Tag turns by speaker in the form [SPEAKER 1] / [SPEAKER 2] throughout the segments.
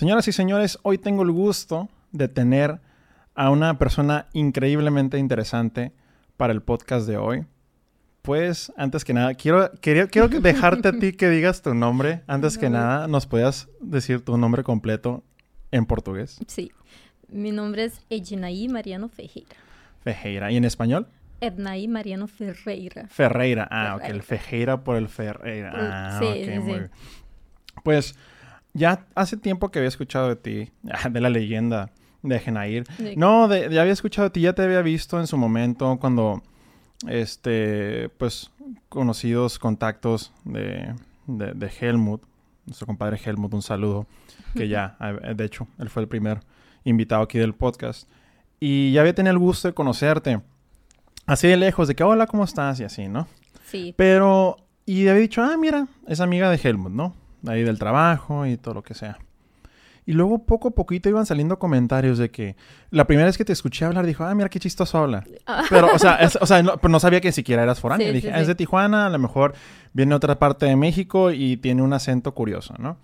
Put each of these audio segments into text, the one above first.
[SPEAKER 1] Señoras y señores, hoy tengo el gusto de tener a una persona increíblemente interesante para el podcast de hoy. Pues, antes que nada, quiero, quiero dejarte a ti que digas tu nombre. Antes que nada, ¿nos puedas decir tu nombre completo en portugués?
[SPEAKER 2] Sí. Mi nombre es Ednaí Mariano Ferreira.
[SPEAKER 1] Ferreira. ¿Y en español?
[SPEAKER 2] Ednaí Mariano Ferreira.
[SPEAKER 1] Ferreira. Ah, ok. El Ferreira por el Ferreira. Ah, sí, sí, muy Pues ya hace tiempo que había escuchado de ti, de la leyenda de Genair. No, de, ya había escuchado de ti, ya te había visto en su momento cuando, este, pues, conocidos contactos de, de, Helmut, nuestro compadre Helmut, un saludo, que ya, de hecho, él fue el primer invitado aquí del podcast. Y ya había tenido el gusto de conocerte, así de lejos, de que, hola, ¿cómo estás? Y así, ¿no?
[SPEAKER 2] Sí.
[SPEAKER 1] Pero, y había dicho, ah, mira, es amiga de Helmut, ¿no? Ahí del trabajo y todo lo que sea. Y luego poco a poquito iban saliendo comentarios de que la primera vez que te escuché hablar dijo, ah, mira qué chistoso habla. Ah. Pero, o sea, o sea no, no, sabía que siquiera eras foránea. dije, es de Tijuana, a lo mejor viene de otra parte de México y tiene un acento curioso, ¿no?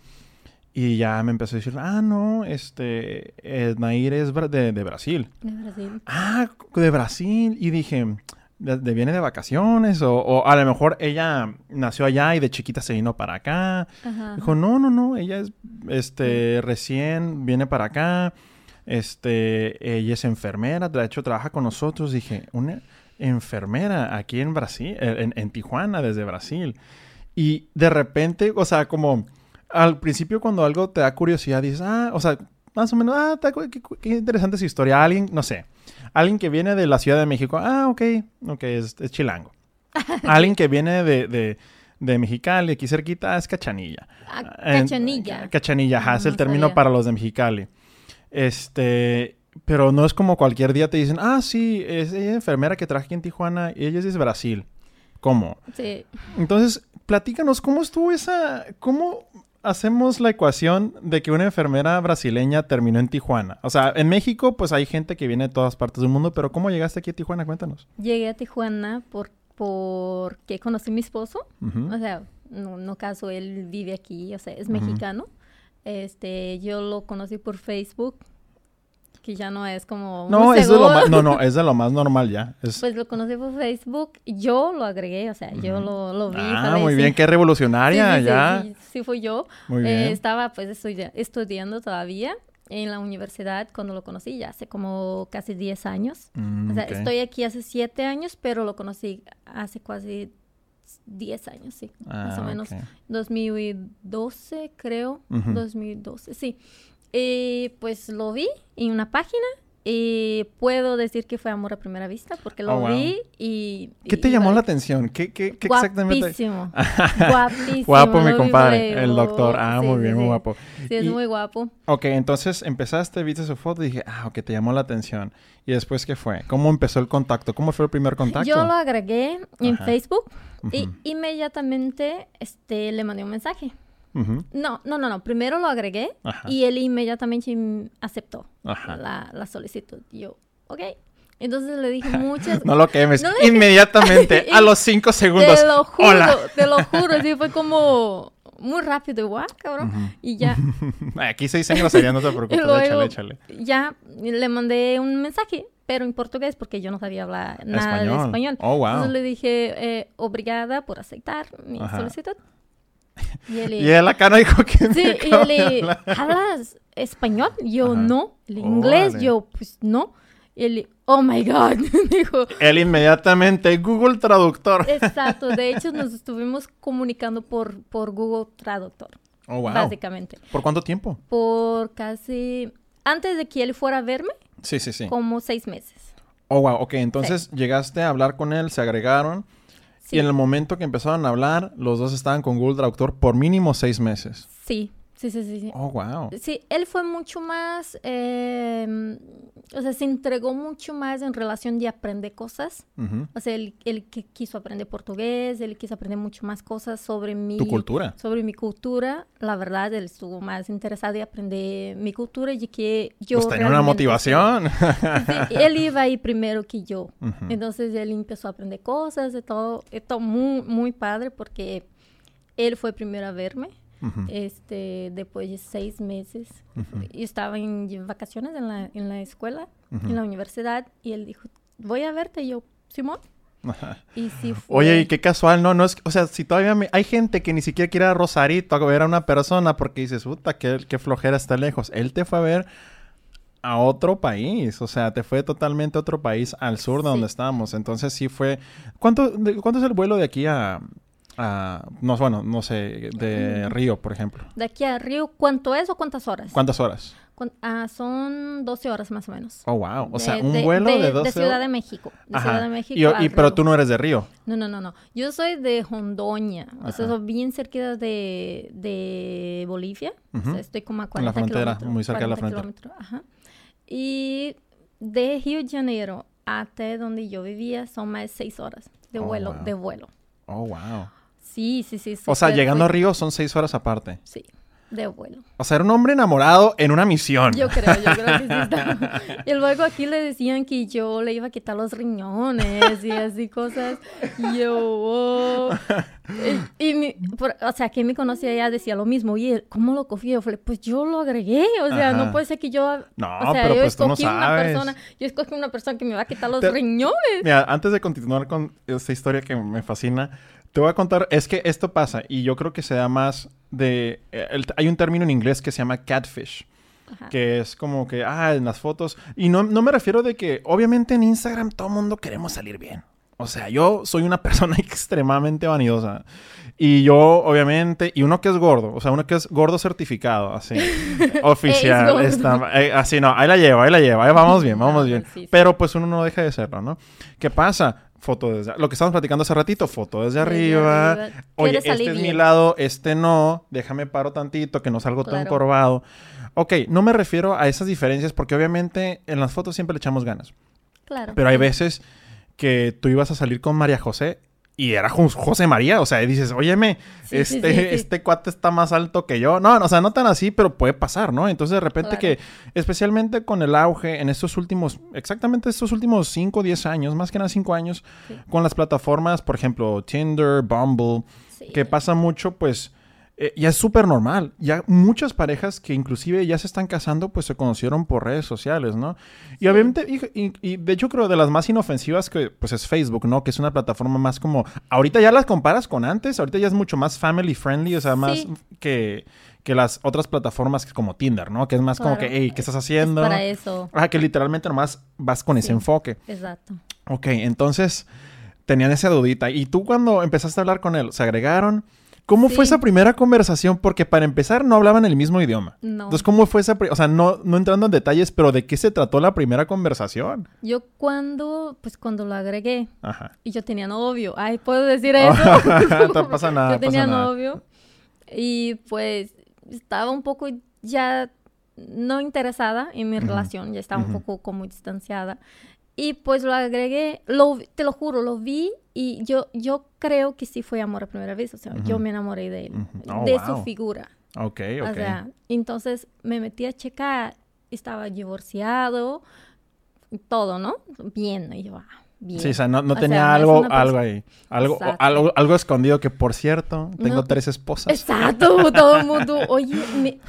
[SPEAKER 1] Y ya me empezó a decir, ah, no, este, eh, Nair es de, de Brasil.
[SPEAKER 2] De Brasil.
[SPEAKER 1] Ah, de Brasil. Y dije, de, viene de vacaciones o, a lo mejor ella nació allá y de chiquita se vino para acá. Dijo, no, no, no, ella es este recién viene para acá. Este, ella es enfermera, de hecho trabaja con nosotros. Dije, una enfermera aquí en Brasil, en, en Tijuana, desde Brasil. Y de repente, o sea, como al principio cuando algo te da curiosidad, dices, ah, o sea, más o menos, ah, qué, qué interesante esa historia. Alguien, no sé, Alguien que viene de la Ciudad de México, ah, ok, ok, es, chilango. Alguien que viene de, de, de, Mexicali, aquí cerquita, es cachanilla.
[SPEAKER 2] Ah, cachanilla.
[SPEAKER 1] cachanilla, es el término para los de Mexicali. Este, pero no es como cualquier día te dicen, ah, sí, es ella enfermera que traje aquí en Tijuana y ella es de Brasil. ¿Cómo?
[SPEAKER 2] Sí.
[SPEAKER 1] Entonces, platícanos, ¿cómo estuvo esa, cómo hacemos la ecuación de que una enfermera brasileña terminó en Tijuana? O sea, en México, pues hay gente que viene de todas partes del mundo, pero ¿cómo llegaste aquí a Tijuana? Cuéntanos.
[SPEAKER 2] Llegué a Tijuana por, porque conocí a mi esposo. O sea, no, no caso, él vive aquí, o sea, es mexicano. Este, yo lo conocí por Facebook que ya no es como
[SPEAKER 1] no es de lo más no no es de lo más normal ya
[SPEAKER 2] pues lo conocí por Facebook yo lo agregué o sea yo lo, lo, vi
[SPEAKER 1] ah muy bien qué revolucionaria ya.
[SPEAKER 2] sí, sí, fui yo. Muy bien. Eh, estaba pues estudiando todavía en la universidad cuando lo conocí ya hace como casi 10 años. Mm, o sea estoy aquí hace 7 años pero lo conocí hace casi 10 años, sí, más o ah, menos. 2012, creo. 2012, sí. Y pues lo vi en una página y puedo decir que fue amor a primera vista porque lo oh, vi y...
[SPEAKER 1] ¿Qué te llamó la atención? ¿Qué, qué, qué
[SPEAKER 2] Guapísimo. Guapísimo.
[SPEAKER 1] guapo, mi compadre, el doctor. Ah, muy bien, muy guapo.
[SPEAKER 2] Sí, es muy guapo.
[SPEAKER 1] Ok, entonces empezaste, viste su foto y dije, ah, ok, te llamó la atención. ¿Y después qué fue? ¿Cómo empezó el contacto? ¿Cómo fue el primer contacto?
[SPEAKER 2] Yo lo agregué en Facebook y inmediatamente este, le mandé un mensaje. No, no, no, no. Primero lo agregué y él inmediatamente aceptó la, la, solicitud. yo, ok. Entonces le dije muchas...
[SPEAKER 1] no lo quemes. Inmediatamente, a los cinco segundos.
[SPEAKER 2] Te lo juro, te lo juro. Sí, fue como muy rápido. Guau, cabrón. Y ya...
[SPEAKER 1] Aquí se dicen groserías, no te preocupes. échale, échale.
[SPEAKER 2] Ya le mandé un mensaje pero en portugués porque yo no sabía hablar nada de español.
[SPEAKER 1] Oh, wow.
[SPEAKER 2] Entonces le dije, eh, obrigada por aceptar mi solicitud.
[SPEAKER 1] Y él, y él acá no dijo que
[SPEAKER 2] Sí, y él, ¿hablas español? Yo, no. El inglés, yo, pues, no. Y él, oh my God, dijo.
[SPEAKER 1] Él inmediatamente, Google Traductor.
[SPEAKER 2] Exacto, de hecho nos estuvimos comunicando por, por Google Traductor.
[SPEAKER 1] Oh, wow.
[SPEAKER 2] Básicamente.
[SPEAKER 1] ¿Por cuánto tiempo?
[SPEAKER 2] Por casi, antes de que él fuera a verme.
[SPEAKER 1] Sí, sí, sí.
[SPEAKER 2] Como seis meses.
[SPEAKER 1] Oh, wow, ok, entonces llegaste a hablar con él, se agregaron. Y en el momento que empezaron a hablar, los dos estaban con Google Traductor por mínimo seis meses.
[SPEAKER 2] Sí, Sí, sí, sí, sí.
[SPEAKER 1] Oh, wow.
[SPEAKER 2] Sí, él fue mucho más, eh, o sea, se entregó mucho más en relación de aprender cosas. O sea, él, él, que quiso aprender portugués, él quiso aprender mucho más cosas sobre mi...
[SPEAKER 1] ¿Tu cultura?
[SPEAKER 2] Sobre mi cultura. La verdad, él estuvo más interesado en aprender mi cultura y que yo...
[SPEAKER 1] Pues tenía una motivación.
[SPEAKER 2] Sí, él iba ahí primero que yo. Entonces, él empezó a aprender cosas y todo. Esto muy, muy padre porque él fue primero a verme. Este, después de seis meses. Yo estaba en vacaciones en la, en la escuela, en la universidad, y él dijo, voy a verte. Y yo, Simón.
[SPEAKER 1] Y sí fue... Oye, y qué casual, ¿no? no es, o sea, si todavía hay gente que ni siquiera quiere a Rosarito a ver a una persona porque dices, puta, qué, qué flojera está lejos. Él te fue a ver a otro país, o sea, te fue totalmente a otro país al sur de donde estábamos. Entonces sí fue... ¿Cuánto, ¿Cuánto es el vuelo de aquí a, no, bueno, no sé, de mm. Río, por ejemplo.
[SPEAKER 2] De aquí a Río, ¿cuánto es o cuántas horas?
[SPEAKER 1] ¿Cuántas horas?
[SPEAKER 2] Ah, son 12 horas más o menos.
[SPEAKER 1] Oh, wow. O sea, un vuelo de, 12
[SPEAKER 2] De Ciudad de México. De Ciudad de México.
[SPEAKER 1] Y, pero tú no eres de Río.
[SPEAKER 2] No, no, no, no. Yo soy de Hondoña. O sea, soy bien cerca de, de Bolivia. O sea, estoy como a 40 En la frontera,
[SPEAKER 1] muy cerca de la frontera.
[SPEAKER 2] Ajá. Y de Río de Janeiro hasta donde yo vivía son más de 6 horas de oh, vuelo. De vuelo.
[SPEAKER 1] Oh, wow.
[SPEAKER 2] Sí, sí, sí.
[SPEAKER 1] O sea, llegando a Río son seis horas aparte.
[SPEAKER 2] Sí, de vuelo.
[SPEAKER 1] O sea, era un hombre enamorado en una misión.
[SPEAKER 2] Yo creo, yo creo que sí Y luego aquí le decían que yo le iba a quitar los riñones y así cosas. Y yo, oh. Y, mi, o sea, quien me conocía ya decía lo mismo. Y ¿cómo lo cogí? Yo falei, pues yo lo agregué. O sea, no puede ser que yo...
[SPEAKER 1] No, o sea, pero yo pues escogí
[SPEAKER 2] una persona. Yo escogí una persona que me va a quitar los riñones.
[SPEAKER 1] Mira, antes de continuar con esta historia que me fascina te voy a contar, es que esto pasa y yo creo que se da más de... Eh, hay un término en inglés que se llama catfish. Que es como que, ah, en las fotos. Y no, no me refiero de que, obviamente en Instagram todo el mundo queremos salir bien. O sea, yo soy una persona extremadamente vanidosa. Y yo, obviamente, y uno que es gordo, o sea, uno que es gordo certificado, así, oficial, eh, así, no, ahí la llevo, ahí la llevo, ahí vamos bien, vamos bien. Pero pues uno no deja de serlo, ¿no? ¿Qué pasa? Foto desde... Lo que estábamos platicando hace ratito, foto desde, arriba. Oye, este es mi lado, este no. Déjame paro tantito, que no salgo tan corvado. Ok, no me refiero a esas diferencias porque obviamente en las fotos siempre le echamos ganas. Claro. Pero hay veces que tú ibas a salir con María José y era José María, o sea, dices, óyeme, este, este cuate está más alto que yo. No, o sea, no tan así, pero puede pasar, ¿no? Entonces, de repente que, especialmente con el auge en estos últimos, exactamente estos últimos 5 o 10 años, más que nada 5 años, con las plataformas, por ejemplo, Tinder, Bumble, que pasa mucho, pues, eh, ya es súper normal. Ya muchas parejas que inclusive ya se están casando, pues se conocieron por redes sociales, ¿no? Y obviamente, y, de hecho creo de las más inofensivas que pues es Facebook, ¿no? Que es una plataforma más como, ahorita ya las comparas con antes, ahorita ya es mucho más family friendly, o sea, más que, que las otras plataformas como Tinder, ¿no? Que es más como que, hey, ¿qué estás haciendo?
[SPEAKER 2] para eso.
[SPEAKER 1] Ajá, que literalmente nomás vas con ese enfoque.
[SPEAKER 2] Exacto.
[SPEAKER 1] Ok, entonces tenían esa dudita. ¿Y tú cuando empezaste a hablar con él, se agregaron? ¿Cómo fue esa primera conversación? Porque para empezar no hablaban el mismo idioma. No. Entonces, ¿cómo fue esa... O sea, no, no entrando en detalles, pero ¿de qué se trató la primera conversación?
[SPEAKER 2] Yo cuando... Pues cuando lo agregué. Ajá. Y yo tenía novio. Ay, ¿puedo decir eso?
[SPEAKER 1] no pasa nada,
[SPEAKER 2] Yo tenía novio. Y pues estaba un poco ya no interesada en mi relación. Ya estaba un poco como distanciada. Y pues lo agregué, lo, te lo juro, lo vi y yo, yo creo que sí fue amor a primera vez. O sea, yo me enamoré de él, oh, de su figura.
[SPEAKER 1] Ok, ok.
[SPEAKER 2] O sea, entonces me metí a checar, estaba divorciado, todo, ¿no? Bien, y yo, ah, Bien.
[SPEAKER 1] Sí, o sea, no, no tenía algo, algo ahí. Algo, algo, algo, escondido que, por cierto, tengo tres esposas.
[SPEAKER 2] Exacto, todo el mundo, oye,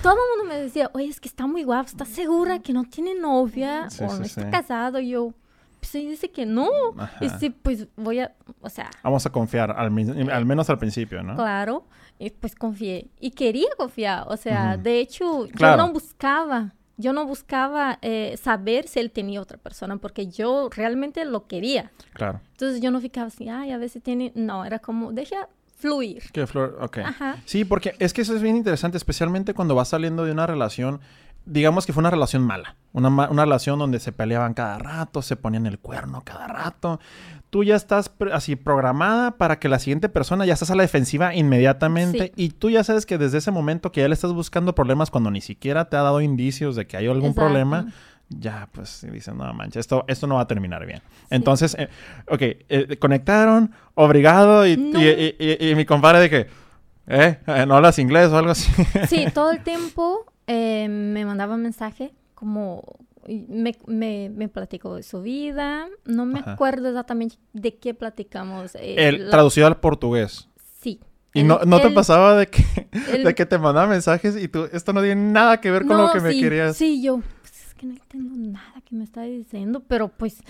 [SPEAKER 2] todo el mundo me decía, oye, es que está muy guapo, ¿estás segura que no tiene novia o no está casado? Y yo, pues dice que no. Y sí, pues voy a, o sea...
[SPEAKER 1] Vamos a confiar, al, al menos al principio, ¿no?
[SPEAKER 2] Claro, y pues confié. Y quería confiar, o sea, de hecho, yo no buscaba, yo no buscaba eh, saber si él tenía otra persona, porque yo realmente lo quería.
[SPEAKER 1] Claro.
[SPEAKER 2] Entonces yo no ficaba así, ay, a veces tiene, no, era como, deja fluir.
[SPEAKER 1] Que fluir, ok. Ajá. Sí, porque es que eso es bien interesante, especialmente cuando vas saliendo de una relación digamos que fue una relación mala. Una, una, relación donde se peleaban cada rato, se ponían el cuerno cada rato. Tú ya estás así programada para que la siguiente persona ya estás a la defensiva inmediatamente y tú ya sabes que desde ese momento que ya le estás buscando problemas cuando ni siquiera te ha dado indicios de que hay algún problema, ya pues dicen, no manches, esto, esto no va a terminar bien. Entonces, eh, ok, eh, conectaron, obrigado y, y, mi compadre de que, ¿eh? ¿No hablas inglés o algo así?
[SPEAKER 2] Sí, todo el tiempo eh, me mandaba mensaje como me, me, me, platicó de su vida. No me acuerdo exactamente de qué platicamos.
[SPEAKER 1] Eh, El, Traducido al portugués.
[SPEAKER 2] Sí.
[SPEAKER 1] ¿Y no, no te pasaba de que, de que te mandaba mensajes y tú, esto no tiene nada que ver con lo que me querías?
[SPEAKER 2] Sí, yo, que no entiendo nada que me está diciendo, pero pues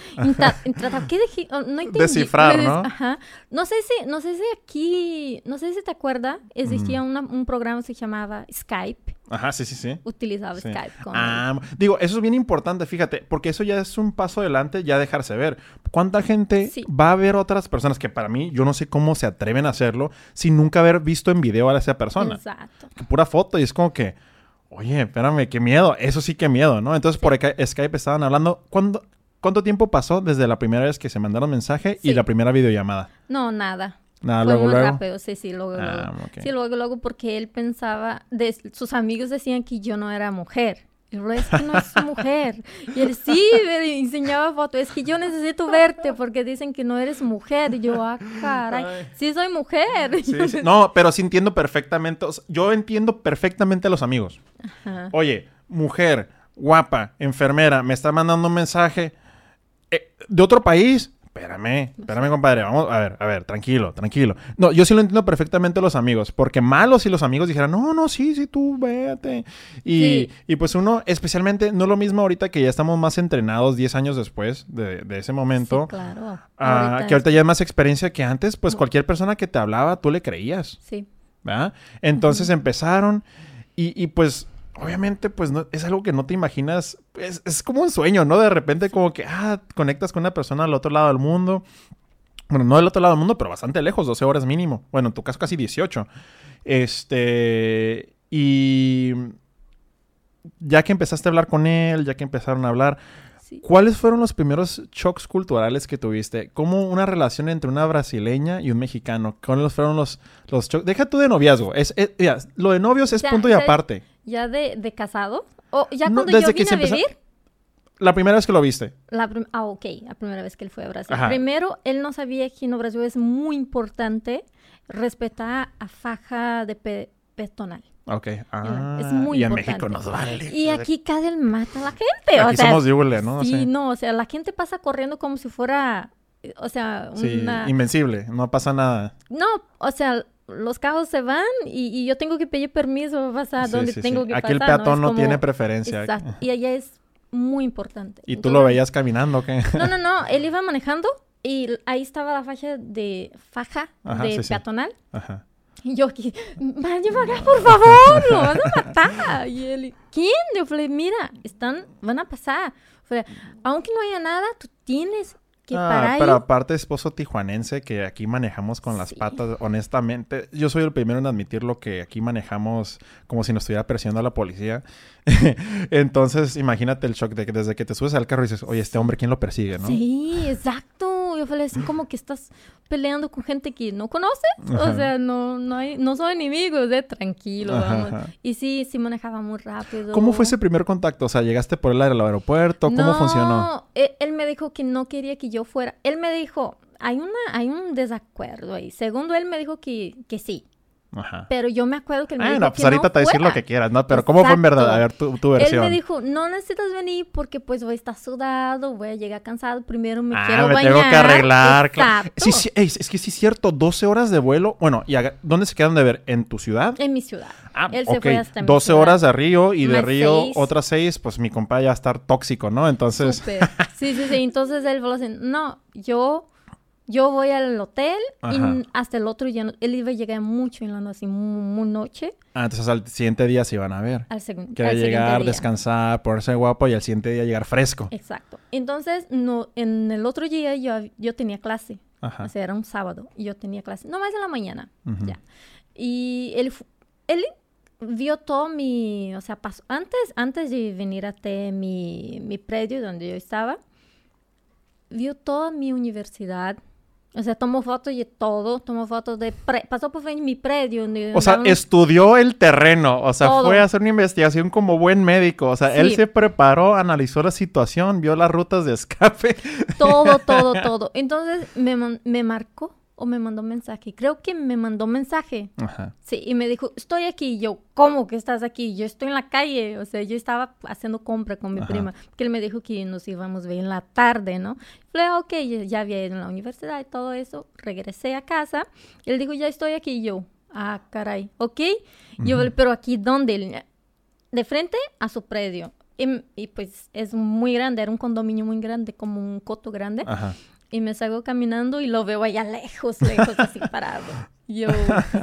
[SPEAKER 2] tratar que oh, no entendí.
[SPEAKER 1] Descifrar, ¿no?
[SPEAKER 2] Ajá. No sé si, no sé si aquí, no sé si te acuerdas, existía mm. un programa que se llamaba Skype.
[SPEAKER 1] Ajá, sí, sí, sí.
[SPEAKER 2] Utilizaba Skype.
[SPEAKER 1] ah, digo, eso es bien importante, fíjate, porque eso ya es un paso adelante, ya dejarse ver. ¿Cuánta gente va a ver otras personas que para mí, yo no sé cómo se atreven a hacerlo sin nunca haber visto en video a esa persona? Exacto. pura foto y es como que Oye, espérame, qué miedo. Eso sí que miedo, ¿no? Entonces por Skype estaban hablando. ¿Cuándo, ¿Cuánto tiempo pasó desde la primera vez que se mandaron mensaje y la primera videollamada?
[SPEAKER 2] No, nada.
[SPEAKER 1] Nada, Fue muy
[SPEAKER 2] rápido, sí, sí, luego, ah, luego. Sí, luego, luego, porque él pensaba, de, sus amigos decían que yo no era mujer. Y es que no es mujer. Y él sí me enseñaba fotos. Es que yo necesito verte porque dicen que no eres mujer. Y yo, ah, caray, sí soy mujer.
[SPEAKER 1] No, pero sí entiendo perfectamente. yo entiendo perfectamente a los amigos. Oye, mujer, guapa, enfermera, me está mandando un mensaje eh, de otro país espérame, espérame, compadre. Vamos, a ver, a ver, tranquilo, tranquilo. No, yo sí lo entiendo perfectamente los amigos, porque malos si los amigos dijeran, no, no, sí, sí, tú, véate. Y, y pues uno, especialmente, no lo mismo ahorita que ya estamos más entrenados 10 años después de, ese momento. Sí, claro. Ah, que ahorita ya hay más experiencia que antes, pues cualquier persona que te hablaba, tú le creías. Sí. ¿Verdad? Entonces empezaron y, y pues obviamente, pues no, es algo que no te imaginas. Es, como un sueño, ¿no? De repente, como que, ah, conectas con una persona al otro lado del mundo. Bueno, no del otro lado del mundo, pero bastante lejos, 12 horas mínimo. Bueno, en tu caso casi 18. Este. Y. Ya que empezaste a hablar con él, ya que empezaron a hablar. ¿Cuáles fueron los primeros shocks culturales que tuviste? ¿Cómo una relación entre una brasileña y un mexicano? ¿Cuáles fueron los, los shocks? Deja tú de noviazgo. Es, lo de novios es punto y aparte.
[SPEAKER 2] ¿Ya de, de casado? ¿O ya cuando yo vine a vivir?
[SPEAKER 1] La primera vez que lo viste.
[SPEAKER 2] La ah, ok. La primera vez que él fue a Brasil. Primero, él no sabía que en Brasil es muy importante respetar a faja de pe petonal.
[SPEAKER 1] Ok. Ah,
[SPEAKER 2] es muy
[SPEAKER 1] y
[SPEAKER 2] en
[SPEAKER 1] México nos vale.
[SPEAKER 2] Y aquí cada vez mata a la gente.
[SPEAKER 1] Aquí somos sea, ¿no?
[SPEAKER 2] Sí, no, o sea, la gente pasa corriendo como si fuera, o sea,
[SPEAKER 1] sí, invencible, no pasa nada.
[SPEAKER 2] No, o sea, los carros se van y, yo tengo que pedir permiso para pasar donde tengo que
[SPEAKER 1] Aquí pasar. Aquí el peatón no, tiene preferencia.
[SPEAKER 2] Exacto. Y allá es muy importante.
[SPEAKER 1] ¿Y tú lo veías caminando o qué?
[SPEAKER 2] No, no, no. Él iba manejando y ahí estaba la faja de faja de peatonal. Ajá. Y yo aquí, vaya para por favor, lo van a matar. Y él, ¿quién? Yo falei, mira, están, van a pasar. O sea, aunque no haya nada, tú tienes ah,
[SPEAKER 1] pero aparte esposo tijuanense que aquí manejamos con las patas, honestamente, yo soy el primero en admitir lo que aquí manejamos como si nos estuviera presionando a la policía. Entonces, imagínate el shock de que desde que te subes al carro y dices, oye, este hombre, ¿quién lo persigue, no?
[SPEAKER 2] Sí, exacto. Yo falei así como que estás peleando con gente que no conoces. O sea, no, no, hay, no son enemigos, de tranquilo, vamos. Y sí, sí manejaba muy rápido.
[SPEAKER 1] ¿Cómo fue ese primer contacto? O sea, ¿llegaste por él al aeropuerto? ¿Cómo funcionó?
[SPEAKER 2] Él, él me dijo que no quería que yo fuera. Él me dijo, hay, una, hay un desacuerdo ahí. Segundo, él me dijo que, que sí, pero yo me acuerdo que él me dijo
[SPEAKER 1] pues ahorita te decir lo que quieras, ¿no? Pero ¿cómo fue en verdad? A ver, tu, tu, versión.
[SPEAKER 2] Él me dijo, no necesitas venir porque pues voy a estar sudado, voy a llegar cansado, primero me
[SPEAKER 1] ah,
[SPEAKER 2] quiero
[SPEAKER 1] me
[SPEAKER 2] bañar.
[SPEAKER 1] tengo que arreglar. Sí, sí, es, que sí es cierto, 12 horas de vuelo. Bueno, ¿y ¿dónde se quedan de ver? ¿En tu ciudad?
[SPEAKER 2] En mi ciudad. Ah, él se fue hasta
[SPEAKER 1] 12 horas de Río y de Río otras 6, pues mi compa ya va a estar tóxico, ¿no? Entonces...
[SPEAKER 2] Sí, sí, sí. Entonces él faló así, no, yo yo voy al hotel y hasta el otro día, él iba a llegar mucho en la noche, muy, noche.
[SPEAKER 1] Ah, entonces al siguiente día se iban a ver. Al, segundo día. llegar, descansar, ponerse guapo y al siguiente día llegar fresco.
[SPEAKER 2] Exacto. Entonces, no, en el otro día yo, yo tenía clase. Ajá. O sea, era un sábado y yo tenía clase. No más en la mañana. Ya. Y él, él vio todo mi, o sea, pasó, antes, antes de venir a mi, mi predio donde yo estaba, vio toda mi universidad o sea, tomó fotos de todo, tomó fotos de... pasó por mi predio.
[SPEAKER 1] o sea, estudió el terreno, o sea, fue a hacer una investigación como buen médico. O sea, él se preparó, analizó la situación, vio las rutas de escape.
[SPEAKER 2] Todo, todo, todo. Entonces me, me marcó o me mandó mensaje. Creo que me mandó mensaje. Ajá. Sí, y me dijo, estoy aquí. yo, ¿cómo que estás aquí? Yo estoy en la calle. O sea, yo estaba haciendo compra con mi prima. Que él me dijo que nos íbamos a ver en la tarde, ¿no? Fue, ok, ya había ido a la universidad y todo eso. Regresé a casa. Él dijo, ya estoy aquí. yo, ah, caray, ok. Yo, pero aquí, ¿dónde? De frente a su predio. Y, pues es muy grande, era un condominio muy grande, como un coto grande. Y me salgo caminando y lo veo allá lejos, lejos, así parado. Yo,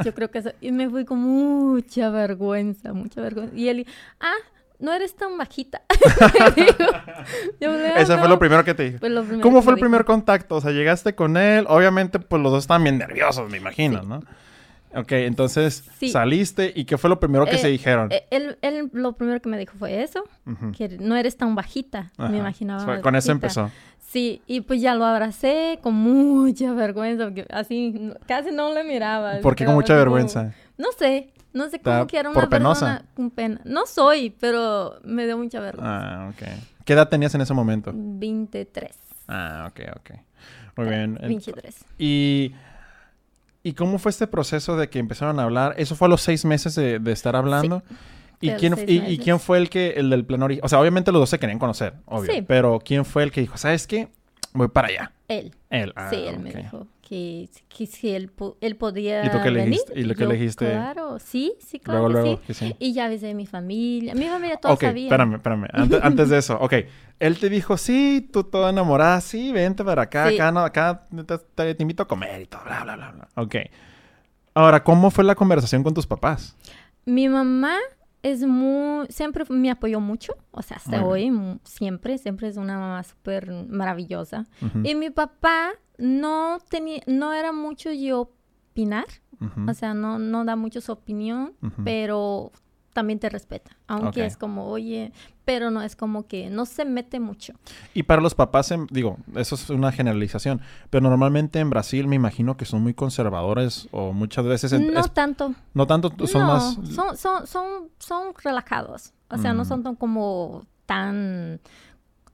[SPEAKER 2] yo creo que eso, y me fui con mucha vergüenza, mucha vergüenza. Y él, ah, no eres tan bajita.
[SPEAKER 1] Eso fue lo primero que te dije. ¿Cómo fue el primer contacto? O sea, llegaste con él, obviamente, pues los dos estaban bien nerviosos, me imagino, ¿no? Ok, entonces saliste y ¿qué fue lo primero que se eh, dijeron?
[SPEAKER 2] Eh, él, lo primero que me dijo fue eso, que no eres tan bajita, me imaginaba.
[SPEAKER 1] con eso empezó.
[SPEAKER 2] Sí, y pues ya lo abracé con mucha vergüenza, porque así casi no le miraba.
[SPEAKER 1] ¿Por qué con mucha vergüenza?
[SPEAKER 2] No sé, no sé cómo que era una persona con pena. No soy, pero me dio mucha vergüenza.
[SPEAKER 1] Ah, ok. ¿Qué edad tenías en ese momento?
[SPEAKER 2] 23.
[SPEAKER 1] Ah, ok, ok. Muy bien.
[SPEAKER 2] 23.
[SPEAKER 1] Y... ¿Y cómo fue este proceso de que empezaron a hablar? ¿Eso fue a los seis meses de, estar hablando? ¿Y quién, y, quién fue el que, el del plan original? O sea, obviamente los dos se querían conocer, obvio. Sí. Pero ¿quién fue el que dijo, ¿sabes qué? Voy para allá.
[SPEAKER 2] Él.
[SPEAKER 1] Él.
[SPEAKER 2] Ah, sí, él me dijo que, que si él, él podía
[SPEAKER 1] ¿Y tú qué le ¿Y lo que le dijiste?
[SPEAKER 2] Claro, sí, sí, claro luego, que, sí. Y ya avisé de mi familia. Mi familia todos
[SPEAKER 1] okay, espérame, espérame. Antes, de eso, ok. Él te dijo, sí, tú toda enamorada, sí, vente para acá, acá, no, acá te, te, invito a comer y todo, bla, bla, bla, bla. Ok. Ahora, ¿cómo fue la conversación con tus papás?
[SPEAKER 2] Mi mamá es muy, siempre me apoyó mucho, o sea, hasta hoy, siempre, siempre es una mamá súper maravillosa. Y mi papá no tenía, no era mucho yo opinar, o sea, no, no da mucho su opinión, pero también te respeta, aunque es como, oye, pero no es como que no se mete mucho.
[SPEAKER 1] Y para los papás, digo, eso es una generalización, pero normalmente en Brasil me imagino que son muy conservadores o muchas veces...
[SPEAKER 2] no tanto.
[SPEAKER 1] No tanto, son más...
[SPEAKER 2] Son, son, son, son relajados, o sea, no mm. son tan como tan...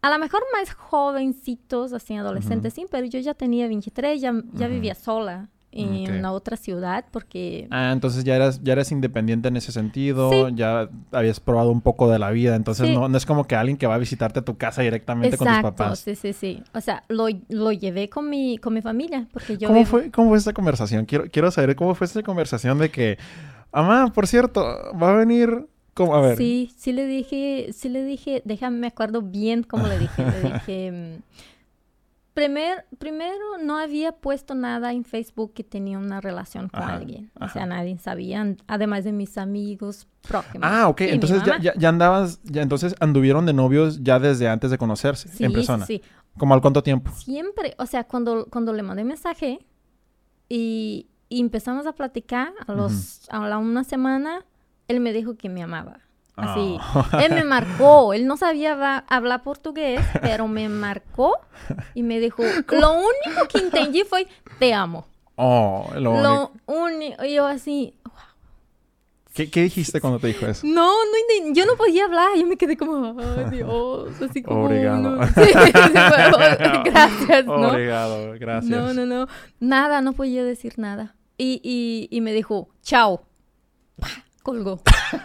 [SPEAKER 2] A lo mejor más jovencitos, así adolescentes, sí, pero yo ya tenía 23, ya, ya vivía sola en una otra ciudad porque...
[SPEAKER 1] Ah, entonces ya eras, ya eres independiente en ese sentido, ya habías probado un poco de la vida, entonces no, no, es como que alguien que va a visitarte a tu casa directamente con tus papás.
[SPEAKER 2] Sí, sí, sí. O sea, lo, lo, llevé con mi, con mi familia porque yo...
[SPEAKER 1] ¿Cómo, fue, ¿Cómo fue esta conversación? Quiero, quiero saber cómo fue esta conversación de que, mamá, por cierto, va a venir... ¿Cómo? A ver.
[SPEAKER 2] Sí, sí le dije, sí le dije, déjame, me acuerdo bien cómo le dije, le dije... Primer, primero, no había puesto nada en Facebook que tenía una relación con alguien. O sea, nadie sabía, además de mis amigos próximos.
[SPEAKER 1] Ah, ok. entonces ya, ya, andabas, ya entonces anduvieron de novios ya desde antes de conocerse en persona. Sí, ¿Como al cuánto tiempo?
[SPEAKER 2] Siempre. O sea, cuando, cuando le mandé mensaje y, empezamos a platicar, a, los, a la una semana, él me dijo que me amaba. Así. Ah. Él me marcó. Él no sabía hablar portugués, pero me marcó y me dijo, lo único que entendí fue, te amo.
[SPEAKER 1] Oh,
[SPEAKER 2] lo, único. Yo así,
[SPEAKER 1] ¿Qué, ¿Qué, dijiste cuando te dijo eso?
[SPEAKER 2] No, no yo no podía hablar. Yo me quedé como, ay, Dios, así como...
[SPEAKER 1] Obrigado.
[SPEAKER 2] gracias, ¿no?
[SPEAKER 1] Obrigado, gracias.
[SPEAKER 2] No, no, no. Nada, no podía decir nada. Y, y, y me dijo, chao colgó.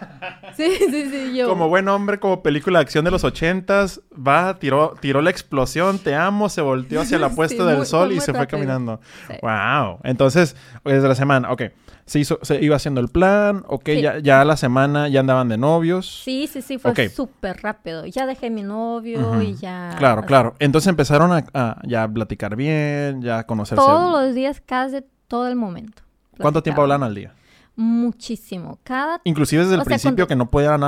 [SPEAKER 2] sí, sí, sí, yo.
[SPEAKER 1] Como buen hombre, como película de acción de los ochentas, va, tiró, tiró la explosión, te amo, se volteó hacia la puesta del sol y se fue caminando. Wow. Entonces, desde la semana, ok. Se, hizo, se iba haciendo el plan, ok, ya, ya la semana ya andaban de novios.
[SPEAKER 2] Sí, sí, sí, fue súper rápido. Ya dejé mi novio y ya...
[SPEAKER 1] Claro, claro. Entonces empezaron a, a, ya platicar bien, ya conocerse.
[SPEAKER 2] Todos los días, casi todo el momento.
[SPEAKER 1] ¿Cuánto tiempo hablan al día?
[SPEAKER 2] Muchísimo. Cada...
[SPEAKER 1] Inclusive desde el principio que no podían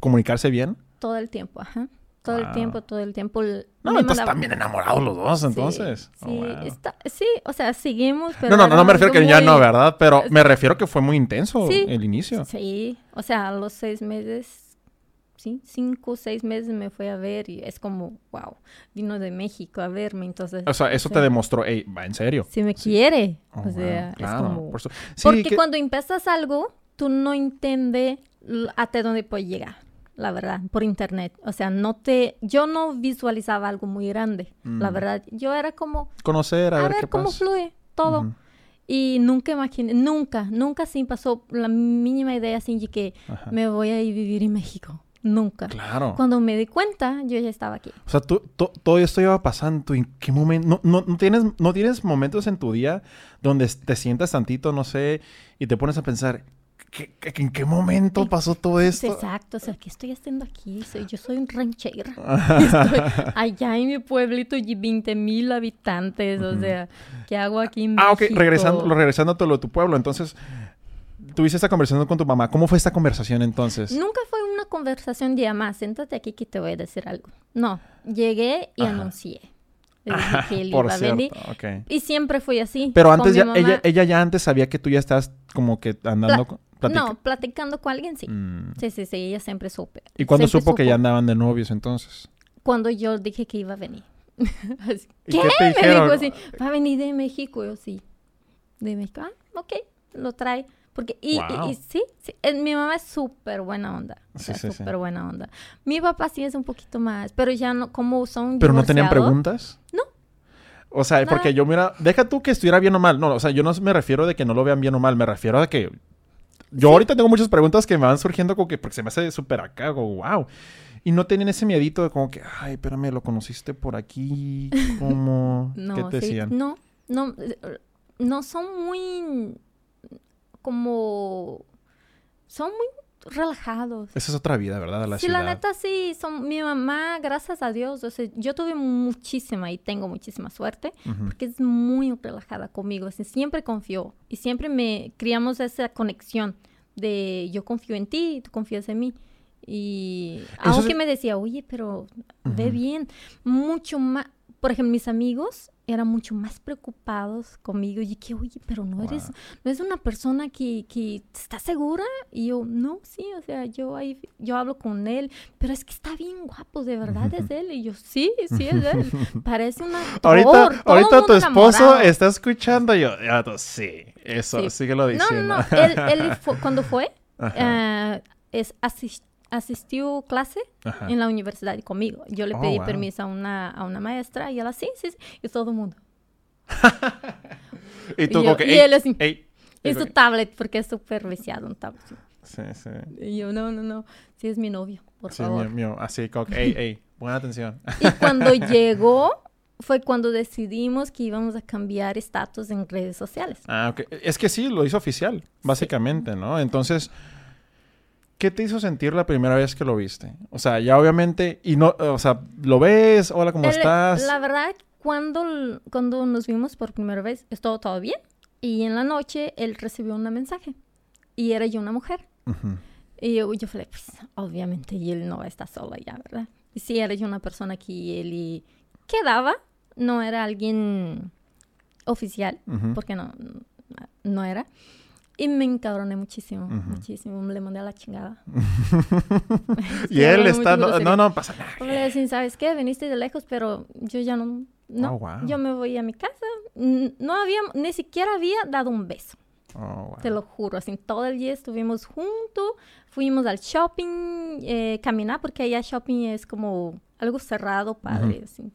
[SPEAKER 1] comunicarse bien.
[SPEAKER 2] Todo el tiempo, ajá. Todo el tiempo, todo el tiempo.
[SPEAKER 1] No, entonces están bien enamorados los dos, entonces.
[SPEAKER 2] Sí, oh, sí, o sea, seguimos,
[SPEAKER 1] pero... No, no, no, me refiero que ya no, ¿verdad? Pero me refiero que fue muy intenso el inicio.
[SPEAKER 2] Sí, o sea, a los seis meses ¿sí? Cinco o seis meses me fue a ver y es como, wow, vino de México a verme, entonces...
[SPEAKER 1] O sea, eso te demostró, hey, va en serio.
[SPEAKER 2] Si me quiere, o oh, sea, es como... porque cuando empiezas algo, tú no entiendes hasta dónde puede llegar, la verdad, por internet. O sea, no te... Yo no visualizaba algo muy grande, la mm. verdad. Yo era como...
[SPEAKER 1] Conocer, a, ver,
[SPEAKER 2] cómo fluye todo. Y nunca imaginé, nunca, nunca sí pasó la mínima idea de que me voy a ir a vivir en México. Nunca.
[SPEAKER 1] Claro.
[SPEAKER 2] Cuando me di cuenta, yo ya estaba aquí.
[SPEAKER 1] O sea, tú, todo esto iba pasando. ¿En qué momento? No, no, tienes, ¿No tienes momentos en tu día donde te sientas tantito, no sé, y te pones a pensar, en qué momento pasó todo esto?
[SPEAKER 2] Exacto, o sea, ¿qué estoy haciendo aquí? yo soy un ranchera. estoy allá en mi pueblito y 20 mil habitantes, o sea, ¿qué hago aquí en
[SPEAKER 1] Ah, ok, regresando, regresando a todo lo de tu pueblo, entonces tuviste esta conversación con tu mamá. ¿Cómo fue esta conversación entonces?
[SPEAKER 2] Nunca fue una conversación de más, siéntate aquí que te voy a decir algo. No, llegué y anuncié. que él iba a venir. Y siempre fue así.
[SPEAKER 1] Pero antes ya, ella, ella ya antes sabía que tú ya estás como que andando...
[SPEAKER 2] no, platicando con alguien, sí. Mm. Sí, sí, sí, ella siempre supe.
[SPEAKER 1] ¿Y cuándo supo, que ya andaban de novios entonces?
[SPEAKER 2] Cuando yo dije que iba a venir. ¿Qué? te dijeron? Me dijo así, va a venir de México. Yo sí. De México. Ah, ok, lo trae. Porque, y, sí, sí, mi mamá es súper buena onda. Sí, sí, súper buena onda. Mi papá sí es un poquito más, pero ya no, como son
[SPEAKER 1] ¿Pero no tenían preguntas?
[SPEAKER 2] No.
[SPEAKER 1] O sea, porque yo mira, deja tú que estuviera bien o mal. No, o sea, yo no me refiero de que no lo vean bien o mal, me refiero a que yo ahorita tengo muchas preguntas que me van surgiendo como que porque se me hace súper acá, wow. Y no tenían ese miedito de como que, ay, espérame, lo conociste por aquí, ¿cómo?
[SPEAKER 2] no,
[SPEAKER 1] ¿Qué
[SPEAKER 2] te decían? No, no, no son muy como son muy relajados.
[SPEAKER 1] Esa es otra vida, ¿verdad?
[SPEAKER 2] La sí, la neta sí, son mi mamá, gracias a Dios, o sea, yo tuve muchísima y tengo muchísima suerte porque es muy relajada conmigo, siempre confió y siempre me criamos esa conexión de yo confío en ti y tú confías en mí. Y aunque me decía, oye, pero ve bien, mucho más, por ejemplo, mis amigos eran mucho más preocupados conmigo. Y que, oye, pero no eres, no es una persona que, que está segura. Y yo, no, sí, o sea, yo ahí, yo hablo con él, pero es que está bien guapo, de verdad es él. Y yo, sí, sí es él. Parece una
[SPEAKER 1] Ahorita, ahorita tu esposo está escuchando, yo, ya, sí, eso, sí. lo diciendo.
[SPEAKER 2] No, no, no, él, él cuando fue, uh, es asistente asistió clase en la universidad conmigo. Yo le oh, pedí permiso a una, a una maestra y ella, sí, sí, sí, y todo el mundo.
[SPEAKER 1] y tú, y,
[SPEAKER 2] y él así, y su tablet, porque es súper viciado un tablet.
[SPEAKER 1] Sí, sí.
[SPEAKER 2] Y yo, no, no, no, sí es mi novio, por sí, favor.
[SPEAKER 1] Sí, mío, así, como ey, ey, buena atención.
[SPEAKER 2] y cuando llegó, fue cuando decidimos que íbamos a cambiar estatus en redes sociales.
[SPEAKER 1] Ah, ok. Es que sí, lo hizo oficial, básicamente, ¿no? Entonces... ¿Qué te hizo sentir la primera vez que lo viste? O sea, ya obviamente, y no, o sea, lo ves, hola, ¿cómo estás?
[SPEAKER 2] La verdad, cuando, cuando nos vimos por primera vez, estuvo todo bien. Y en la noche él recibió un mensaje. Y era yo una mujer. Y yo, yo falei, pues, obviamente, y él no está solo ya, ¿verdad? Y sí, era yo una persona que él quedaba, no era alguien oficial, porque no, no era. Y me encabroné muchísimo, muchísimo. Le mandé a la chingada.
[SPEAKER 1] y él está... No, no, pasa nada.
[SPEAKER 2] Le ¿sabes qué? Veniste de lejos, pero yo ya no... No, oh, yo me voy a mi casa. No había... Ni siquiera había dado un beso. Oh, Te lo juro. Así, todo el día estuvimos juntos. Fuimos al shopping, eh, caminar, porque allá shopping es como algo cerrado, padre, así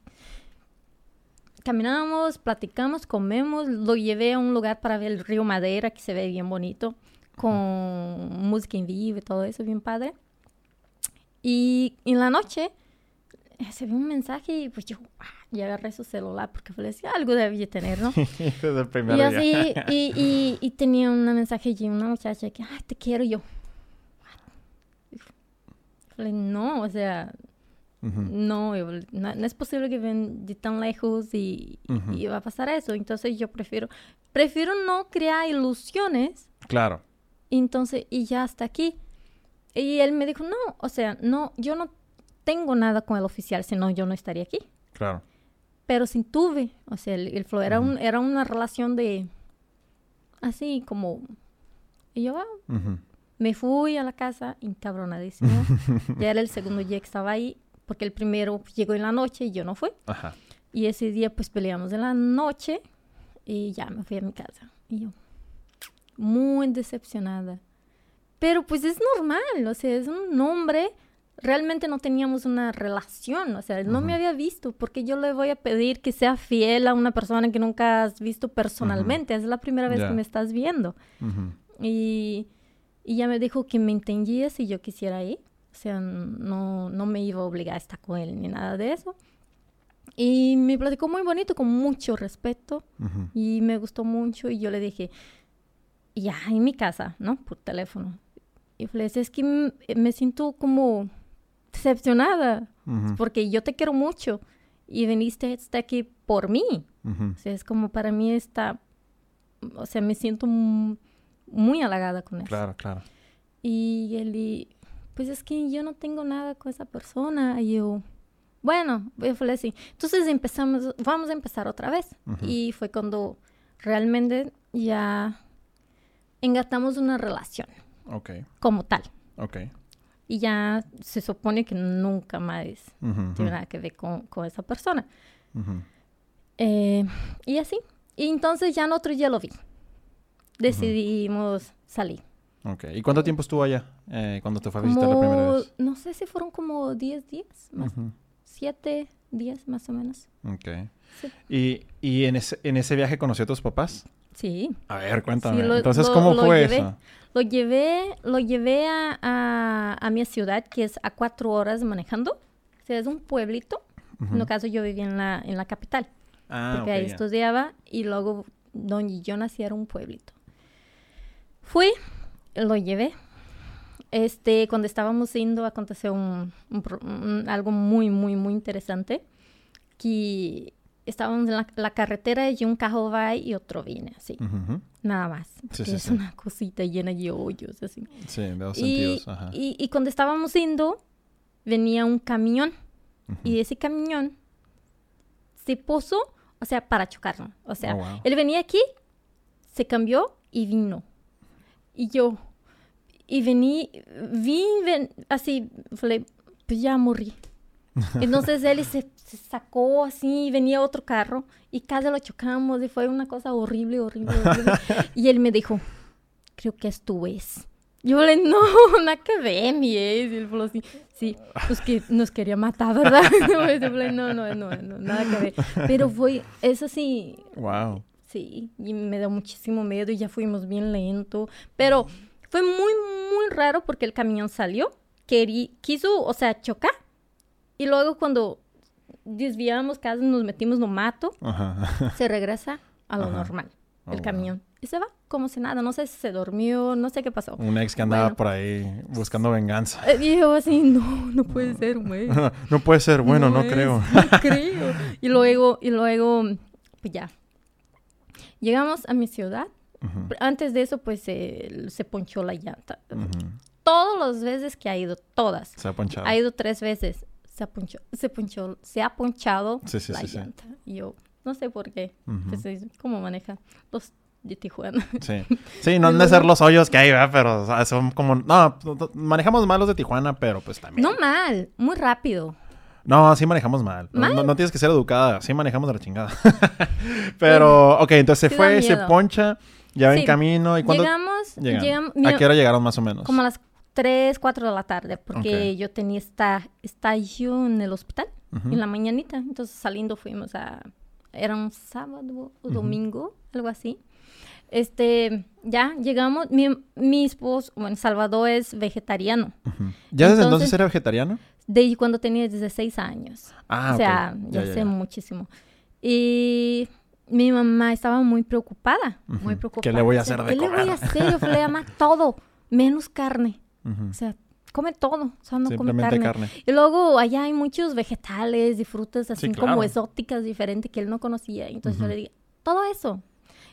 [SPEAKER 2] caminamos, platicamos, comemos, lo llevé a un lugar para ver el río Madeira, que se ve bien bonito, con música en vivo y todo eso, bien padre. Y en la noche eh, se ve un mensaje y pues yo ah, ya agarré su celular porque le decía algo debía tener, ¿no? y así, y, y, tenía un mensaje y una muchacha que, ay, te quiero yo. no, o sea, no, no, es posible que ven de tan lejos y, va a pasar eso. Entonces yo prefiero, prefiero no crear ilusiones.
[SPEAKER 1] Claro.
[SPEAKER 2] Entonces, y ya hasta aquí. Y él me dijo, no, o sea, no, yo no tengo nada con el oficial, si no, yo no estaría aquí.
[SPEAKER 1] Claro.
[SPEAKER 2] Pero sin tuve, o sea, el, flow era, un, era una relación de, así como, y yo, ah, me fui a la casa encabronadísima. ya era el segundo día que estaba ahí porque el primero llegó en la noche y yo no fui. Ajá. Y ese día pues peleamos en la noche y ya me fui a mi casa. Y yo, muy decepcionada. Pero pues es normal, o sea, es un hombre, realmente no teníamos una relación, o sea, él no me había visto, porque yo le voy a pedir que sea fiel a una persona que nunca has visto personalmente, es la primera vez que me estás viendo. y, y ya me dijo que me entendía si yo quisiera ir O sea, no, no me iba a obligar a estar con él ni nada de eso. Y me platicó muy bonito, con mucho respeto. Y me gustó mucho. Y yo le dije, ya, en mi casa, ¿no? Por teléfono. Y le dije, es que me siento como decepcionada. Porque yo te quiero mucho. Y viniste hasta aquí por mí. O sea, es como para mí está... O sea, me siento muy halagada con eso.
[SPEAKER 1] Claro, claro.
[SPEAKER 2] Y él, pues es que yo no tengo nada con esa persona. Y yo, bueno, yo falei así. Entonces empezamos, vamos a empezar otra vez. Y fue cuando realmente ya engatamos una relación.
[SPEAKER 1] Ok.
[SPEAKER 2] Como tal.
[SPEAKER 1] Ok.
[SPEAKER 2] Y ya se supone que nunca más tiene nada que ver con, esa persona. Eh, y así. Y entonces ya en otro día lo vi. Decidimos salir.
[SPEAKER 1] Ok. ¿Y cuánto tiempo estuvo allá eh, cuando te fue a visitar la primera vez?
[SPEAKER 2] No sé si fueron como 10 días, más, siete días más o menos.
[SPEAKER 1] Ok. ¿Y, y en, ese, en ese viaje conoció a tus papás?
[SPEAKER 2] Sí.
[SPEAKER 1] A ver, cuéntame. Entonces, ¿cómo fue
[SPEAKER 2] eso? Lo llevé, lo llevé a, a, mi ciudad, que es a cuatro horas manejando. O sea, es un pueblito. En el caso, yo vivía en la, en la capital. Ah, porque ahí estudiaba. Y luego, donde yo nací, era un pueblito. Fui, lo llevé. Este, cuando estábamos yendo, aconteció un, algo muy, muy, muy interesante. Que estábamos en la, carretera y un carro va y otro viene, así. Nada más. es una cosita llena de hoyos, así.
[SPEAKER 1] Sí, de dos y, sentidos.
[SPEAKER 2] Y, cuando estábamos yendo, venía un camión. Y ese camión se puso, o sea, para chocarnos. O sea, oh, él venía aquí, se cambió y vino. Y yo, y vení, vine, así, falei, pues ya morí. Entonces él se, sacó así, venía otro carro y casi lo chocamos y fue una cosa horrible, horrible, horrible. y él me dijo, creo que es tu vez. Yo le no, nada que ver, mi es. Y él falou así, sí, pues que nos quería matar, ¿verdad? no, no, no, no, nada que ver. Pero fue, es así.
[SPEAKER 1] Wow.
[SPEAKER 2] Sí, y me dio muchísimo miedo y ya fuimos bien lento. Pero fue muy, muy raro porque el camión salió, quiso, o sea, chocar. Y luego cuando desviamos, casi nos metimos no mato, se regresa a lo normal, oh, el camión. Y se va como si nada, no sé si se durmió, no sé qué pasó.
[SPEAKER 1] Un ex que andaba por ahí buscando venganza.
[SPEAKER 2] Eh, y yo así, no, no puede ser, güey.
[SPEAKER 1] no puede ser, bueno, no, creo.
[SPEAKER 2] no creo. Y luego, y luego, pues ya. Llegamos a mi ciudad antes de eso, pues se ponchó la llanta. Todas las veces que ha ido, todas.
[SPEAKER 1] Se ha ponchado.
[SPEAKER 2] Ha ido tres veces. Se ha ponchado, se, ponchó, se ha ponchado la llanta. Y yo no sé por qué. Pues, ¿Cómo maneja los de Tijuana?
[SPEAKER 1] Sí. Sí, no han de ser los hoyos que hay, ¿verdad? Pero son como... No, manejamos mal los de Tijuana, pero pues también.
[SPEAKER 2] No mal, muy rápido.
[SPEAKER 1] No, sí manejamos mal. No, tienes que ser educada. Sí manejamos de la chingada. Pero, ok, entonces se fue, se poncha. Ya ven camino. ¿Y cuando
[SPEAKER 2] Llegamos, llegamos
[SPEAKER 1] ¿A qué hora llegaron más o menos?
[SPEAKER 2] Como a las 3, 4 de la tarde, porque yo tenía esta estadio en el hospital en la mañanita. Entonces saliendo fuimos a... Era un sábado o domingo, algo así. Este, ya llegamos. Mi, mi esposo, bueno, Salvador es vegetariano.
[SPEAKER 1] ¿Ya desde entonces, era vegetariano?
[SPEAKER 2] Desde cuando tenía 16 años. Ah, O sea, ya, sé muchísimo. Y mi mamá estaba muy preocupada, muy preocupada.
[SPEAKER 1] ¿Qué le voy a hacer de
[SPEAKER 2] ¿Qué le voy a hacer? Yo le llama todo, menos carne. O sea, come todo, o sea, no come carne. Y luego allá hay muchos vegetales y frutas así como exóticas diferentes que él no conocía. Entonces yo le dije, todo eso.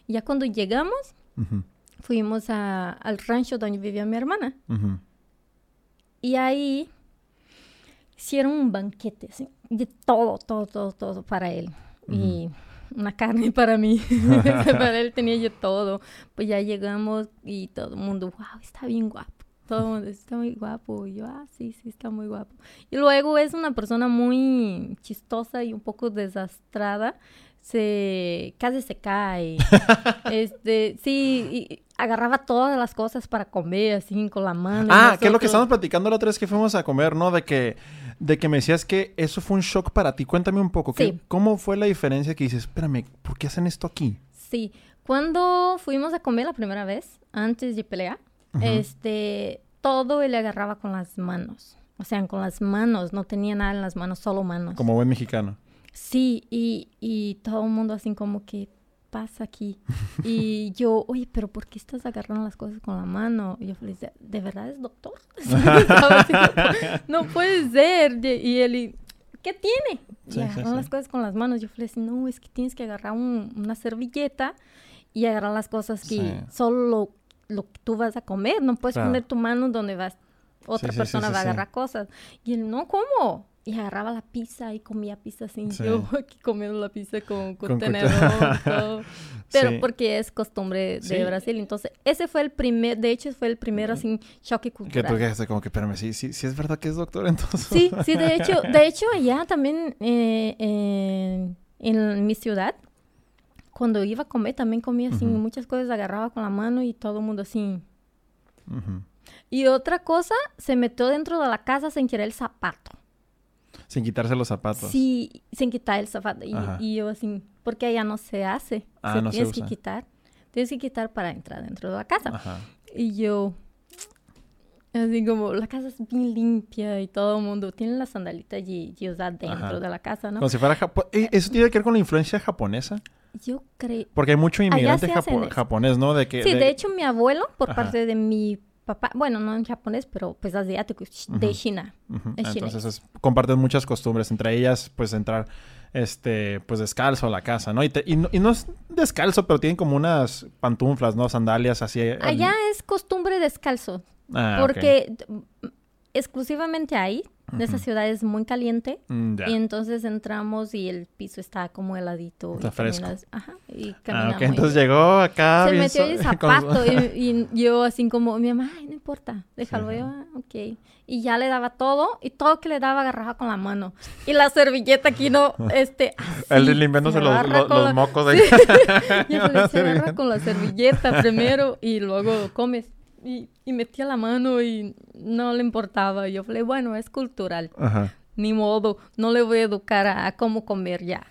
[SPEAKER 2] Y ya cuando llegamos, fuimos al rancho donde vivía mi hermana. Y ahí hicieron un banquete, así, de todo, todo, todo, todo para él. Y una carne para mí. para él tenía yo todo. Pues ya llegamos y todo el mundo, wow, está bien guapo. Todo el mundo está muy guapo. Y yo, ah, sí, sí, está muy guapo. Y luego es una persona muy chistosa y un poco desastrada. Se casi se cae. este, sí, y agarraba todas las cosas para comer así con la mano.
[SPEAKER 1] Ah, que es lo que estamos platicando la otra vez que fuimos a comer, ¿no? De que de que me decías que eso fue un shock para ti. Cuéntame un poco, ¿cómo fue la diferencia que dices, espérame, ¿por qué hacen esto aquí?
[SPEAKER 2] Sí, cuando fuimos a comer la primera vez, antes de pelear, este, todo él agarraba con las manos. o sea, con las manos, no tenía nada en las manos, solo manos.
[SPEAKER 1] Como buen mexicano.
[SPEAKER 2] Sí, y, y todo el mundo así como que pasa aquí? Y yo, oye, pero ¿por qué estás agarrando las cosas con la mano? Y yo le decía, ¿de verdad es doctor? no puede ser. Y él, ¿qué tiene? y agarran las cosas con las manos. Yo le decía, no, es que tienes que agarrar una servilleta y agarrar las cosas que solo lo, que tú vas a comer. No puedes poner tu mano donde vas, otra persona va a agarrar cosas. Y él, no, ¿cómo? Y agarraba la pizza y comía pizza sin yo aquí comiendo la pizza con, con, tenedor pero porque es costumbre de Brasil. Entonces ese fue el primer de hecho fue el primer así choque cultural.
[SPEAKER 1] que tú quedaste como que espérame sí sí sí es verdad que es doctor entonces
[SPEAKER 2] sí sí de hecho de hecho allá también eh, en mi ciudad cuando iba a comer también comía así muchas cosas agarraba con la mano y todo el mundo así. Y otra cosa se metió dentro de la casa sin querer el zapato
[SPEAKER 1] sin quitarse los zapatos.
[SPEAKER 2] Sí, sin quitar el zapato. Y, yo así, porque allá no se hace. Ah, no tienes que quitar. Tienes que quitar para entrar dentro de la casa. Ajá. Y yo, así como, la casa es bien limpia y todo el mundo tiene la sandalita y, y usa dentro de la casa, ¿no?
[SPEAKER 1] Como si fuera eh, ¿Eso tiene que ver con la influencia japonesa?
[SPEAKER 2] Yo creo.
[SPEAKER 1] Porque hay mucho inmigrante japonés, ¿no? De que,
[SPEAKER 2] sí, de... hecho, mi abuelo, por parte de mi papá, bueno, no en japonés, pero pues asiático, de China.
[SPEAKER 1] Entonces comparten muchas costumbres, entre ellas pues entrar este pues descalzo a la casa, ¿no? Y, y, no, es descalzo, pero tienen como unas pantuflas, ¿no? Sandalias así.
[SPEAKER 2] Allá es costumbre descalzo. Ah, porque exclusivamente ahí de esa ciudad es muy caliente. Mm, y entonces entramos y el piso está como heladito.
[SPEAKER 1] Está fresco.
[SPEAKER 2] ajá, y
[SPEAKER 1] ah, entonces llegó acá.
[SPEAKER 2] Se metió el zapato y, yo así como, mi mamá, ay, no importa, déjalo, yo, ah, ok. Y ya le daba todo y todo que le daba agarraba con la mano. Y la servilleta aquí no, este...
[SPEAKER 1] el de limpiándose los, los, mocos de
[SPEAKER 2] le se agarra con la servilleta primero y luego comes y, y, metía la mano y no le importaba. Yo falei, bueno, es cultural. Ni modo, no le voy a educar a, cómo comer ya.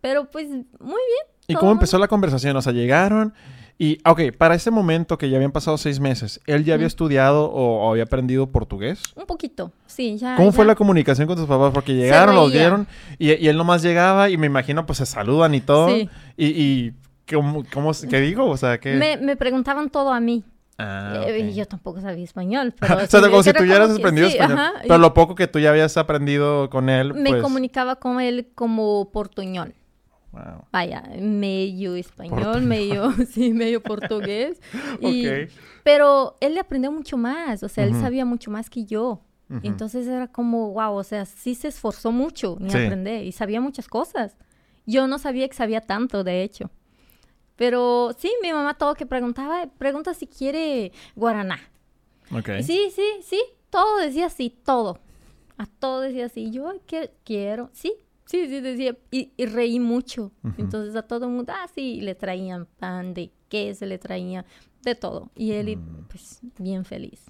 [SPEAKER 2] Pero pues, muy bien.
[SPEAKER 1] ¿Y cómo empezó la conversación? O sea, llegaron y, ok, para ese momento que ya habían pasado seis meses, ¿él ya había estudiado o, había aprendido portugués?
[SPEAKER 2] Un poquito, sí, ya.
[SPEAKER 1] ¿Cómo fue la comunicación con tus papás? Porque llegaron, los vieron y, y, él nomás llegaba y me imagino pues se saludan y todo. Sí. Y, y ¿cómo, cómo, ¿qué digo? O sea, que...
[SPEAKER 2] Me, me preguntaban todo a mí. Ah, eh, Yo tampoco sabía español.
[SPEAKER 1] Pero o sea, como si tú ya hubieras aprendido español. pero lo poco que tú ya habías aprendido con él.
[SPEAKER 2] Me pues comunicaba con él como portuñol. Wow. Vaya, medio español, medio, sí, medio portugués. Y, Pero él le aprendió mucho más, o sea, él sabía mucho más que yo. Entonces era como, wow, o sea, sí se esforzó mucho en aprender y sabía muchas cosas. Yo no sabía que sabía tanto, de hecho. Pero sí, mi mamá todo que preguntaba, pregunta si quiere guaraná. Okay. Sí, sí, sí, todo decía sí, todo. A todo decía sí. Yo quiero, sí, sí, sí, decía. Y, reí mucho. Entonces a todo el mundo, ah, sí, le traían pan de queso, le traían de todo. Y él, mm. pues, bien feliz.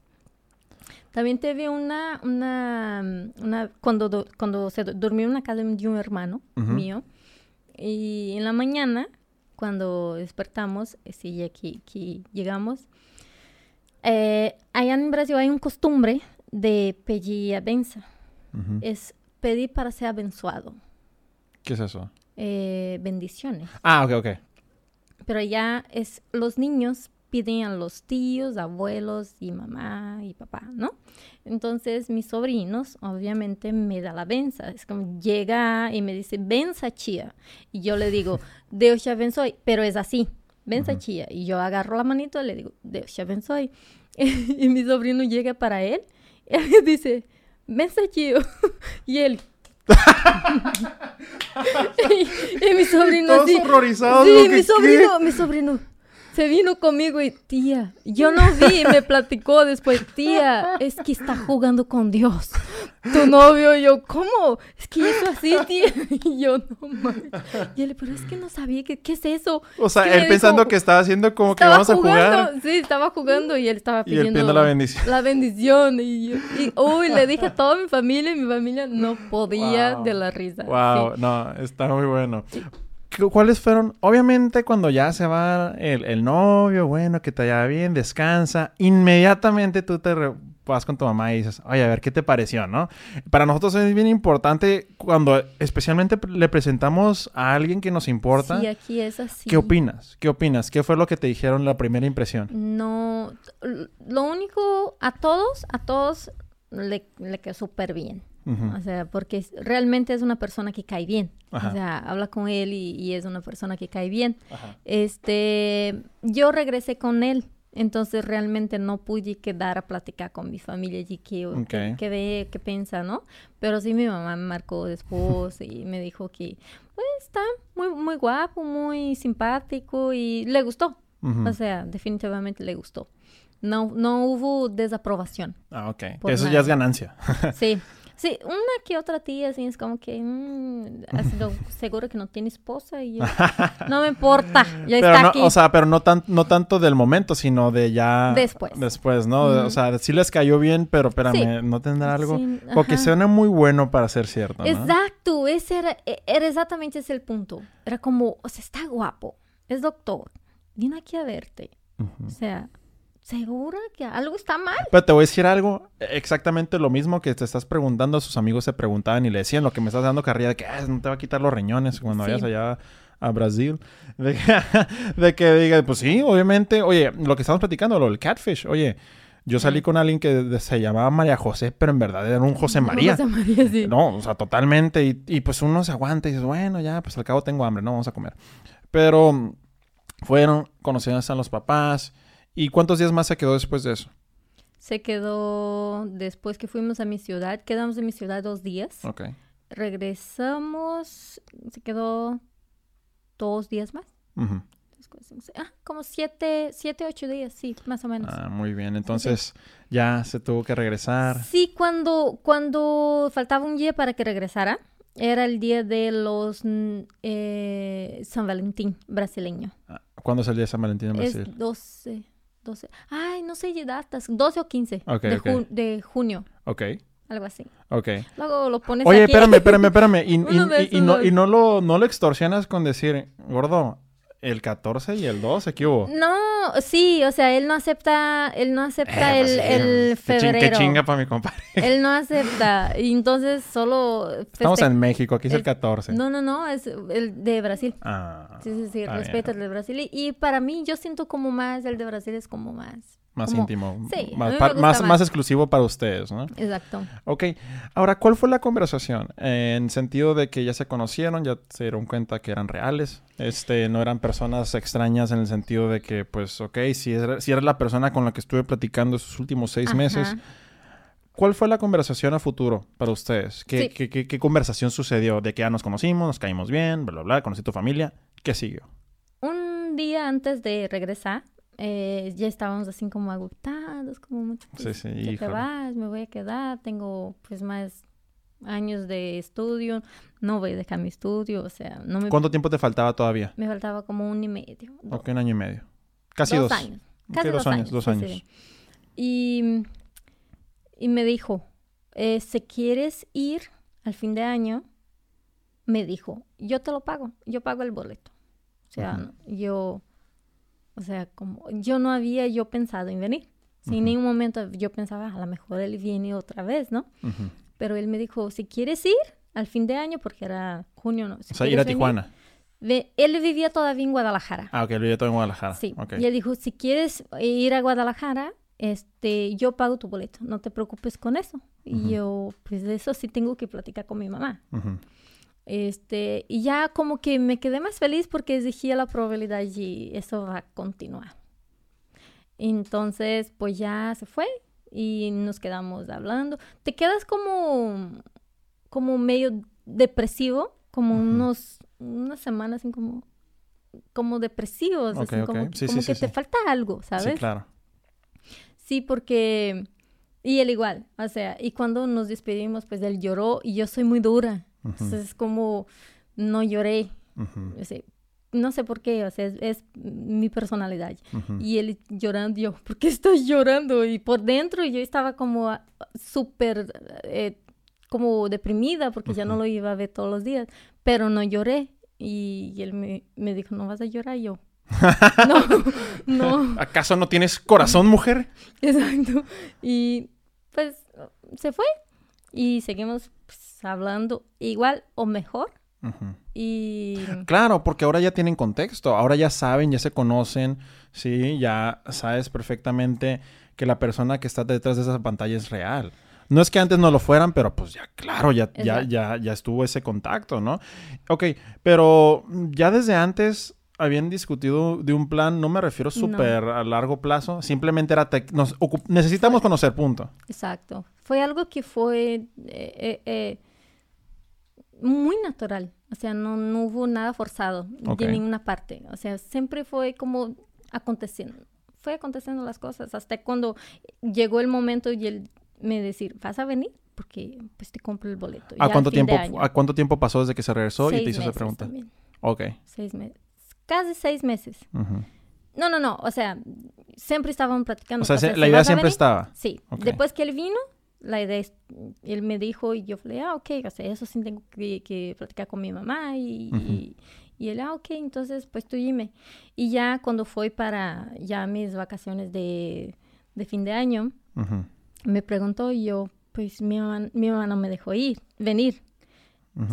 [SPEAKER 2] También tuve una, una, una cuando, cuando se durmió en una casa de un hermano mío. Y en la mañana cuando despertamos, eh, sí, aquí, aquí llegamos. Eh, allá en Brasil hay un costumbre de pedir a benza. Es pedir para ser abençoado.
[SPEAKER 1] ¿Qué es eso?
[SPEAKER 2] Eh, bendiciones.
[SPEAKER 1] Ah, ok, ok.
[SPEAKER 2] Pero ya es los niños piden a los tíos, abuelos y mamá y papá, ¿no? Entonces mis sobrinos obviamente me da la benza, es como llega y me dice, benza chía, y yo le digo, Dios ya benzoy, pero es así, benza chía, y yo agarro la manito y le digo, Dios ya benzoy, y mi sobrino llega para él, y él dice, benza chío, y él, y, mi sobrino
[SPEAKER 1] Todos horrorizados.
[SPEAKER 2] Sí, mi sobrino, mi sobrino se vino conmigo y tía, yo no vi, me platicó después, tía, es que está jugando con Dios. Tu novio, yo, ¿cómo? Es que eso así, tía. Y yo, no mames. Y él, pero es que no sabía que, qué es eso.
[SPEAKER 1] O sea, él pensando que estaba haciendo como que vamos a jugar.
[SPEAKER 2] Sí, estaba jugando y él estaba pidiendo.
[SPEAKER 1] Y la bendición.
[SPEAKER 2] La bendición. Y, y uy, le dije a toda mi familia y mi familia no podía de la risa.
[SPEAKER 1] Wow, no, está muy bueno. ¿Cuáles fueron? Obviamente cuando ya se va el, novio, bueno, que te vaya bien, descansa, inmediatamente tú te vas con tu mamá y dices, oye, a ver, ¿qué te pareció, no? Para nosotros es bien importante cuando especialmente le presentamos a alguien que nos importa.
[SPEAKER 2] Sí, aquí es así.
[SPEAKER 1] ¿Qué opinas? ¿Qué opinas? ¿Qué fue lo que te dijeron la primera impresión?
[SPEAKER 2] No, lo único, a todos, a todos le, le quedó súper bien. O sea, porque realmente es una persona que cae bien. O sea, habla con él y, es una persona que cae bien. Este, yo regresé con él. Entonces realmente no pude quedar a platicar con mi familia y que, que, ve, qué piensa, ¿no? Pero sí mi mamá me marcó después y me dijo que pues, está muy, muy guapo, muy simpático y le gustó. O sea, definitivamente le gustó. No, no hubo desaprobación.
[SPEAKER 1] Ah, ok. Eso ya es ganancia.
[SPEAKER 2] sí. Sí, una que otra tía, así es como que, mmm, seguro que no tiene esposa y no me importa, ya está aquí.
[SPEAKER 1] O sea, pero no, tan, no tanto del momento, sino de ya...
[SPEAKER 2] Después.
[SPEAKER 1] Después, ¿no? O sea, sí les cayó bien, pero espérame, ¿no tendrá algo? Porque suena muy bueno para ser cierto, ¿no?
[SPEAKER 2] Exacto, ese era, e, era exactamente ese el punto. Era como, o sea, está guapo, es doctor, vino aquí a verte. O sea, ¿Segura que algo está mal?
[SPEAKER 1] Pero te voy a decir algo, exactamente lo mismo que te estás preguntando, sus amigos se preguntaban y le decían lo que me estás dando carrilla de que no te va a quitar los riñones cuando vayas allá a Brasil. De que, diga, pues sí, obviamente, oye, lo que estamos platicando, lo del catfish, oye, yo salí con alguien que se llamaba María José, pero en verdad era un José María. José María, sí. No, o sea, totalmente. Y, y, pues uno se aguanta y dices, bueno, ya, pues al cabo tengo hambre, no vamos a comer. Pero fueron, conocieron a los papás. ¿Y cuántos días más se quedó después de eso?
[SPEAKER 2] Se quedó después que fuimos a mi ciudad. Quedamos en mi ciudad dos días.
[SPEAKER 1] Ok.
[SPEAKER 2] Regresamos. Se quedó dos días más. Ah, como siete, siete, ocho días, sí, más o menos.
[SPEAKER 1] Ah, muy bien. Entonces ya se tuvo que regresar.
[SPEAKER 2] Sí, cuando, cuando faltaba un día para que regresara, era el día de los mm, eh, San Valentín brasileño.
[SPEAKER 1] Ah, ¿Cuándo es el día de San Valentín en Brasil?
[SPEAKER 2] Es 12. 12. Ay, no sé datas. 12 o 15 de, de, junio.
[SPEAKER 1] Ok.
[SPEAKER 2] Algo así.
[SPEAKER 1] Ok.
[SPEAKER 2] Luego lo pones
[SPEAKER 1] Oye, espérame, espérame, espérame. Y, y, no, y no, lo, no lo extorsionas con decir, gordo, el 14 y el 12, ¿qué hubo?
[SPEAKER 2] No, sí, o sea, él no acepta, él no acepta eh, pues el, el febrero.
[SPEAKER 1] Qué, chinga para mi compadre.
[SPEAKER 2] Él no acepta, y entonces solo...
[SPEAKER 1] Estamos en México, aquí es el, 14.
[SPEAKER 2] No, no, no, es el de Brasil. Ah. Sí, sí, sí, respeto el de Brasil. y para mí, yo siento como más, el de Brasil es como más
[SPEAKER 1] más íntimo. Sí, más, más, exclusivo para ustedes, ¿no?
[SPEAKER 2] Exacto.
[SPEAKER 1] Ok. Ahora, ¿cuál fue la conversación? en sentido de que ya se conocieron, ya se dieron cuenta que eran reales. Este, no eran personas extrañas en el sentido de que, pues, ok, si, si eres la persona con la que estuve platicando esos últimos seis meses. ¿Cuál fue la conversación a futuro para ustedes? ¿Qué, qué, qué, conversación sucedió? De que ya nos conocimos, nos caímos bien, bla, bla, bla, conocí tu familia. ¿Qué siguió?
[SPEAKER 2] Un día antes de regresar, eh, ya estábamos así como agotados, como mucho.
[SPEAKER 1] Pues, sí,
[SPEAKER 2] sí, te vas, me voy a quedar, tengo pues más años de estudio, no voy a dejar mi estudio, o sea, no me...
[SPEAKER 1] ¿Cuánto tiempo te faltaba todavía?
[SPEAKER 2] Me faltaba como un y medio.
[SPEAKER 1] Ok, un año y medio. Casi dos.
[SPEAKER 2] años. Casi
[SPEAKER 1] dos, años, Dos años.
[SPEAKER 2] Y, y me dijo, eh, si quieres ir al fin de año, me dijo, yo te lo pago, yo pago el boleto. O sea, yo o sea, como yo no había yo pensado en venir. Sin ningún momento yo pensaba, a lo mejor él viene otra vez, ¿no? Pero él me dijo, si quieres ir al fin de año, porque era junio, ¿no?
[SPEAKER 1] o sea, ir a Tijuana.
[SPEAKER 2] él vivía todavía en Guadalajara.
[SPEAKER 1] Ah, ok, él vivía todavía en Guadalajara.
[SPEAKER 2] Sí. Y él dijo, si quieres ir a Guadalajara, este, yo pago tu boleto, no te preocupes con eso. Y yo, pues de eso sí tengo que platicar con mi mamá. Este, y ya como que me quedé más feliz porque exigía la probabilidad y eso va a continuar. Entonces, pues ya se fue y nos quedamos hablando. Te quedas como, como medio depresivo, como unos, unas semanas así como, como depresivos, así como, que te falta algo, ¿sabes?
[SPEAKER 1] Sí, claro.
[SPEAKER 2] Sí, porque... Y él igual, o sea, y cuando nos despedimos, pues él lloró y yo soy muy dura. Entonces es como, no lloré. no sé por qué, o sea, es, mi personalidad. Y él llorando, yo, ¿por qué estás llorando? Y por dentro yo estaba como ah, súper, eh, como deprimida porque ya no lo iba a ver todos los días, pero no lloré. Y, él me, me, dijo, ¿no vas a llorar? yo, no, no.
[SPEAKER 1] ¿Acaso no tienes corazón, mujer?
[SPEAKER 2] Exacto. Y pues se fue y seguimos pues, hablando igual o mejor. Y...
[SPEAKER 1] Claro, porque ahora ya tienen contexto, ahora ya saben, ya se conocen, sí, ya sabes perfectamente que la persona que está detrás de esa pantalla es real. No es que antes no lo fueran, pero pues ya, claro, ya, ya, ya, ya estuvo ese contacto, ¿no? Ok, pero ya desde antes habían discutido de un plan, no me refiero súper a largo plazo, simplemente era, nos necesitamos conocer, punto.
[SPEAKER 2] Exacto. Fue algo que fue eh, eh, eh, muy natural, o sea, no, no hubo nada forzado de ninguna parte, o sea, siempre fue como aconteciendo, fue aconteciendo las cosas, hasta cuando llegó el momento y él me decir, ¿vas a venir? Porque pues te compro el boleto.
[SPEAKER 1] ¿A cuánto tiempo, ¿a cuánto tiempo pasó desde que se regresó y te hizo esa pregunta? También. Ok.
[SPEAKER 2] Seis meses casi seis meses. No, no, no, o sea, siempre estaban platicando.
[SPEAKER 1] O sea, la idea siempre estaba.
[SPEAKER 2] Sí, después que él vino, la idea es, él me dijo y yo falei, ah, ok, o sea, eso sí tengo que, platicar con mi mamá y, y, él, ah, ok, entonces pues tú dime. Y ya cuando fue para ya mis vacaciones de, de fin de año, me preguntó y yo, pues mi mamá, mi mamá no me dejó ir, venir.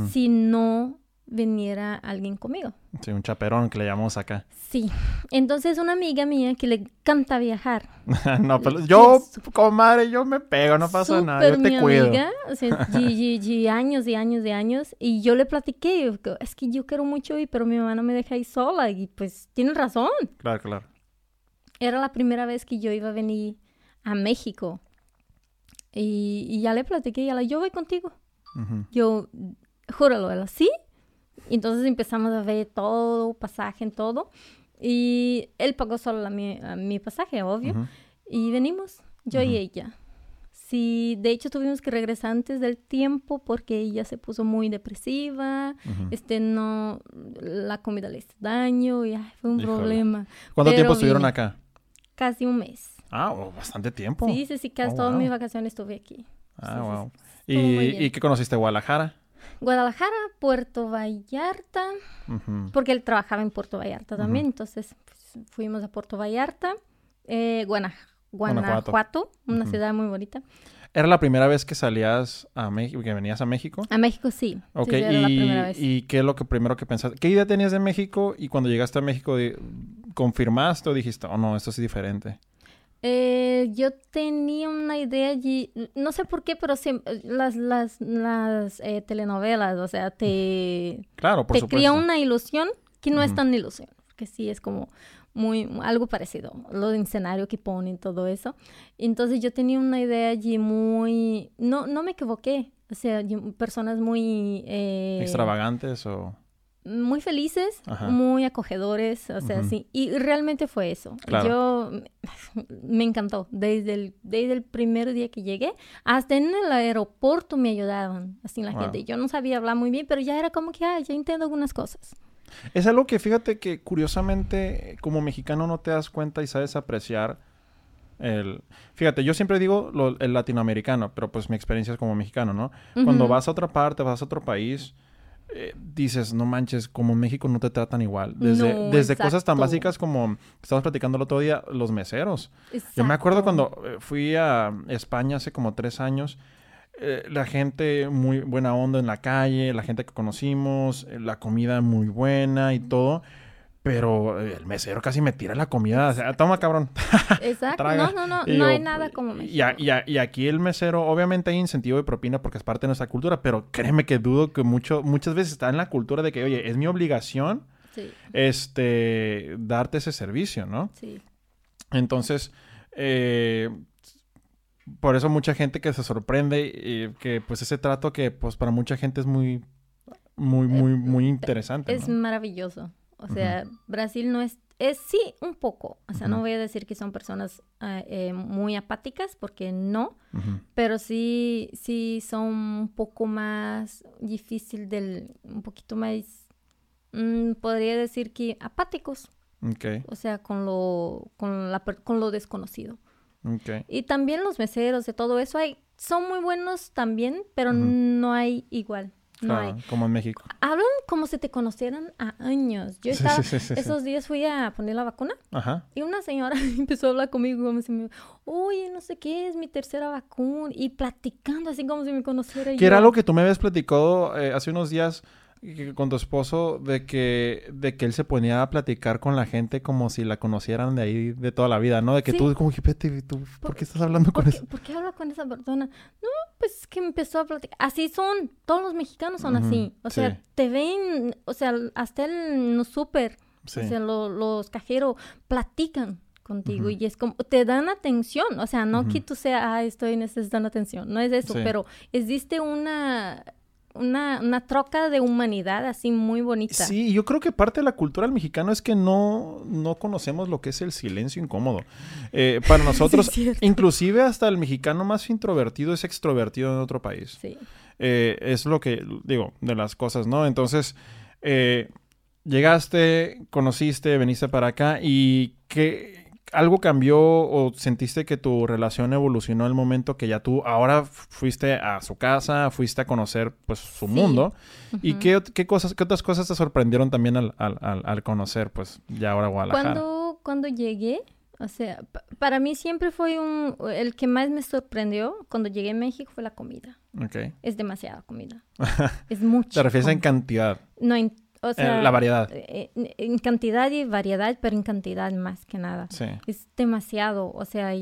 [SPEAKER 2] Si no viniera alguien conmigo.
[SPEAKER 1] Sí, un chaperón que le llamamos acá.
[SPEAKER 2] Sí. Entonces una amiga mía que le encanta viajar.
[SPEAKER 1] no, pero yo, comadre, yo me pego, no pasa nada, yo te mi cuido. Amiga,
[SPEAKER 2] o sea, años y años y años. Y yo le platiqué, es que yo quiero mucho ir, pero mi mamá no me deja ir sola. Y pues, tiene razón.
[SPEAKER 1] Claro, claro.
[SPEAKER 2] Era la primera vez que yo iba a venir a México. Y, ya le platiqué, y ella, yo voy contigo. Yo, júralo, ella, ¿sí? Entonces empezamos a ver todo, pasaje en todo. Y él pagó solo mi, pasaje, obvio. Y venimos, yo y ella. Sí, de hecho tuvimos que regresar antes del tiempo porque ella se puso muy depresiva, este no, la comida le hizo daño y fue un problema.
[SPEAKER 1] ¿Cuánto tiempo estuvieron acá?
[SPEAKER 2] Casi un mes.
[SPEAKER 1] Ah, oh, bastante tiempo.
[SPEAKER 2] Sí, sí, sí, casi oh, todas mis vacaciones estuve aquí.
[SPEAKER 1] Ah, wow. ¿Y, ¿Y qué conociste? ¿Guadalajara?
[SPEAKER 2] Guadalajara, Puerto Vallarta, porque él trabajaba en Puerto Vallarta también, entonces pues, fuimos a Puerto Vallarta, eh, Guanajuato, una ciudad muy bonita.
[SPEAKER 1] ¿Era la primera vez que salías a México, que venías a México?
[SPEAKER 2] A México sí.
[SPEAKER 1] Ok, y, qué es lo que primero que pensaste? ¿Qué idea tenías de México y cuando llegaste a México confirmaste o dijiste, oh no, esto es diferente?
[SPEAKER 2] Eh, yo tenía una idea allí, no sé por qué, pero las, las, las eh, telenovelas, o sea, te,
[SPEAKER 1] claro,
[SPEAKER 2] te crea una ilusión que no es tan ilusión, que sí es como muy, algo parecido, lo de escenario que ponen, todo eso. Entonces yo tenía una idea allí muy, no, no me equivoqué, o sea, personas muy...
[SPEAKER 1] Eh, ¿Extravagantes o...?
[SPEAKER 2] Muy felices, muy acogedores, o sea, sí. Y realmente fue eso. Yo me encantó. Desde el, desde el primer día que llegué, hasta en el aeropuerto me ayudaban, así la gente. Yo no sabía hablar muy bien, pero ya era como que, ah, ya entiendo algunas cosas.
[SPEAKER 1] Es algo que fíjate que curiosamente como mexicano no te das cuenta y sabes apreciar el... Fíjate, yo siempre digo el latinoamericano, pero pues mi experiencia es como mexicano, ¿no? Cuando vas a otra parte, vas a otro país eh, dices, no manches, como México no te tratan igual. Desde, desde cosas tan básicas como estamos platicando el otro día, los meseros. Yo me acuerdo cuando eh, fui a España hace como tres años, eh, la gente muy buena onda en la calle, la gente que conocimos, la comida muy buena y todo. Pero eh, el mesero casi me tira la comida. O sea, toma, cabrón.
[SPEAKER 2] Exacto. no, no, no. no hay nada como
[SPEAKER 1] México. Y, y, aquí el mesero, obviamente hay incentivo de propina porque es parte de nuestra cultura, pero créeme que dudo que mucho, muchas veces está en la cultura de que, oye, es mi obligación este, darte ese servicio, ¿no?
[SPEAKER 2] Sí.
[SPEAKER 1] Entonces, eh, por eso mucha gente que se sorprende y que pues ese trato que pues para mucha gente es muy, muy, muy, eh, muy interesante.
[SPEAKER 2] Es maravilloso. O sea, Brasil no es, es sí un poco, o sea, no voy a decir que son personas ah, eh, muy apáticas, porque no, pero sí, sí son un poco más difícil del, un poquito más, mm, podría decir que apáticos.
[SPEAKER 1] Okay.
[SPEAKER 2] O sea, con lo, con la, con lo desconocido. Okay. Y también los meseros de todo eso hay, son muy buenos también, pero no hay igual. No hay.
[SPEAKER 1] Como en México.
[SPEAKER 2] Hablan como si te conocieran a años. Yo estaba, esos días fui a poner la vacuna Ajá. y una señora empezó a hablar conmigo como si me, oye, no sé qué, es mi tercera vacuna y platicando así como si me conociera.
[SPEAKER 1] Que era algo que tú me habías platicado eh, hace unos días con tu esposo de que, de que él se ponía a platicar con la gente como si la conocieran de ahí de toda la vida, ¿no? De que tú como que, ¿tú, ¿por, qué estás hablando con
[SPEAKER 2] eso? ¿Por qué habla con esa persona? No, pues es que empezó a platicar. Así son, todos los mexicanos son así. O sea, te ven, o sea, hasta el no súper, o sea, los cajeros platican contigo y es como te dan atención, o sea, no que tú seas, ah, estoy necesitando atención, no es eso, pero existe una una, una, troca de humanidad así muy bonita.
[SPEAKER 1] Sí, yo creo que parte de la cultura del mexicano es que no, no conocemos lo que es el silencio incómodo. Eh, para nosotros, inclusive hasta el mexicano más introvertido es extrovertido en otro país. Sí. Eh, es lo que digo de las cosas, ¿no? Entonces, eh, llegaste, conociste, veniste para acá y ¿qué, algo cambió o sentiste que tu relación evolucionó el momento que ya tú ahora fuiste a su casa, fuiste a conocer pues su mundo? ¿Y qué, qué, cosas, qué otras cosas te sorprendieron también al, al, al, conocer pues ya ahora Guadalajara?
[SPEAKER 2] Cuando, cuando llegué, o sea, para mí siempre fue un... El que más me sorprendió cuando llegué a México fue la comida. Es demasiada comida. es mucho.
[SPEAKER 1] ¿Te refieres en cantidad?
[SPEAKER 2] No, en
[SPEAKER 1] o sea, la variedad.
[SPEAKER 2] Eh, en, cantidad y variedad, pero en cantidad más que nada. Sí. Es demasiado. O sea,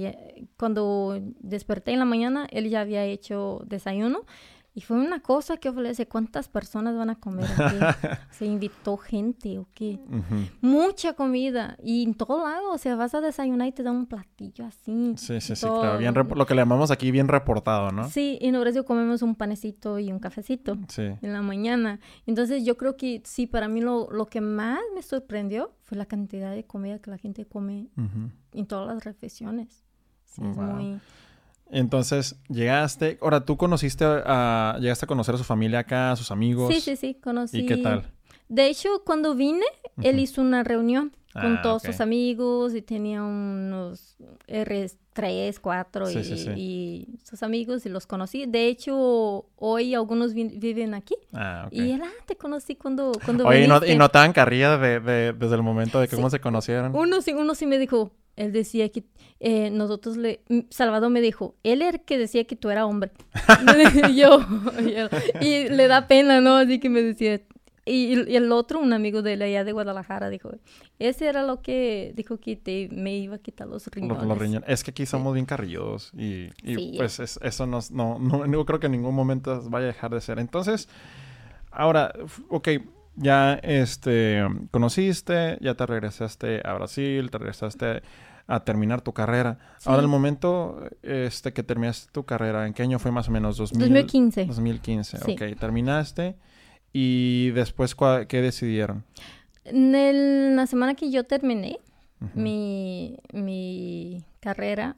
[SPEAKER 2] cuando desperté en la mañana, él ya había hecho desayuno y fue una cosa que ofrece, ¿cuántas personas van a comer aquí? Se invitó gente, ¿o qué? Mucha comida. Y en todo lado, o sea, vas a desayunar y te dan un platillo así.
[SPEAKER 1] Sí, sí, sí, claro. Bien lo que le llamamos aquí bien reportado, ¿no?
[SPEAKER 2] Sí, y en Brasil comemos un panecito y un cafecito sí. en la mañana. Entonces yo creo que sí, para mí lo, lo que más me sorprendió fue la cantidad de comida que la gente come en todas las reflexiones. Sí, es muy...
[SPEAKER 1] Entonces, llegaste, ahora tú conociste a, llegaste a conocer a su familia acá, a sus amigos.
[SPEAKER 2] Sí, sí, sí, conocí.
[SPEAKER 1] ¿Y qué tal?
[SPEAKER 2] De hecho, cuando vine, él hizo una reunión con ah, todos sus amigos y tenía unos R3, 4 y, sus amigos y los conocí. De hecho, hoy algunos viven aquí. Ah, y él, ah, te conocí cuando, cuando
[SPEAKER 1] Oye, y no, y no carrilla de, de, desde el momento de que cómo se conocieron.
[SPEAKER 2] Uno sí, uno sí me dijo, él decía que eh, nosotros le... Salvador me dijo, él era el que decía que tú eras hombre. y yo, y le da pena, ¿no? Así que me decía... Y, el otro, un amigo de allá de Guadalajara, dijo, ese era lo que dijo que te, me iba a quitar los riñones.
[SPEAKER 1] Es que aquí somos bien carrillos y, y pues eso nos, no, no, no creo que en ningún momento vaya a dejar de ser. Entonces, ahora, ok, ya este, conociste, ya te regresaste a Brasil, te regresaste a terminar tu carrera. Ahora, el momento este, que terminaste tu carrera, ¿en qué año fue más o menos?
[SPEAKER 2] 2015.
[SPEAKER 1] 2015, ok. Terminaste y después, ¿qué decidieron?
[SPEAKER 2] En la semana que yo terminé mi, mi carrera,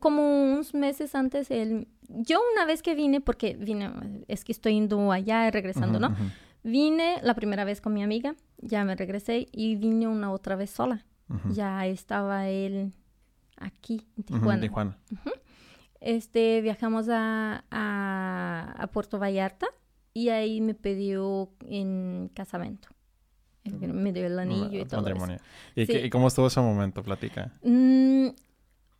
[SPEAKER 2] como unos meses antes, el, yo una vez que vine, porque vine, es que estoy yendo allá y regresando, ¿no? Vine la primera vez con mi amiga, ya me regresé y vine una otra vez sola. Ya estaba él aquí, en Tijuana. Este, viajamos a, a, Puerto Vallarta y ahí me pidió en casamiento. Me dio el anillo y todo eso.
[SPEAKER 1] ¿Y, cómo estuvo ese momento? Platica.
[SPEAKER 2] Mm,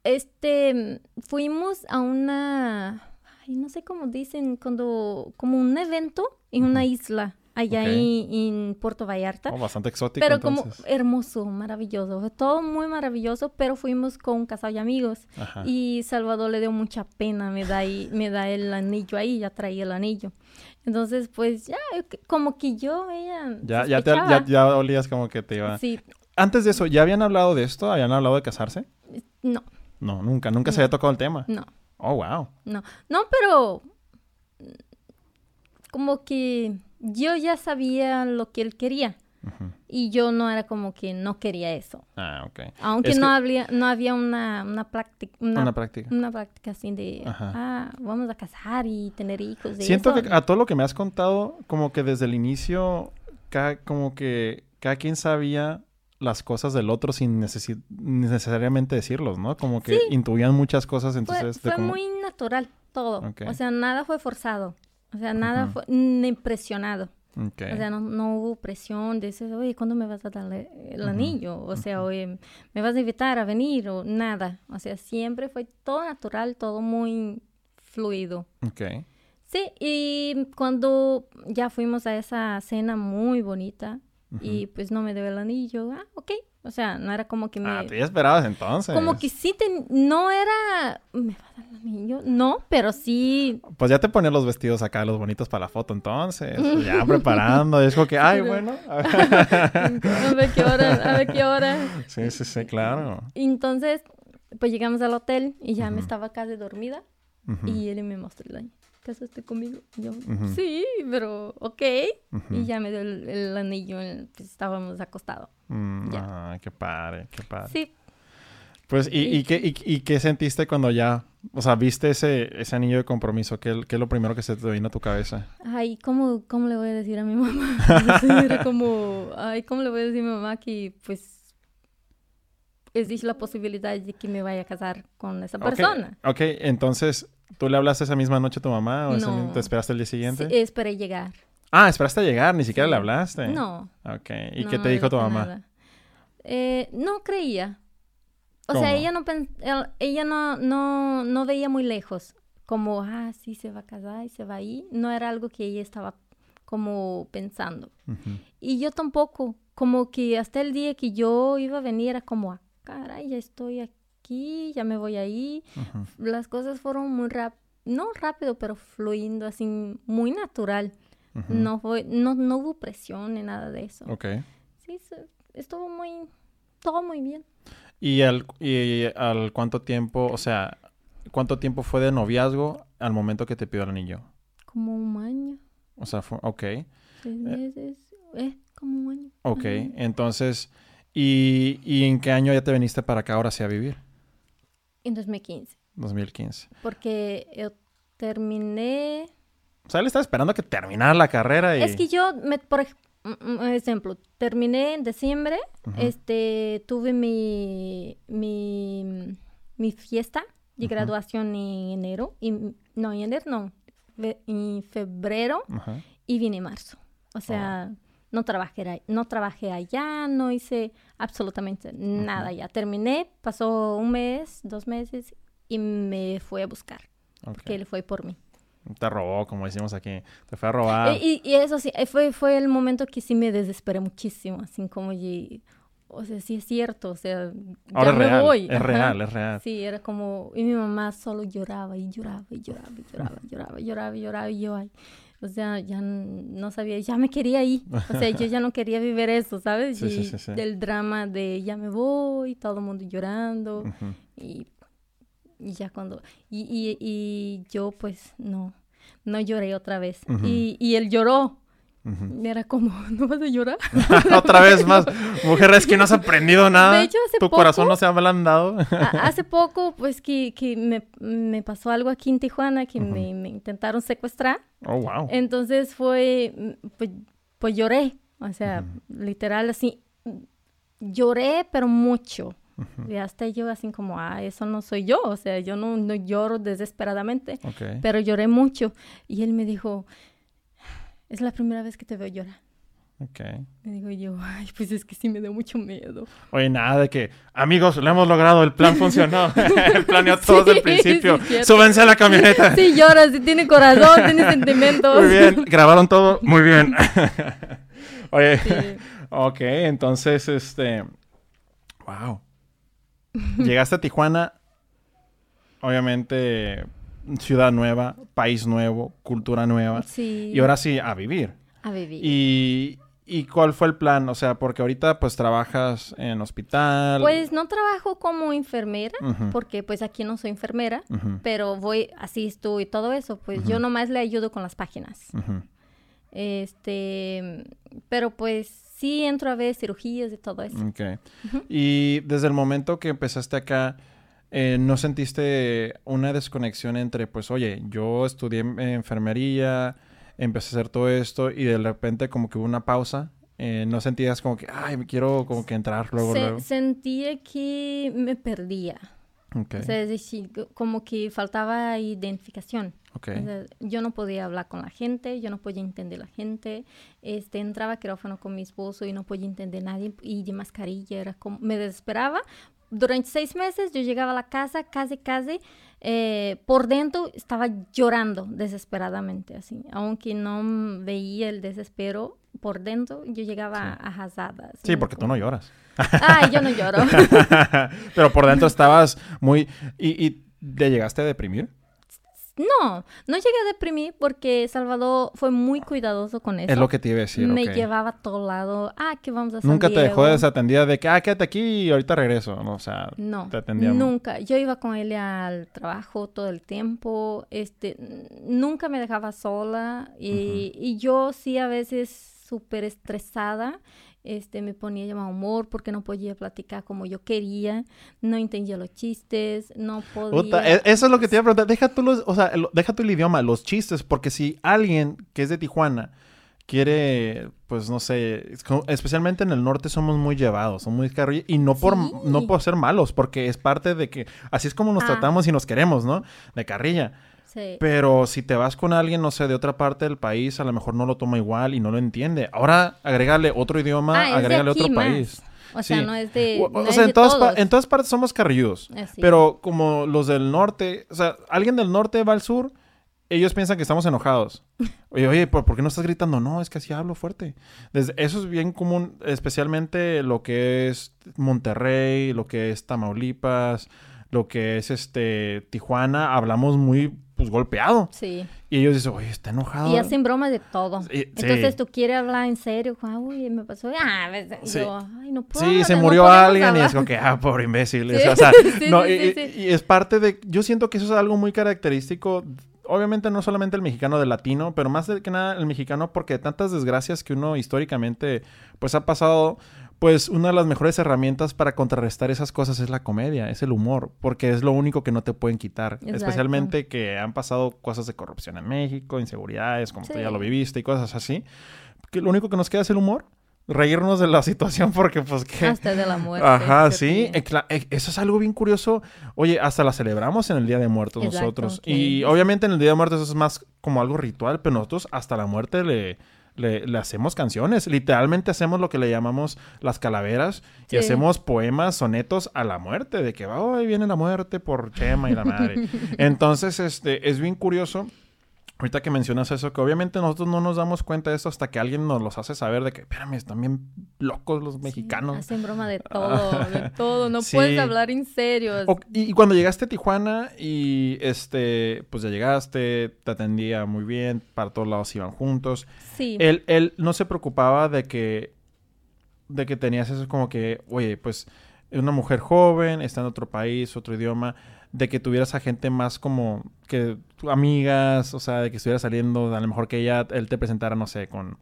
[SPEAKER 2] este, fuimos a una, ay, no sé cómo dicen, cuando, como un evento en una isla allá en, Puerto Vallarta.
[SPEAKER 1] Oh, bastante exótico.
[SPEAKER 2] Pero como hermoso, maravilloso. Todo muy maravilloso, pero fuimos con un casal de amigos. Y Salvador le dio mucha pena, me da, me da el anillo ahí, ya traía el anillo. Entonces, pues ya, como que yo, ella.
[SPEAKER 1] Ya, ya, te, ya, olías como que te iba. Sí. Antes de eso, ¿ya habían hablado de esto? ¿Habían hablado de casarse?
[SPEAKER 2] No.
[SPEAKER 1] No, nunca. Nunca se había tocado el tema.
[SPEAKER 2] No.
[SPEAKER 1] Oh, wow.
[SPEAKER 2] No. No, pero. Como que yo ya sabía lo que él quería. Y yo no era como que no quería eso.
[SPEAKER 1] Ah, ok.
[SPEAKER 2] Aunque no, había, no había una, una, práctica,
[SPEAKER 1] una, práctica.
[SPEAKER 2] Una práctica así de, ah, vamos a casar y tener hijos.
[SPEAKER 1] Siento que a todo lo que me has contado, como que desde el inicio, cada, como que cada quien sabía las cosas del otro sin necesariamente decirlos, ¿no? Como que intuían muchas cosas, entonces...
[SPEAKER 2] Fue, muy natural todo. O sea, nada fue forzado. O sea, nada fue impresionado. O sea, no, hubo presión de decir, oye, ¿cuándo me vas a dar el anillo? O sea, oye, ¿me vas a invitar a venir? O nada. O sea, siempre fue todo natural, todo muy fluido.
[SPEAKER 1] Ok.
[SPEAKER 2] Sí, y cuando ya fuimos a esa cena muy bonita y pues no me dio el anillo, ah, ok, o sea, no era como que me...
[SPEAKER 1] Ah, tú ya esperabas entonces.
[SPEAKER 2] Como que sí, te... no era... ¿Me va a dar el anillo? No, pero sí...
[SPEAKER 1] Pues ya te ponían los vestidos acá, los bonitos para la foto entonces. ya preparando. Y es como que, ay, bueno.
[SPEAKER 2] a ver qué hora, a ver qué hora.
[SPEAKER 1] Sí, sí, sí, claro.
[SPEAKER 2] Entonces, pues llegamos al hotel y ya me estaba casi dormida. Y él me mostró el anillo casaste conmigo? yo, sí, pero ok. Y ya me dio el, anillo, pues estábamos acostados.
[SPEAKER 1] Mm, ah, qué padre, qué padre.
[SPEAKER 2] Sí.
[SPEAKER 1] Pues, ¿y, y, qué, y, qué sentiste cuando ya, o sea, viste ese, ese anillo de compromiso? ¿Qué, ¿Qué, es lo primero que se te vino a tu cabeza?
[SPEAKER 2] Ay, ¿cómo, cómo le voy a decir a mi mamá? era como, ay, ¿cómo le voy a decir a mi mamá que, pues, existe la posibilidad de que me vaya a casar con esa persona?
[SPEAKER 1] Ok, okay. entonces, ¿Tú le hablaste esa misma noche a tu mamá o te esperaste el día siguiente?
[SPEAKER 2] Sí, esperé llegar.
[SPEAKER 1] Ah, esperaste a llegar, ni siquiera le hablaste.
[SPEAKER 2] No.
[SPEAKER 1] Ok. ¿Y qué te dijo tu mamá?
[SPEAKER 2] Eh, no creía. O sea, ella no ella no, no, no veía muy lejos. Como, ah, sí, se va a casar y se va ahí. No era algo que ella estaba como pensando. Y yo tampoco. Como que hasta el día que yo iba a venir era como, ah, caray, ya estoy aquí aquí, ya me voy ahí. Las cosas fueron muy rápido, no rápido, pero fluyendo así, muy natural. no, fue, no, no hubo presión ni nada de eso.
[SPEAKER 1] Ok.
[SPEAKER 2] Sí, estuvo muy, todo muy bien.
[SPEAKER 1] ¿Y al, ¿Y al cuánto tiempo, o sea, cuánto tiempo fue de noviazgo al momento que te pidió el anillo?
[SPEAKER 2] Como un año.
[SPEAKER 1] O sea, fue, ok.
[SPEAKER 2] Seis meses, eh, como un año.
[SPEAKER 1] Ok, entonces, ¿y, ¿y en qué año ya te viniste para acá ahora sí a vivir?
[SPEAKER 2] En 2015.
[SPEAKER 1] 2015.
[SPEAKER 2] Porque yo terminé...
[SPEAKER 1] O sea, él estaba esperando que terminara la carrera y...
[SPEAKER 2] Es que yo, me, por ejemplo, terminé en diciembre, este, tuve mi, mi, mi fiesta de graduación en enero, y, no, en enero no, en febrero, y vine en marzo. O sea, oh. No, trabajé, no trabajé allá, no hice absolutamente nada ya. Terminé, pasó un mes, dos meses y me fue a buscar. Porque él fue por mí.
[SPEAKER 1] Te robó, como decimos aquí. Te fue a robar.
[SPEAKER 2] Y, y, eso sí, fue, fue el momento que sí me desesperé muchísimo. Así como, y, o sea, sí es cierto. O sea,
[SPEAKER 1] Ahora ya me voy. Es real, es real.
[SPEAKER 2] Sí, era como, y mi mamá solo lloraba y lloraba y lloraba y lloraba, lloraba, lloraba y lloraba y yo, ay, o sea, ya no sabía, ya me quería ir. O sea, yo ya no quería vivir eso, ¿sabes? Sí, y sí, sí, del drama de ya me voy, todo el mundo llorando. y, ya cuando... Y, y, y, yo pues no, no lloré otra vez. y, y él lloró. Era como, ¿no vas a llorar?
[SPEAKER 1] Otra vez más. Mujer, es que no has aprendido nada. De hecho, hace tu corazón no se ha ablandado.
[SPEAKER 2] hace poco, pues, que, que me, me, pasó algo aquí en Tijuana, que me, me, intentaron secuestrar.
[SPEAKER 1] Oh, wow.
[SPEAKER 2] Entonces fue, pues, pues lloré. O sea, literal, así, lloré, pero mucho. Y hasta yo así como, ah, eso no soy yo. O sea, yo no, no lloro desesperadamente. Pero lloré mucho. Y él me dijo es la primera vez que te veo llorar.
[SPEAKER 1] Ok.
[SPEAKER 2] Me digo yo, ay, pues es que sí me da mucho miedo.
[SPEAKER 1] Oye, nada de que, amigos, lo hemos logrado, el plan funcionó. el planeó todo desde el principio. Súbense a la camioneta.
[SPEAKER 2] sí, llora, sí tiene corazón, tiene sentimientos.
[SPEAKER 1] Muy bien, grabaron todo muy bien. Oye, ok, entonces, este, wow. Llegaste a Tijuana, obviamente ciudad nueva, país nuevo, cultura nueva.
[SPEAKER 2] Sí.
[SPEAKER 1] Y ahora sí, a vivir.
[SPEAKER 2] A vivir.
[SPEAKER 1] Y, ¿Y cuál fue el plan? O sea, porque ahorita pues trabajas en hospital.
[SPEAKER 2] Pues no trabajo como enfermera, porque pues aquí no soy enfermera, pero voy, asisto y todo eso. Pues yo nomás le ayudo con las páginas. Este, pero pues sí entro a ver cirugías y todo eso.
[SPEAKER 1] Ok. Y desde el momento que empezaste acá, eh, ¿no sentiste una desconexión entre, pues, oye, yo estudié enfermería, empecé a hacer todo esto y de repente como que hubo una pausa? Eh, ¿No sentías como que, ay, quiero como que entrar luego, luego?
[SPEAKER 2] Sentía que me perdía.
[SPEAKER 1] Okay.
[SPEAKER 2] O sea, es decir, como que faltaba identificación. yo no podía hablar con la gente, yo no podía entender la gente. Este, entraba a quirófano con mi esposo y no podía entender a nadie. Y de mascarilla era como, me desesperaba. Durante seis meses yo llegaba a la casa casi, casi, eh, por dentro estaba llorando desesperadamente, así. Aunque no veía el desespero, por dentro yo llegaba a arrasada.
[SPEAKER 1] Sí, porque tú no lloras.
[SPEAKER 2] Ay, yo no lloro.
[SPEAKER 1] Pero por dentro estabas muy... ¿Y, y te llegaste a deprimir?
[SPEAKER 2] No, no llegué a deprimir porque Salvador fue muy cuidadoso con eso.
[SPEAKER 1] Es lo que te iba a decir.
[SPEAKER 2] Me llevaba a todo lado. Ah, ¿qué vamos a hacer?
[SPEAKER 1] Nunca te dejó desatendida de que, ah, quédate aquí y ahorita regreso. O sea,
[SPEAKER 2] no, te atendía. Nunca. Yo iba con él al trabajo todo el tiempo. Este, nunca me dejaba sola. Y, y yo sí a veces súper estresada este, me ponía de mal humor porque no podía platicar como yo quería, no entendía los chistes, no podía...
[SPEAKER 1] E, eso es lo que te iba a preguntar, deja tú, los, o sea, deja tú el idioma, los chistes, porque si alguien que es de Tijuana quiere, pues no sé, especialmente en el norte somos muy llevados, somos muy carrillos, y no por, no por ser malos, porque es parte de que así es como nos ah. tratamos y nos queremos, ¿no? De carrilla. Pero si te vas con alguien, no sé, de otra parte del país, a lo mejor no lo toma igual y no lo entiende. Ahora, agrégale otro idioma, ah, agrégale otro país.
[SPEAKER 2] O sea, no es de.
[SPEAKER 1] O, sea, en, todas en todas partes somos carrilludos. Pero como los del norte, o sea, alguien del norte va al sur, ellos piensan que estamos enojados. Oye, oye, ¿por, qué no estás gritando? No, es que así hablo fuerte. Desde, eso es bien común, especialmente lo que es Monterrey, lo que es Tamaulipas, lo que es este Tijuana. Hablamos muy pues golpeado.
[SPEAKER 2] Sí.
[SPEAKER 1] Y ellos dicen, oye, está enojado.
[SPEAKER 2] Y hacen bromas de todo. Entonces tú quieres hablar en serio, uy, me pasó, ah, sí. yo, ay, no puedo.
[SPEAKER 1] Sí, se murió alguien y es como que, ah, pobre imbécil. O sea, no, y, y, es parte de, yo siento que eso es algo muy característico, obviamente no solamente el mexicano del latino, pero más que nada el mexicano porque tantas desgracias que uno históricamente, pues ha pasado pues una de las mejores herramientas para contrarrestar esas cosas es la comedia, es el humor, porque es lo único que no te pueden quitar. Especialmente que han pasado cosas de corrupción en México, inseguridades, como tú ya lo viviste y cosas así. Que lo único que nos queda es el humor. Reírnos de la situación porque pues que...
[SPEAKER 2] Hasta de la muerte.
[SPEAKER 1] Ajá, sí. Eh, eso es algo bien curioso. Oye, hasta la celebramos en el Día de Muertos nosotros. Y obviamente en el Día de Muertos eso es más como algo ritual, pero nosotros hasta la muerte le le, hacemos canciones. Literalmente hacemos lo que le llamamos las calaveras y hacemos poemas, sonetos a la muerte, de que hoy viene la muerte por Chema y la madre. Entonces, este, es bien curioso Ahorita que mencionas eso, que obviamente nosotros no nos damos cuenta de eso hasta que alguien nos los hace saber de que, espérame, están bien locos los mexicanos.
[SPEAKER 2] hacen broma de todo, de todo. No puedes hablar en serio.
[SPEAKER 1] y, cuando llegaste a Tijuana y, este, pues ya llegaste, te atendía muy bien, para todos lados iban juntos.
[SPEAKER 2] Sí.
[SPEAKER 1] Él, él no se preocupaba de que, de que tenías eso como que, oye, pues, es una mujer joven, está en otro país, otro idioma de que tuvieras a gente más como que amigas, o sea, de que estuviera saliendo, a lo mejor que ella, él te presentara, no sé, con,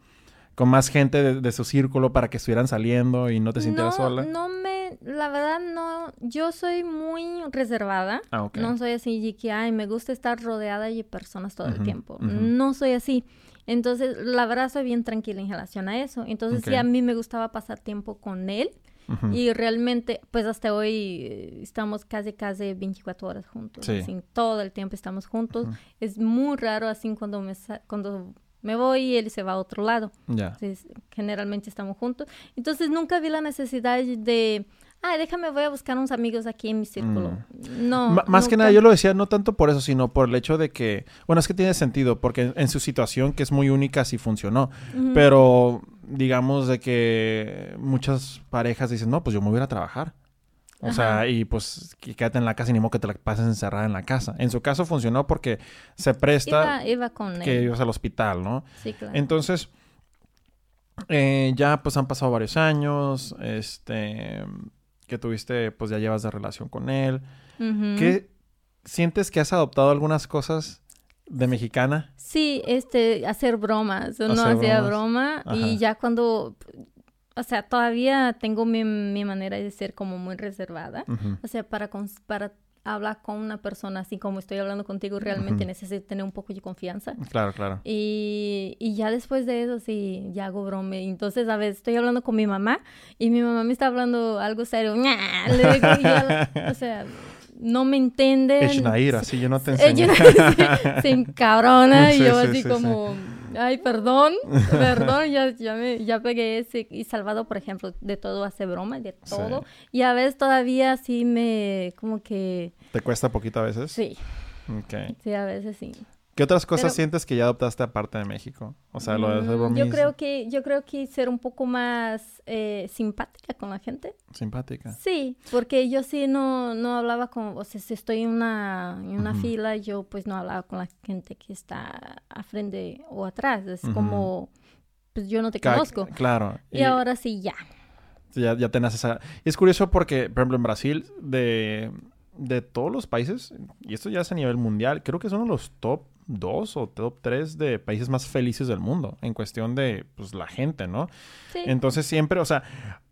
[SPEAKER 1] con más gente de, su círculo para que estuvieran saliendo y no te sintieras sola?
[SPEAKER 2] No me, la verdad no, yo soy muy reservada. Ah, no soy así que, ay, me gusta estar rodeada de personas todo el tiempo. No soy así. Entonces, la verdad soy bien tranquila en relación a eso. Entonces, sí, a mí me gustaba pasar tiempo con él. Y realmente, pues hasta hoy eh, estamos casi, casi 24 horas juntos. todo el tiempo estamos juntos. Es muy raro así cuando me, cuando me voy y él se va a otro lado. generalmente estamos juntos. Entonces nunca vi la necesidad de ay, déjame, voy a buscar unos amigos aquí en mi círculo. Mm. No.
[SPEAKER 1] más que nada, yo lo decía no tanto por eso, sino por el hecho de que, bueno, es que tiene sentido, porque en, su situación, que es muy única, sí funcionó. Pero digamos de que muchas parejas dicen, no, pues yo me voy a, trabajar. O sea, y pues quédate en la casa y ni modo que te la pases encerrada en la casa. En su caso funcionó porque se presta
[SPEAKER 2] iba, con
[SPEAKER 1] que ibas al hospital, ¿no?
[SPEAKER 2] Sí, claro.
[SPEAKER 1] Entonces, eh, ya pues han pasado varios años, este, que tuviste, pues ya llevas de relación con él. ¿Qué sientes que has adoptado algunas cosas de mexicana?
[SPEAKER 2] Sí, este, hacer bromas. Uno hacía broma y ya cuando, o sea, todavía tengo mi, manera de ser como muy reservada. O sea, para, para hablar con una persona así como estoy hablando contigo, realmente necesito tener un poco de confianza.
[SPEAKER 1] Claro, claro.
[SPEAKER 2] Y, y, ya después de eso, sí, ya hago broma. Entonces, a veces estoy hablando con mi mamá y mi mamá me está hablando algo serio. Le digo, o sea no me entienden.
[SPEAKER 1] Echnair, así yo no te enseño.
[SPEAKER 2] se encabrona y yo así como, ay, perdón, perdón, ya, ya, me, ya pegué ese. Y Salvador, por ejemplo, de todo hace broma, de todo. Y a veces todavía sí me, como que...
[SPEAKER 1] ¿Te cuesta poquito a veces?
[SPEAKER 2] Sí. Sí, a veces sí.
[SPEAKER 1] ¿Qué otras cosas sientes que ya adoptaste aparte de México? O sea, lo de
[SPEAKER 2] mm, Yo creo que, yo creo que ser un poco más eh, simpática con la gente.
[SPEAKER 1] ¿Simpática?
[SPEAKER 2] Sí, porque yo sí no, no hablaba con, o sea, si estoy en una, en una fila, yo pues no hablaba con la gente que está a frente o atrás. Es como, pues yo no te conozco.
[SPEAKER 1] Claro.
[SPEAKER 2] Y, ahora sí, ya.
[SPEAKER 1] Ya, ya tenés esa... Y es curioso porque, por ejemplo, en Brasil, de, de todos los países, y esto ya es a nivel mundial, creo que son los top dos o top tres de países más felices del mundo en cuestión de pues, la gente, ¿no? Sí. Entonces siempre, o sea,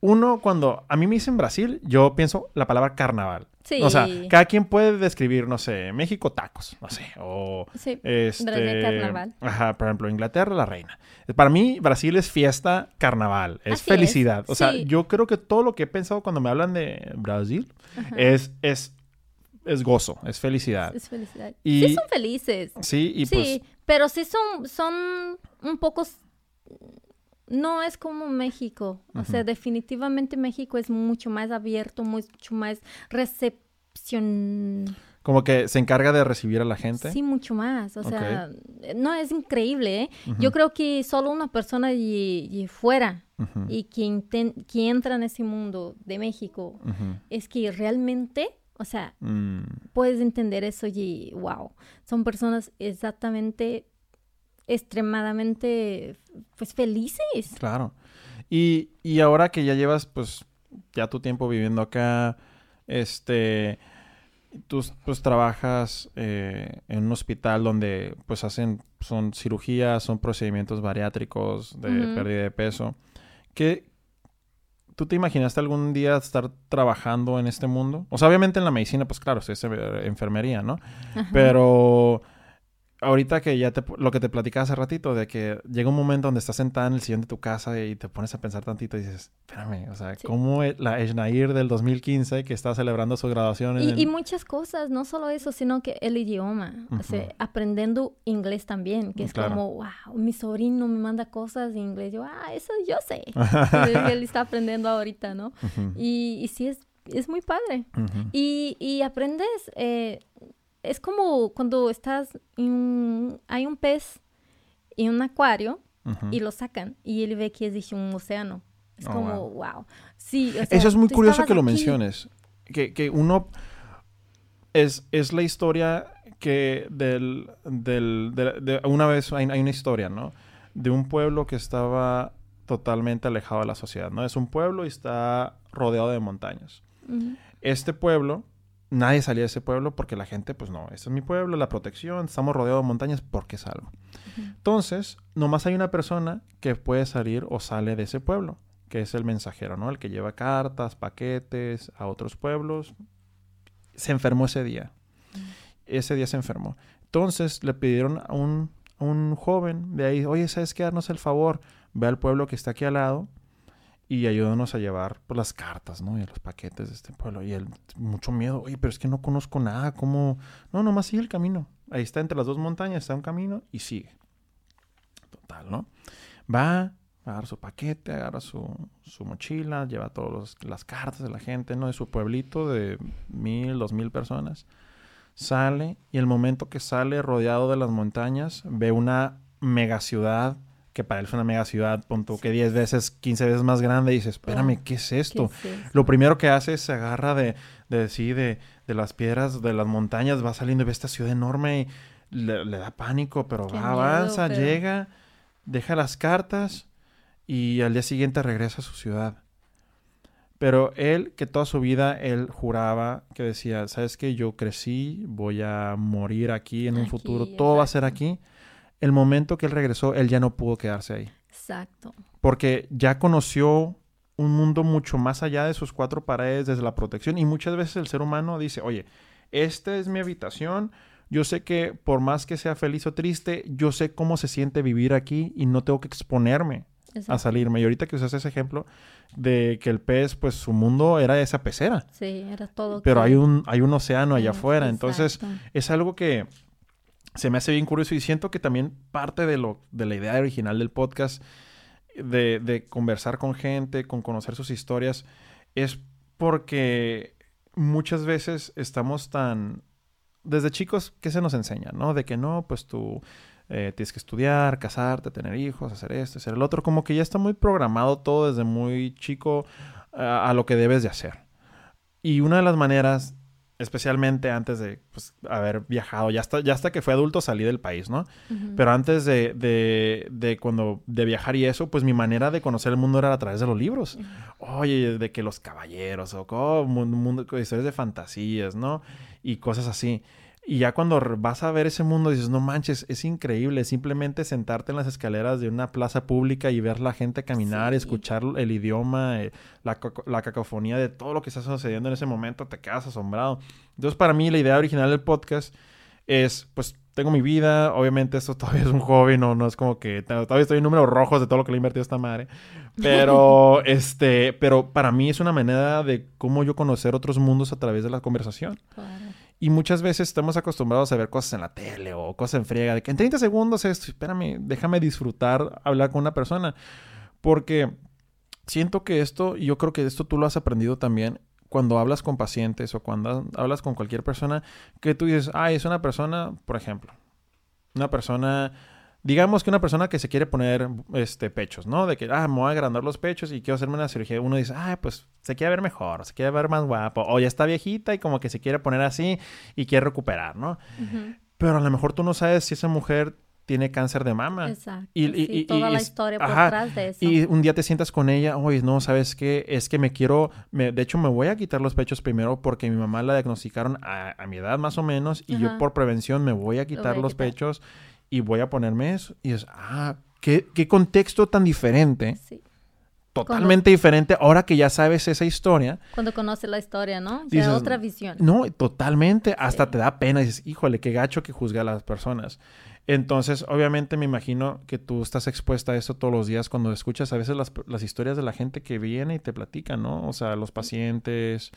[SPEAKER 1] uno cuando a mí me dicen Brasil, yo pienso la palabra carnaval. Sí. O sea, cada quien puede describir, no sé, México tacos, no sé, o sí. este, carnaval. Ajá, por ejemplo, Inglaterra la reina. Para mí Brasil es fiesta, carnaval, es felicidad. O sea, yo creo que todo lo que he pensado cuando me hablan de Brasil es es es gozo, es felicidad.
[SPEAKER 2] Es felicidad. Y, sí son felices.
[SPEAKER 1] Sí, y
[SPEAKER 2] sí, pues pero sí son, son un poco... No es como México. O sea, definitivamente México es mucho más abierto, mucho más recepción...
[SPEAKER 1] Como que se encarga de recibir a la gente.
[SPEAKER 2] Sí, mucho más. O sea, no, es increíble, ¿eh? Yo creo que solo una persona y, fuera y quien, quien entra en ese mundo de México es que realmente o sea, mm. puedes entender eso y wow, son personas exactamente, extremadamente, pues felices.
[SPEAKER 1] Claro. Y, y ahora que ya llevas, pues, ya tu tiempo viviendo acá, este, tú pues trabajas eh, en un hospital donde pues hacen, son cirugías, son procedimientos bariátricos de pérdida de peso. ¿Qué, ¿Tú te imaginaste algún día estar trabajando en este mundo? O sea, obviamente en la medicina, pues claro, es enfermería, ¿no? Pero ahorita que ya te, lo que te platicaba hace ratito, de que llega un momento donde estás sentada en el sillón de tu casa y te pones a pensar tantito y dices, espérame, o sea, ¿cómo e, la Eshnair del 2015 que está celebrando su graduación?
[SPEAKER 2] y, muchas cosas, no solo eso, sino que el idioma, o sea, aprendiendo inglés también, que es como, wow, mi sobrino me manda cosas en inglés, yo, ah, eso yo sé, él está aprendiendo ahorita, ¿no? y, y sí es, es muy padre. y, y aprendes... Eh, es como cuando estás en hay un pez en un acuario y lo sacan y él ve que existe un océano. Es oh, como, wow. Sí,
[SPEAKER 1] Eso es muy curioso que lo menciones. Que, que uno es, es, la historia que del, del de, una vez hay, una historia, ¿no? De un pueblo que estaba totalmente alejado de la sociedad, ¿no? Es un pueblo y está rodeado de montañas. Este pueblo nadie salía de ese pueblo porque la gente, pues no, este es mi pueblo, la protección, estamos rodeados de montañas, porque salgo? Entonces, nomás hay una persona que puede salir o sale de ese pueblo, que es el mensajero, ¿no? El que lleva cartas, paquetes a otros pueblos. Se enfermó ese día. Ese día se enfermó. Entonces le pidieron a un, a un joven de ahí, oye, ¿sabes qué? Darnos el favor, ve al pueblo que está aquí al lado y ayúdanos a llevar pues, las cartas, ¿no? Y los paquetes de este pueblo. Y él, mucho miedo, oye, pero es que no conozco nada, ¿cómo? No, nomás sigue el camino. Ahí está entre las dos montañas, está un camino y sigue. Total, ¿no? Va, agarra su paquete, agarra su, su mochila, lleva todas las cartas de la gente, ¿no? De su pueblito de mil, dos mil personas. Sale y el momento que sale rodeado de las montañas, ve una mega ciudad que para él es una mega ciudad, punto que 10 veces, 15 veces más grande, y dice, espérame, ¿qué es esto? Lo primero que hace es se agarra de, de, sí, de, de, las piedras, de las montañas, va saliendo y ve esta ciudad enorme y le, da pánico, pero avanza, llega, deja las cartas y al día siguiente regresa a su ciudad. Pero él, que toda su vida él juraba, que decía, ¿sabes qué? Yo crecí, voy a morir aquí en un futuro, todo va a ser aquí el momento que él regresó, él ya no pudo quedarse ahí.
[SPEAKER 2] Exacto.
[SPEAKER 1] Porque ya conoció un mundo mucho más allá de sus cuatro paredes, desde la protección. Y muchas veces el ser humano dice, oye, esta es mi habitación. Yo sé que por más que sea feliz o triste, yo sé cómo se siente vivir aquí y no tengo que exponerme a salirme. Y ahorita que usas ese ejemplo de que el pez, pues su mundo era esa pecera.
[SPEAKER 2] Sí, era todo.
[SPEAKER 1] Pero hay un, hay un océano allá afuera. Entonces, es algo que se me hace bien curioso y siento que también parte de, lo, de la idea original del podcast, de, conversar con gente, con conocer sus historias, es porque muchas veces estamos tan... Desde chicos, ¿qué se nos enseña? ¿No? De que no, pues tú eh, tienes que estudiar, casarte, tener hijos, hacer esto, hacer el otro. Como que ya está muy programado todo desde muy chico a lo que debes de hacer. Y una de las maneras especialmente antes de pues, haber viajado, ya hasta, ya hasta que fue adulto salí del país, ¿no? Pero antes de, de, de, cuando, de viajar y eso, pues mi manera de conocer el mundo era a través de los libros. Oye, de que los caballeros o oh, mundo, historias de fantasías, ¿no? Y cosas así. Y ya cuando vas a ver ese mundo dices, no manches, es increíble. Simplemente sentarte en las escaleras de una plaza pública y ver la gente caminar, escuchar el idioma, eh, la, la, cacofonía de todo lo que está sucediendo en ese momento, te quedas asombrado. Entonces, para mí, la idea original del podcast es, pues, tengo mi vida. Obviamente, esto todavía es un hobby, no, no es como que todavía estoy en números rojos de todo lo que le he invertido a esta madre. Pero, este, pero para mí es una manera de cómo yo conocer otros mundos a través de la conversación. Claro. Y muchas veces estamos acostumbrados a ver cosas en la tele o cosas en friega, de que en 30 segundos esto, espérame, déjame disfrutar hablar con una persona. Porque siento que esto, y yo creo que esto tú lo has aprendido también cuando hablas con pacientes o cuando hablas con cualquier persona, que tú dices, ah, es una persona, por ejemplo, una persona digamos que una persona que se quiere poner este pechos, ¿no? De que, ah, me voy a agrandar los pechos y quiero hacerme una cirugía. Uno dice, ah, pues se quiere ver mejor, se quiere ver más guapo, o ya está viejita y como que se quiere poner así y quiere recuperar, ¿no? Pero a lo mejor tú no sabes si esa mujer tiene cáncer de mama.
[SPEAKER 2] Exacto. Y, toda la historia por detrás de eso.
[SPEAKER 1] Y un día te sientas con ella, oye, no, ¿sabes qué? Es que me quiero, me, de hecho me voy a quitar los pechos primero porque mi mamá la diagnosticaron a, mi edad más o menos y yo por prevención me voy a quitar los pechos y voy a ponerme eso. Y es, ah, qué, qué contexto tan diferente. Sí. Totalmente diferente ahora que ya sabes esa historia.
[SPEAKER 2] Cuando conoces la historia, ¿no? Ya otra visión.
[SPEAKER 1] No, totalmente. Hasta te da pena. Y dices, híjole, qué gacho que juzga a las personas. Entonces, obviamente me imagino que tú estás expuesta a eso todos los días cuando escuchas a veces las, las historias de la gente que viene y te platican, ¿no? O sea, los pacientes.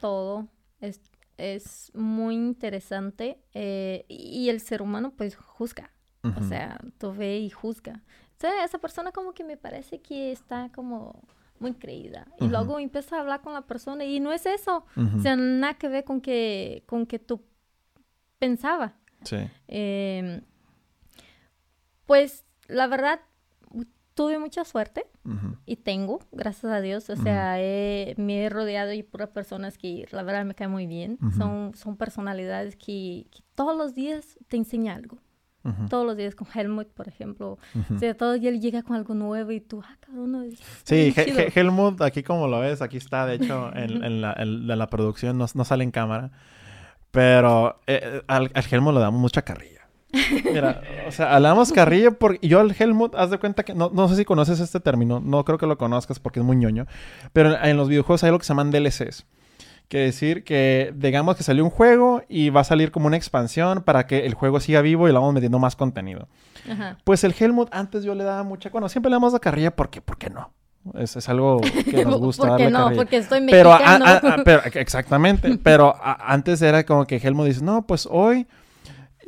[SPEAKER 2] Todo. Es, es muy interesante. Eh, y el ser humano, pues, juzga. O sea, tú ve y juzga. O sea, esa persona como que me parece que está como muy creída. Y luego empieza a hablar con la persona y no es eso. O sea, nada que ver con que, con que tú pensaba. Sí. Em, pues la verdad, tuve mucha suerte y tengo, gracias a Dios. O sea, me he rodeado y puras personas que la verdad me caen muy bien. son, son personalidades que, que, todos los días te enseñan algo. Todos los días con Helmut, por ejemplo. O sea, todo él llega con algo nuevo y tú, ah, cada uno es
[SPEAKER 1] Sí, Helmut, aquí como lo ves, aquí está, de hecho, en, en, la, en la, producción, no, no, sale en cámara. Pero eh, al, al, Helmut le damos mucha carrilla. Mira, o sea, hablamos carrilla porque yo al Helmut, haz de cuenta que, no, no sé si conoces este término, no creo que lo conozcas porque es muy ñoño, pero en los videojuegos hay lo que se llaman DLCs. Quiere decir que, digamos que salió un juego y va a salir como una expansión para que el juego siga vivo y le vamos metiendo más contenido. Pues el Helmut, antes yo le daba mucha. Bueno, siempre le damos la carrilla porque, ¿por qué no? Es, es algo que nos gusta.
[SPEAKER 2] ¿Por
[SPEAKER 1] qué
[SPEAKER 2] no? Porque estoy mexicano.
[SPEAKER 1] Pero, exactamente. pero antes era como que Helmut dice, no, pues hoy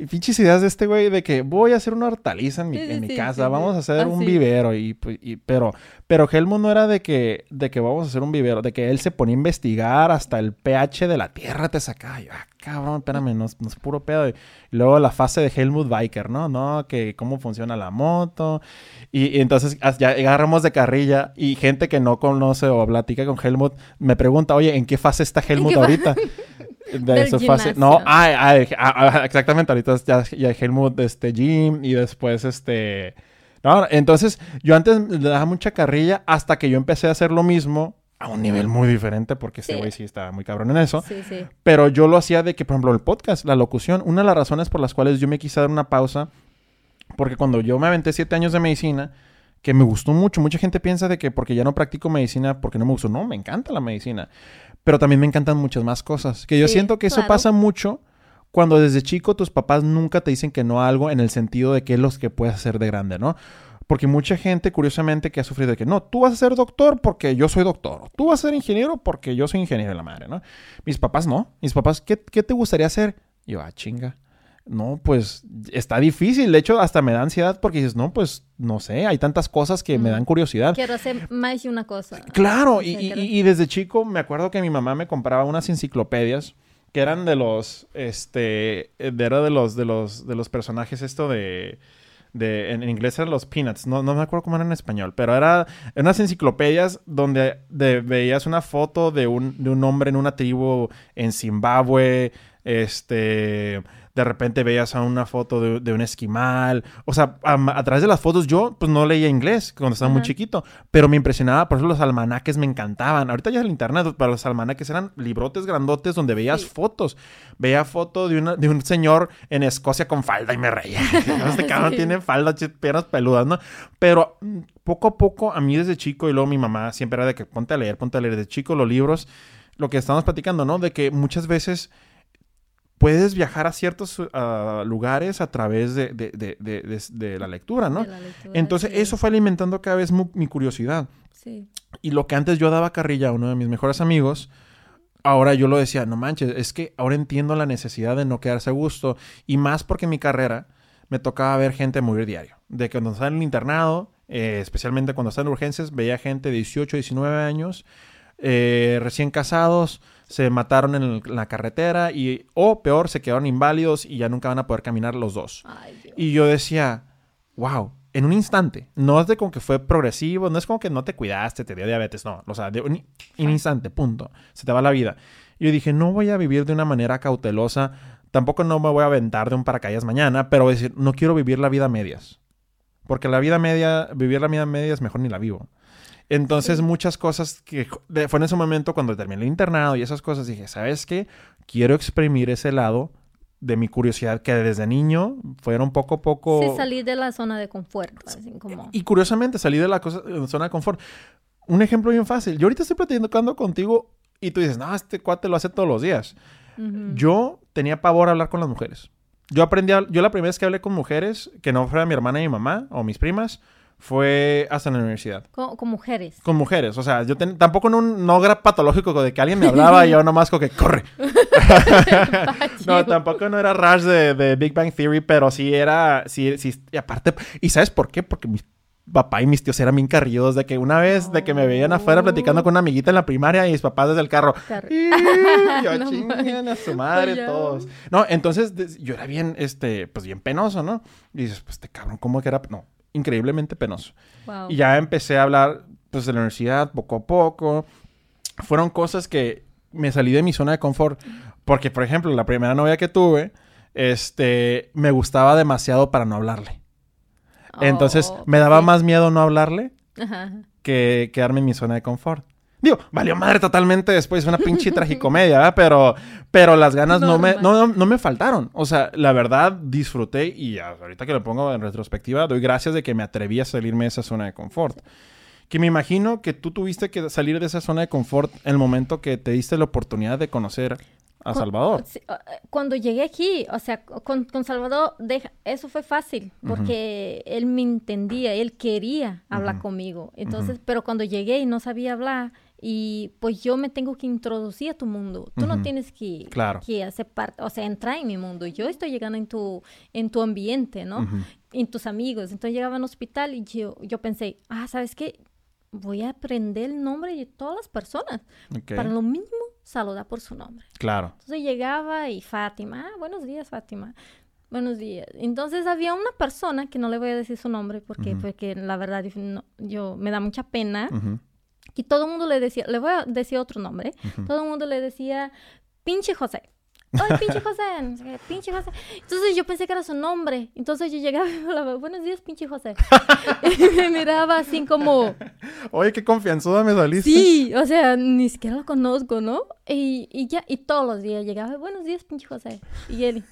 [SPEAKER 1] pinches ideas de este güey de que voy a hacer una hortaliza en mi, en mi casa, vamos a hacer un vivero pues, y, pero pero Helmut no era de que de que vamos a hacer un vivero, de que él se ponía a investigar hasta el pH de la tierra te sacaba. Yo, ah, cabrón, espérame, no, es puro pedo. Y luego la fase de Helmut Biker, ¿no? No, que cómo funciona la moto. Y, entonces ya agarramos de carrilla y gente que no conoce o platica con Helmut me pregunta, "Oye, ¿en qué fase está Helmut ahorita?" de su fase. No, ah, exactamente. Ahorita ya, ya Helmut, este, Jim y después este. No, entonces yo antes le daba mucha carrilla hasta que yo empecé a hacer lo mismo a un nivel muy diferente porque este güey sí. estaba muy cabrón en eso. Sí, sí. Pero yo lo hacía de que, por ejemplo, el podcast, la locución, una de las razones por las cuales yo me quise dar una pausa, porque cuando yo me aventé siete años de medicina, que me gustó mucho, mucha gente piensa de que porque ya no practico medicina, porque no me gustó. No, me encanta la medicina pero también me encantan muchas más cosas. Que yo siento que eso pasa mucho cuando desde chico tus papás nunca te dicen que no a algo en el sentido de qué es lo que puedes hacer de grande, ¿no? Porque mucha gente, curiosamente, que ha sufrido de que no, tú vas a ser doctor porque yo soy doctor. Tú vas a ser ingeniero porque yo soy ingeniero de la madre, ¿no? Mis papás no. Mis papás, ¿qué, qué te gustaría hacer? yo, ah, chinga. No, pues está difícil. De hecho, hasta me da ansiedad porque dices, no, pues no sé, hay tantas cosas que me dan curiosidad.
[SPEAKER 2] Quiero hacer más de una cosa.
[SPEAKER 1] Claro, y, y, desde chico me acuerdo que mi mamá me compraba unas enciclopedias que eran de los, este, era de los, de los, de los personajes esto de, de en, inglés eran los Peanuts, no, no me acuerdo cómo era en español, pero era unas enciclopedias donde veías una foto de un, de un hombre en una tribu en Zimbabue, este de repente veías a una foto de, un esquimal. O sea, a, través de las fotos yo pues no leía inglés cuando estaba muy chiquito, pero me impresionaba, por eso los almanaques me encantaban. Ahorita ya es el internet, pero los almanaques eran librotes grandotes donde veías fotos. Veía foto de, una, de un señor en Escocia con falda y me reía. este cabrón tiene falda, piernas peludas, ¿no? Pero mm, poco a poco, a mí desde chico y luego mi mamá siempre era de que ponte a leer, ponte a leer. Desde chico los libros, lo que estamos platicando, ¿no? De que muchas veces puedes viajar a ciertos lugares a través de, la lectura, ¿no? Entonces, eso fue alimentando cada vez mi curiosidad. Sí. Y lo que antes yo daba carrilla a uno de mis mejores amigos, ahora yo lo decía, no manches, es que ahora entiendo la necesidad de no quedarse a gusto. Y más porque en mi carrera me tocaba ver gente morir diario. De que cuando estaba en el internado, eh, especialmente cuando estaba en urgencias, veía gente de 18, 19 años, eh, recién casados, se mataron en, la carretera y, o peor, se quedaron inválidos y ya nunca van a poder caminar los dos. y yo decía, wow, en un instante, no es de como que fue progresivo, no es como que no te cuidaste, te dio diabetes, no, o sea, de un, instante, punto, se te va la vida. Y yo dije, no voy a vivir de una manera cautelosa, tampoco no me voy a aventar de un paracaídas mañana, pero decir, no quiero vivir la vida a medias. Porque la vida media, vivir la vida a medias mejor ni la vivo. Entonces, muchas cosas que fue en ese momento cuando terminé el internado y esas cosas, dije, ¿sabes qué? Quiero exprimir ese lado de mi curiosidad que desde niño fueron poco a poco...
[SPEAKER 2] Sí, salir de la zona de confort.
[SPEAKER 1] Y curiosamente, salí de la zona de confort. Un ejemplo bien fácil. Yo ahorita estoy platicando contigo y tú dices, no, este cuate lo hace todos los días. Yo tenía pavor a hablar con las mujeres. Yo aprendí, yo la primera vez que hablé con mujeres, que no fuera mi hermana y mi mamá o mis primas, fue hasta la universidad.
[SPEAKER 2] Con, mujeres.
[SPEAKER 1] Con mujeres. O sea, yo tampoco no, no era patológico de que alguien me hablaba y yo nomás como que corre. no, tampoco no era Rush de, Big Bang Theory, pero sí era, sí, sí, y aparte, ¿y sabes por qué? Porque mi papá y mis tíos eran bien carrillos de que una vez de que me veían afuera platicando con una amiguita en la primaria y mis papás desde el carro. Y yo no, a su madre pues todos. No, entonces yo era bien, este, pues bien penoso, ¿no? Y dices, pues este cabrón, ¿cómo que era? No, increíblemente penoso. Y ya empecé a hablar pues de la universidad poco a poco. Fueron cosas que me salí de mi zona de confort. Porque, por ejemplo, la primera novia que tuve, este, me gustaba demasiado para no hablarle. Entonces, oh, me daba más miedo no hablarle que quedarme en mi zona de confort. Digo, valió madre totalmente después, una pinche tragicomedia, ¿verdad? Pero, pero las ganas no, me, no, no, me faltaron. O sea, la verdad disfruté y ahorita que lo pongo en retrospectiva, doy gracias de que me atreví a salirme de esa zona de confort. Que me imagino que tú tuviste que salir de esa zona de confort en el momento que te diste la oportunidad de conocer a Salvador.
[SPEAKER 2] Eh, cuando llegué aquí, o sea, con, Salvador, eso fue fácil, porque él me entendía, él quería hablar conmigo. Entonces, pero cuando llegué y no sabía hablar, y pues yo me tengo que introducir a tu mundo. Tú no tienes que, que hacer parte, o sea, entrar en mi mundo. Yo estoy llegando en tu, en tu ambiente, ¿no? En tus amigos. Entonces llegaba al hospital y yo, yo pensé, ah, ¿sabes qué? Voy a aprender el nombre de todas las personas. Para lo mismo, saludar por su nombre.
[SPEAKER 1] Claro.
[SPEAKER 2] Entonces llegaba y Fátima, ah, buenos días, Fátima. Buenos días. Entonces había una persona que no le voy a decir su nombre porque, porque la verdad yo me da mucha pena. Y todo el mundo le decía, le voy a decir otro nombre, todo el mundo le decía, pinche José. ¡Ay, pinche José! pinche José. Entonces yo pensé que era su nombre. Entonces yo llegaba y hablaba, buenos días, pinche José. y me miraba así como...
[SPEAKER 1] Oye, qué confianzuda me saliste.
[SPEAKER 2] Sí, o sea, ni siquiera lo conozco, ¿no? Y, y ya, y todos los días llegaba, buenos días, pinche José. Y él,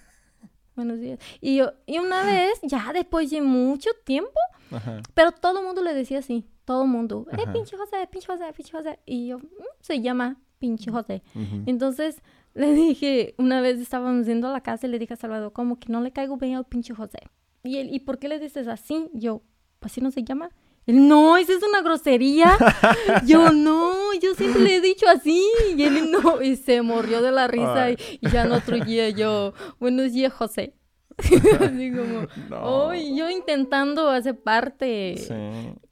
[SPEAKER 2] buenos días. Y yo, y una vez, ya después de mucho tiempo, pero todo el mundo le decía así todo el mundo, eh, pinche José, pinche José, pinche José. Y yo, mm, se llama pinche José. Entonces le dije, una vez estábamos yendo a la casa y le dije a Salvador, como que no le caigo bien al pinche José. Y él, ¿y por qué le dices así? Yo, así no se llama. Él, no, esa es una grosería. yo, no, yo siempre le he dicho así. Y él, no, y se morrió de la risa y, ya no trullía yo. Buenos días, José. así como, no. yo intentando hacer parte. Sí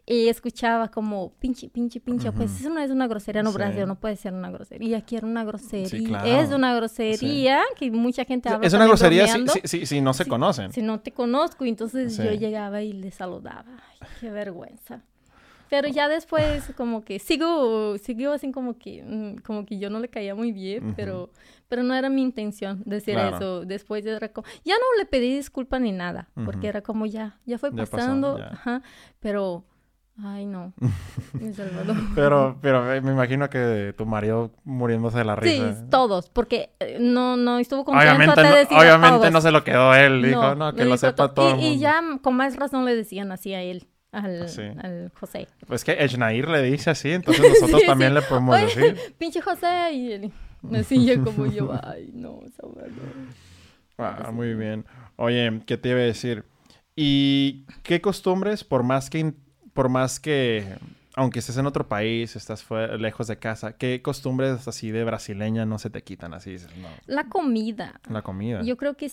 [SPEAKER 2] y escuchaba como pinche, pinche, pinche, pues eso no es una grosería, no, Brasil, no puede ser una grosería, aquí era una grosería, es una grosería que mucha gente habla.
[SPEAKER 1] Es una grosería si, si, no se conocen.
[SPEAKER 2] Si no te conozco, entonces yo llegaba y le saludaba, Ay, qué vergüenza. Pero ya después como que sigo, sigo así como que, mm, como que yo no le caía muy bien, pero, pero no era mi intención decir eso. Después de ya no le pedí disculpa ni nada, porque era como ya, ya fue pasando, Ajá, pero Ay, no.
[SPEAKER 1] pero, pero me imagino que tu marido muriéndose de la risa.
[SPEAKER 2] Sí, todos, porque eh, no, no estuvo contento
[SPEAKER 1] obviamente
[SPEAKER 2] no,
[SPEAKER 1] decir Obviamente no se lo quedó él, dijo, no, que lo sepa todo.
[SPEAKER 2] Y, y, ya con más razón le decían así a él. Al, al José.
[SPEAKER 1] Pues que Ejnair le dice así, entonces nosotros también le podemos decir.
[SPEAKER 2] Pinche José, y él, así ya como yo, ay, no, esa
[SPEAKER 1] Ah, muy bien. Oye, ¿qué te iba a decir? ¿Y qué costumbres, por más que por más que, aunque estés en otro país, estás lejos de casa, ¿qué costumbres así de brasileña no se te quitan así?
[SPEAKER 2] La comida.
[SPEAKER 1] La comida.
[SPEAKER 2] Yo creo que,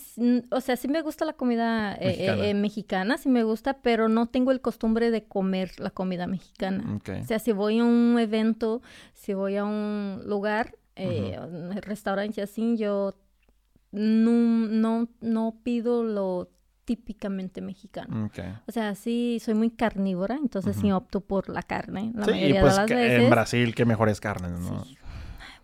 [SPEAKER 2] o sea, sí me gusta la comida eh, eh, mexicana. sí me gusta, pero no tengo el costumbre de comer la comida mexicana. O sea, si voy a un evento, si voy a un lugar, eh, un restaurante así, yo no, no, no pido lo típicamente mexicano. O sea, sí, soy muy carnívora, entonces sí opto por la carne la mayoría
[SPEAKER 1] pues
[SPEAKER 2] de las veces.
[SPEAKER 1] en Brasil, qué mejores carnes, ¿no?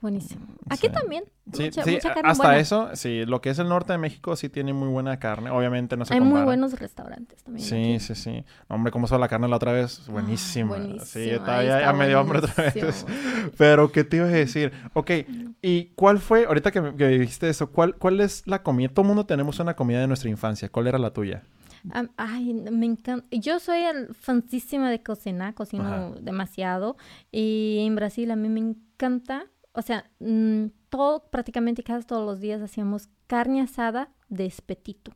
[SPEAKER 2] Buenísimo. Aquí también.
[SPEAKER 1] Sí, sí hasta eso, sí, lo que es el norte de México sí tiene muy buena carne. Obviamente no se
[SPEAKER 2] Hay muy buenos restaurantes también.
[SPEAKER 1] Sí, sí, sí. Hombre, ¿cómo son la carne la otra vez? Buenísima. sí, está, ya, ya me dio hambre otra vez. Pero, ¿qué te iba a decir? Ok, ¿y cuál fue, ahorita que, que dijiste eso, ¿cuál, cuál es la comida? Todo el mundo tenemos una comida de nuestra infancia. ¿Cuál era la tuya?
[SPEAKER 2] ay, me encanta. Yo soy fansísima de cocinar, cocino demasiado. Y en Brasil a mí me encanta o sea, mm, todo, prácticamente casi todos los días hacíamos carne asada de espetito.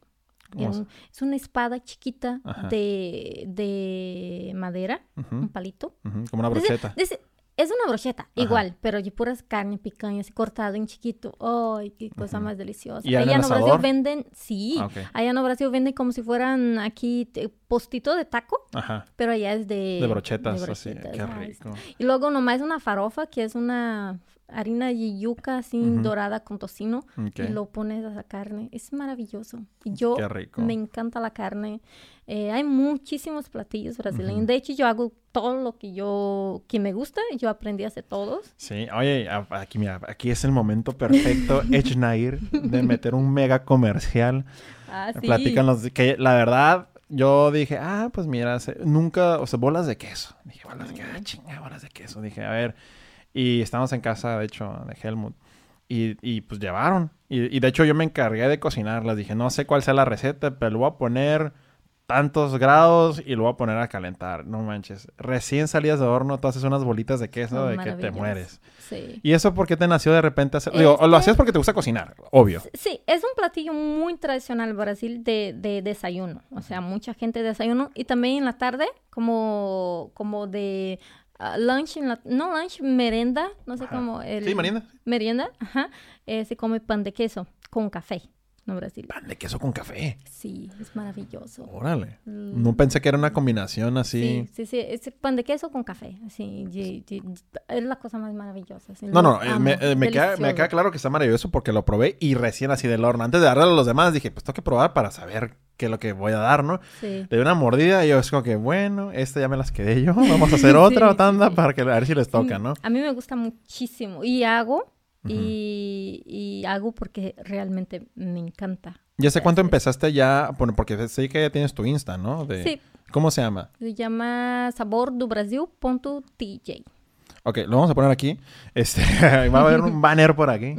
[SPEAKER 2] es una espada chiquita de, de, madera, un palito.
[SPEAKER 1] Como una brocheta.
[SPEAKER 2] es una brocheta, igual, pero de puras carne picaña, así cortado en chiquito. ¡Ay, qué cosa más deliciosa!
[SPEAKER 1] ¿Y allá en Brasil
[SPEAKER 2] venden, sí, ah, allá en Brasil venden como si fueran aquí postito de taco, pero allá es de...
[SPEAKER 1] De brochetas, así, qué rico.
[SPEAKER 2] Y luego nomás una farofa, que es una harina de yuca así dorada con tocino y lo pones a la carne. Es maravilloso. Y yo me encanta la carne. Eh, hay muchísimos platillos brasileños. De hecho, yo hago todo lo que yo que me gusta. Yo aprendí a hacer todos.
[SPEAKER 1] Sí, oye, aquí mira, aquí es el momento perfecto, Echnair, de meter un mega comercial. Ah, sí. Platícanos que la verdad yo dije, ah, pues mira, nunca, o sea, bolas de queso. Dije, bolas de queso, ah, chinga, bolas de queso. Dije, a ver, y estábamos en casa, de hecho, de Helmut. Y, y pues llevaron. Y, y, de hecho yo me encargué de cocinarlas. Dije, no sé cuál sea la receta, pero lo voy a poner tantos grados y lo voy a poner a calentar. No manches. Recién salías de horno, tú haces unas bolitas de queso de que te mueres. Sí. ¿Y eso por qué te nació de repente hacer? Digo, lo hacías porque te gusta cocinar, obvio.
[SPEAKER 2] Sí, es un platillo muy tradicional en Brasil de, de desayuno. O sea, mucha gente desayuno. Y también en la tarde, como, como de Ah, lunch, no lunch, merenda, no sé cómo. El,
[SPEAKER 1] sí, merienda.
[SPEAKER 2] Merienda, ajá. Eh, se come pan de queso con café. No, Brasil.
[SPEAKER 1] Pan de queso con café.
[SPEAKER 2] Sí, es maravilloso.
[SPEAKER 1] Órale. Mm. No pensé que era una combinación así.
[SPEAKER 2] Sí, sí, sí. Es pan de queso con café. Así, es la cosa más maravillosa.
[SPEAKER 1] no, no, eh, me, eh, me, queda, me, queda, claro que está maravilloso porque lo probé y recién así del horno. Antes de darle a los demás dije, pues tengo que probar para saber qué es lo que voy a dar, ¿no? Sí. Le di una mordida y yo es como que, bueno, esta ya me las quedé yo. Vamos a hacer otra tanda para que, a ver si les toca, ¿no?
[SPEAKER 2] A mí me gusta muchísimo. Y hago y, hago porque realmente me encanta.
[SPEAKER 1] ¿Y hace cuánto empezaste ya? Bueno, porque sé que ya tienes tu Insta, ¿no? sí. ¿Cómo se llama?
[SPEAKER 2] Se llama sabordobrasil.tj.
[SPEAKER 1] Ok, lo vamos a poner aquí. Este, va a haber un banner por aquí.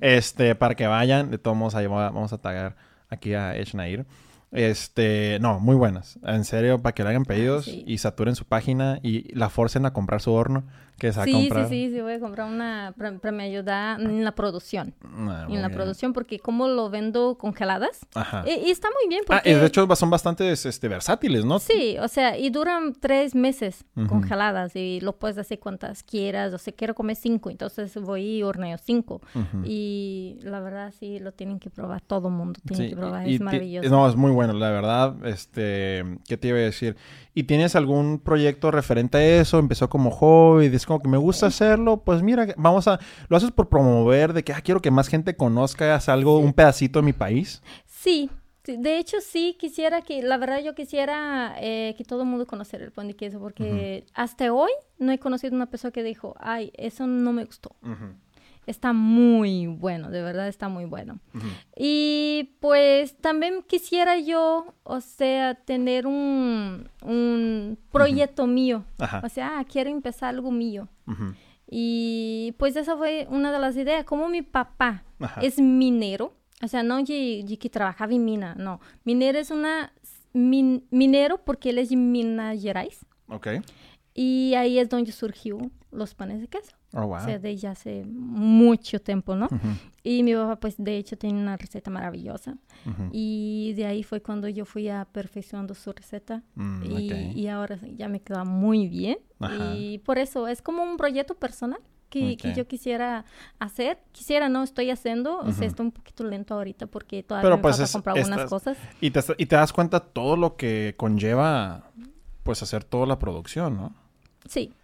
[SPEAKER 1] Este, para que vayan. De todos modos, ahí vamos a tagar aquí a Echnair. Este, no, muy buenas. En serio, para que le hagan pedidos y saturen su página y la forcen a comprar su horno que se va
[SPEAKER 2] sí,
[SPEAKER 1] a comprar.
[SPEAKER 2] Sí, sí, sí, voy a comprar una para, me ayudar en la producción. Ah, en la producción, porque como lo vendo congeladas. Ajá. Y, está muy bien
[SPEAKER 1] porque... Ah, y de hecho son bastante este, versátiles, ¿no?
[SPEAKER 2] Sí, o sea, y duran tres meses congeladas y lo puedes hacer cuantas quieras. O sea, quiero comer cinco, entonces voy y horneo cinco. Y la verdad sí, lo tienen que probar. Todo mundo tiene que probar. es maravilloso.
[SPEAKER 1] No, es muy bueno, la verdad, este, ¿qué te iba a decir? ¿Y tienes algún proyecto referente a eso? Empezó como hobby, dices como que me gusta hacerlo, pues mira, vamos a, ¿lo haces por promover de que, ah, quiero que más gente conozca, algo, un pedacito de mi país?
[SPEAKER 2] Sí, de hecho, sí, quisiera que, la verdad yo quisiera eh, que todo el mundo conociera el pan de queso, porque hasta hoy no he conocido una persona que dijo, ay, eso no me gustó está muy bueno, de verdad está muy bueno. Y pues también quisiera yo, o sea, tener un, un proyecto mío. O sea, ah, quiero empezar algo mío. Y pues esa fue una de las ideas. Como mi papá es minero, o sea, no de, que trabajaba en mina, no. Minero es una... minero porque él es de Minas Gerais.
[SPEAKER 1] Ok.
[SPEAKER 2] Y ahí es donde surgió los panes de queso. Oh, wow. O sea, de ya hace mucho tiempo, ¿no? Y mi papá, pues, de hecho, tiene una receta maravillosa. Y de ahí fue cuando yo fui a perfeccionando su receta. Mm, y, y, ahora ya me queda muy bien. Y por eso es como un proyecto personal. Que, que, yo quisiera hacer. Quisiera, no estoy haciendo. O sea, estoy un poquito lento ahorita porque todavía me pues, falta comprar algunas cosas.
[SPEAKER 1] Y te, y te das cuenta todo lo que conlleva, pues, hacer toda la producción, ¿no?
[SPEAKER 2] Sí,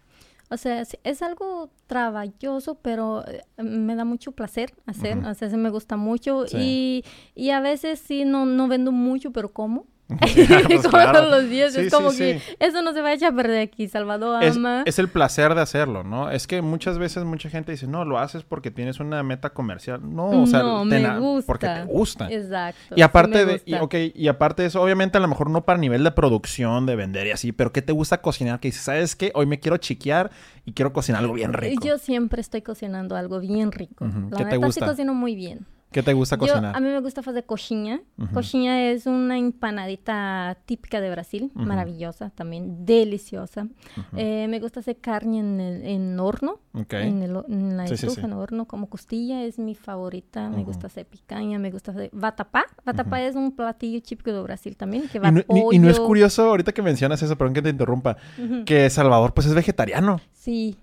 [SPEAKER 2] o sea, es algo trabajoso, pero eh, me da mucho placer hacer. O sea, me gusta mucho. Y, y a veces sí, no, no vendo mucho, pero como. Pues los días. es como que eso no se va a echar a perder aquí. Salvador ama.
[SPEAKER 1] Es, el placer de hacerlo, ¿no? Es que muchas veces mucha gente dice, no, lo haces porque tienes una meta comercial. No, o sea,
[SPEAKER 2] me gusta.
[SPEAKER 1] porque te gusta.
[SPEAKER 2] Exacto.
[SPEAKER 1] Y aparte de, y, okay, y aparte de eso, obviamente a lo mejor no para nivel de producción, de vender y así, pero ¿qué te gusta cocinar? Que dices, ¿sabes qué? Hoy me quiero chiquear y quiero cocinar algo bien rico.
[SPEAKER 2] Yo siempre estoy cocinando algo bien rico. La ¿Qué te gusta? cocino muy bien.
[SPEAKER 1] ¿Qué te gusta cocinar?
[SPEAKER 2] a mí me gusta hacer coxinha. Uh es una empanadita típica de Brasil, maravillosa también, deliciosa. Eh, me gusta hacer carne en, el, en horno, en, el, en, la estufa, en horno, como costilla, es mi favorita. Me gusta hacer picaña, me gusta hacer vatapá. Vatapá es un platillo típico de Brasil también, que va
[SPEAKER 1] y no, y no es curioso, ahorita que mencionas eso, perdón que te interrumpa, que Salvador pues es vegetariano.
[SPEAKER 2] Sí.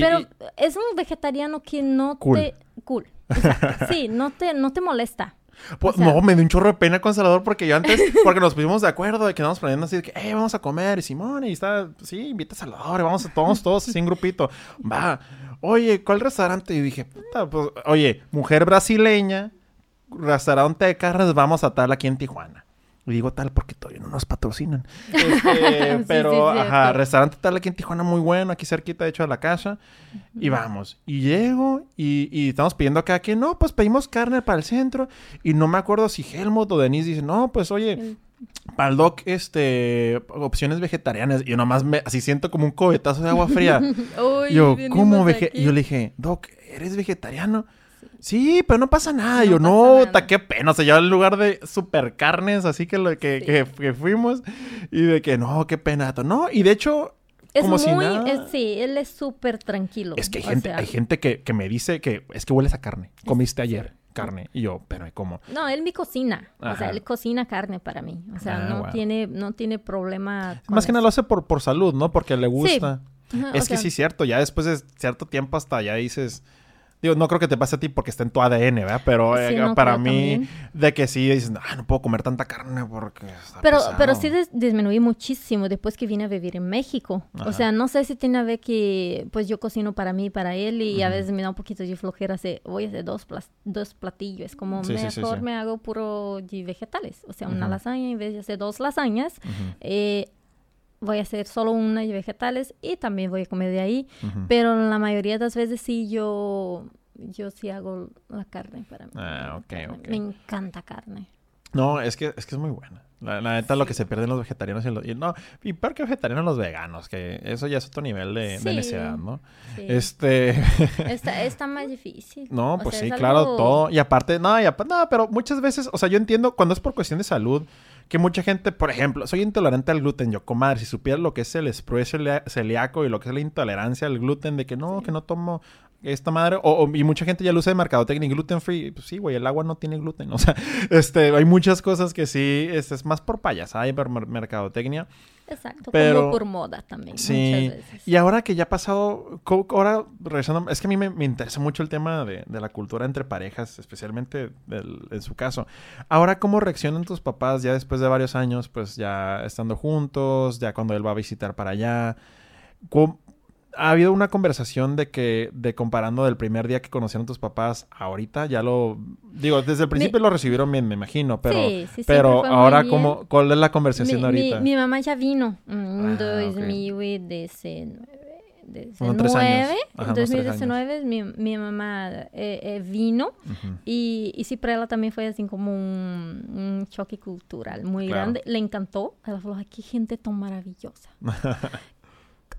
[SPEAKER 2] Pero es un vegetariano que no te... Cool sí, no te, no te molesta.
[SPEAKER 1] Pues, no, me dio un chorro de pena con Salvador porque yo antes, porque nos pusimos de acuerdo de que nos planeando así de que, eh, vamos a comer, y Simón, y está, sí, invita a Salvador, y vamos a todos, todos así en grupito. Va, oye, ¿cuál restaurante? Y dije, puta, pues, oye, mujer brasileña, restaurante de carnes, vamos a tal aquí en Tijuana. Y digo tal porque todavía no nos patrocinan. Este, pero, ajá, restaurante tal aquí en Tijuana muy bueno, aquí cerquita, de hecho, de la casa. Y vamos. Y llego y, y estamos pidiendo acá que no, pues pedimos carne para el centro. Y no me acuerdo si Helmut o Denise dicen, no, pues oye, para el doc, este, opciones vegetarianas. Y yo nomás me, así siento como un cobetazo de agua fría. yo, ¿cómo vegetariano? Y yo le dije, doc, ¿eres vegetariano? Sí, pero no pasa nada. yo, no, ta, qué pena. O sea, ya en lugar de super carnes, así que, lo, que, que, fuimos. Y de que, no, qué pena. No, y de hecho,
[SPEAKER 2] es como muy, si nada... sí, él es súper tranquilo.
[SPEAKER 1] Es que hay gente, hay gente que, que, me dice que es que hueles a carne. Comiste ayer carne. Y yo, pero ¿cómo?
[SPEAKER 2] No, él me cocina. O sea, él cocina carne para mí. O sea, ah, no, tiene, no tiene problema.
[SPEAKER 1] Más que nada lo hace por, por salud, ¿no? Porque le gusta. es que sí es cierto. Ya después de cierto tiempo hasta ya dices Digo, no creo que te pase a ti porque está en tu ADN, ¿verdad? Pero eh, para mí, de que sí, dices, ah, no puedo comer tanta carne porque está
[SPEAKER 2] Pero, pero sí disminuí muchísimo después que vine a vivir en México. O sea, no sé si tiene que ver que, pues yo cocino para mí, para él, y a veces me da un poquito de flojera, hacer, voy a hacer dos, dos platillos. Como mejor me hago puro de vegetales. O sea, una lasaña en vez de hacer dos lasañas. eh, voy a hacer solo una de vegetales y también voy a comer de ahí. Pero la mayoría de las veces sí yo, yo sí hago la carne para mí.
[SPEAKER 1] Ah, ok, ok.
[SPEAKER 2] Me encanta carne.
[SPEAKER 1] No, es que es, que es muy buena. La, neta, lo que se pierden los vegetarianos y, los, y no, y peor que vegetarianos los veganos, que eso ya es otro nivel de, necesidad, ¿no? Este...
[SPEAKER 2] está, está, más difícil.
[SPEAKER 1] No, pues sí, claro, todo. Y aparte, no, y aparte, no, pero muchas veces, o sea, yo entiendo, cuando es por cuestión de salud, que mucha gente, por ejemplo, soy intolerante al gluten. Yo, comadre, si supieras lo que es el expreso celíaco y lo que es la intolerancia al gluten, de que no, que no tomo esta madre, o, y mucha gente ya lo usa de mercadotecnia, gluten free, pues sí, güey, el agua no tiene gluten, o sea, este, hay muchas cosas que sí, este, es más por payasada y por mercadotecnia.
[SPEAKER 2] Exacto, pero, como por moda también. Sí,
[SPEAKER 1] y ahora que ya ha pasado, ahora regresando, es que a mí me, interesa mucho el tema de, la cultura entre parejas, especialmente en su caso. Ahora, ¿cómo reaccionan tus papás ya después de varios años, pues ya estando juntos, ya cuando él va a visitar para allá? ¿Cómo, ha habido una conversación de que, de comparando del primer día que conocieron tus papás ahorita, ya lo, digo, desde el principio lo recibieron bien, me imagino, pero, sí, sí, pero ahora, como, ¿cuál es la conversación ahorita?
[SPEAKER 2] Mi, mamá ya vino en 2019. En 2019 mi, mi, mamá eh, eh, vino y, y sí, para ella también fue así como un, un choque cultural muy grande. Le encantó. Ella falou, qué gente tan maravillosa.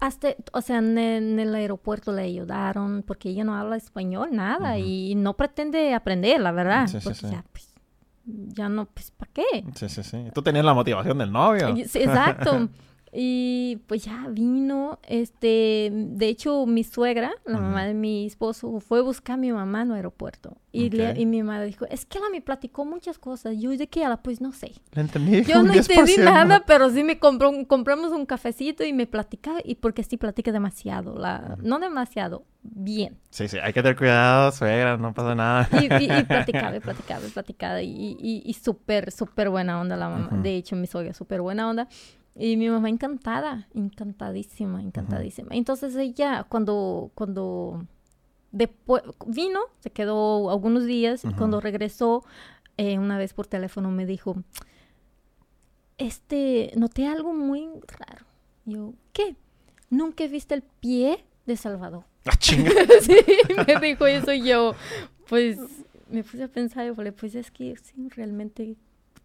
[SPEAKER 2] hasta, o sea, en, el aeropuerto le ayudaron porque ella no habla español, nada, y no pretende aprender, la verdad. porque ya, pues, ya no, pues, ¿para qué?
[SPEAKER 1] Sí, sí, sí. Tú tenías la motivación del novio.
[SPEAKER 2] Sí, exacto. Y pues ya vino, este, de hecho mi suegra, la mamá de mi esposo, fue a buscar a mi mamá en el aeropuerto. Y, y mi madre dijo, es que ella me platicó muchas cosas. Yo de qué pues no sé.
[SPEAKER 1] entendí.
[SPEAKER 2] Yo no entendí nada, pero sí me compró, compramos un cafecito y me platicaba, y porque sí platica demasiado, la, no demasiado, bien.
[SPEAKER 1] Sí, sí, hay que tener cuidado, suegra, no pasa nada.
[SPEAKER 2] Y, y, platicaba, y platicaba, y platicaba, y, y, súper, súper buena onda la mamá. De hecho, mi suegra, súper buena onda. Y mi mamá encantada, encantadísima, encantadísima. Entonces ella, cuando, cuando después vino, se quedó algunos días, y cuando regresó, eh, una vez por teléfono me dijo, este, noté algo muy raro. Yo, ¿qué? Nunca viste el pie de Salvador.
[SPEAKER 1] ¡Ah, chinga!
[SPEAKER 2] sí, me dijo eso y yo, pues, me puse a pensar, y falei, pues es que sí, realmente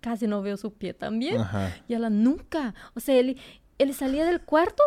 [SPEAKER 2] casi no veo su pie también. Y ella nunca. O sea, él, él salía del cuarto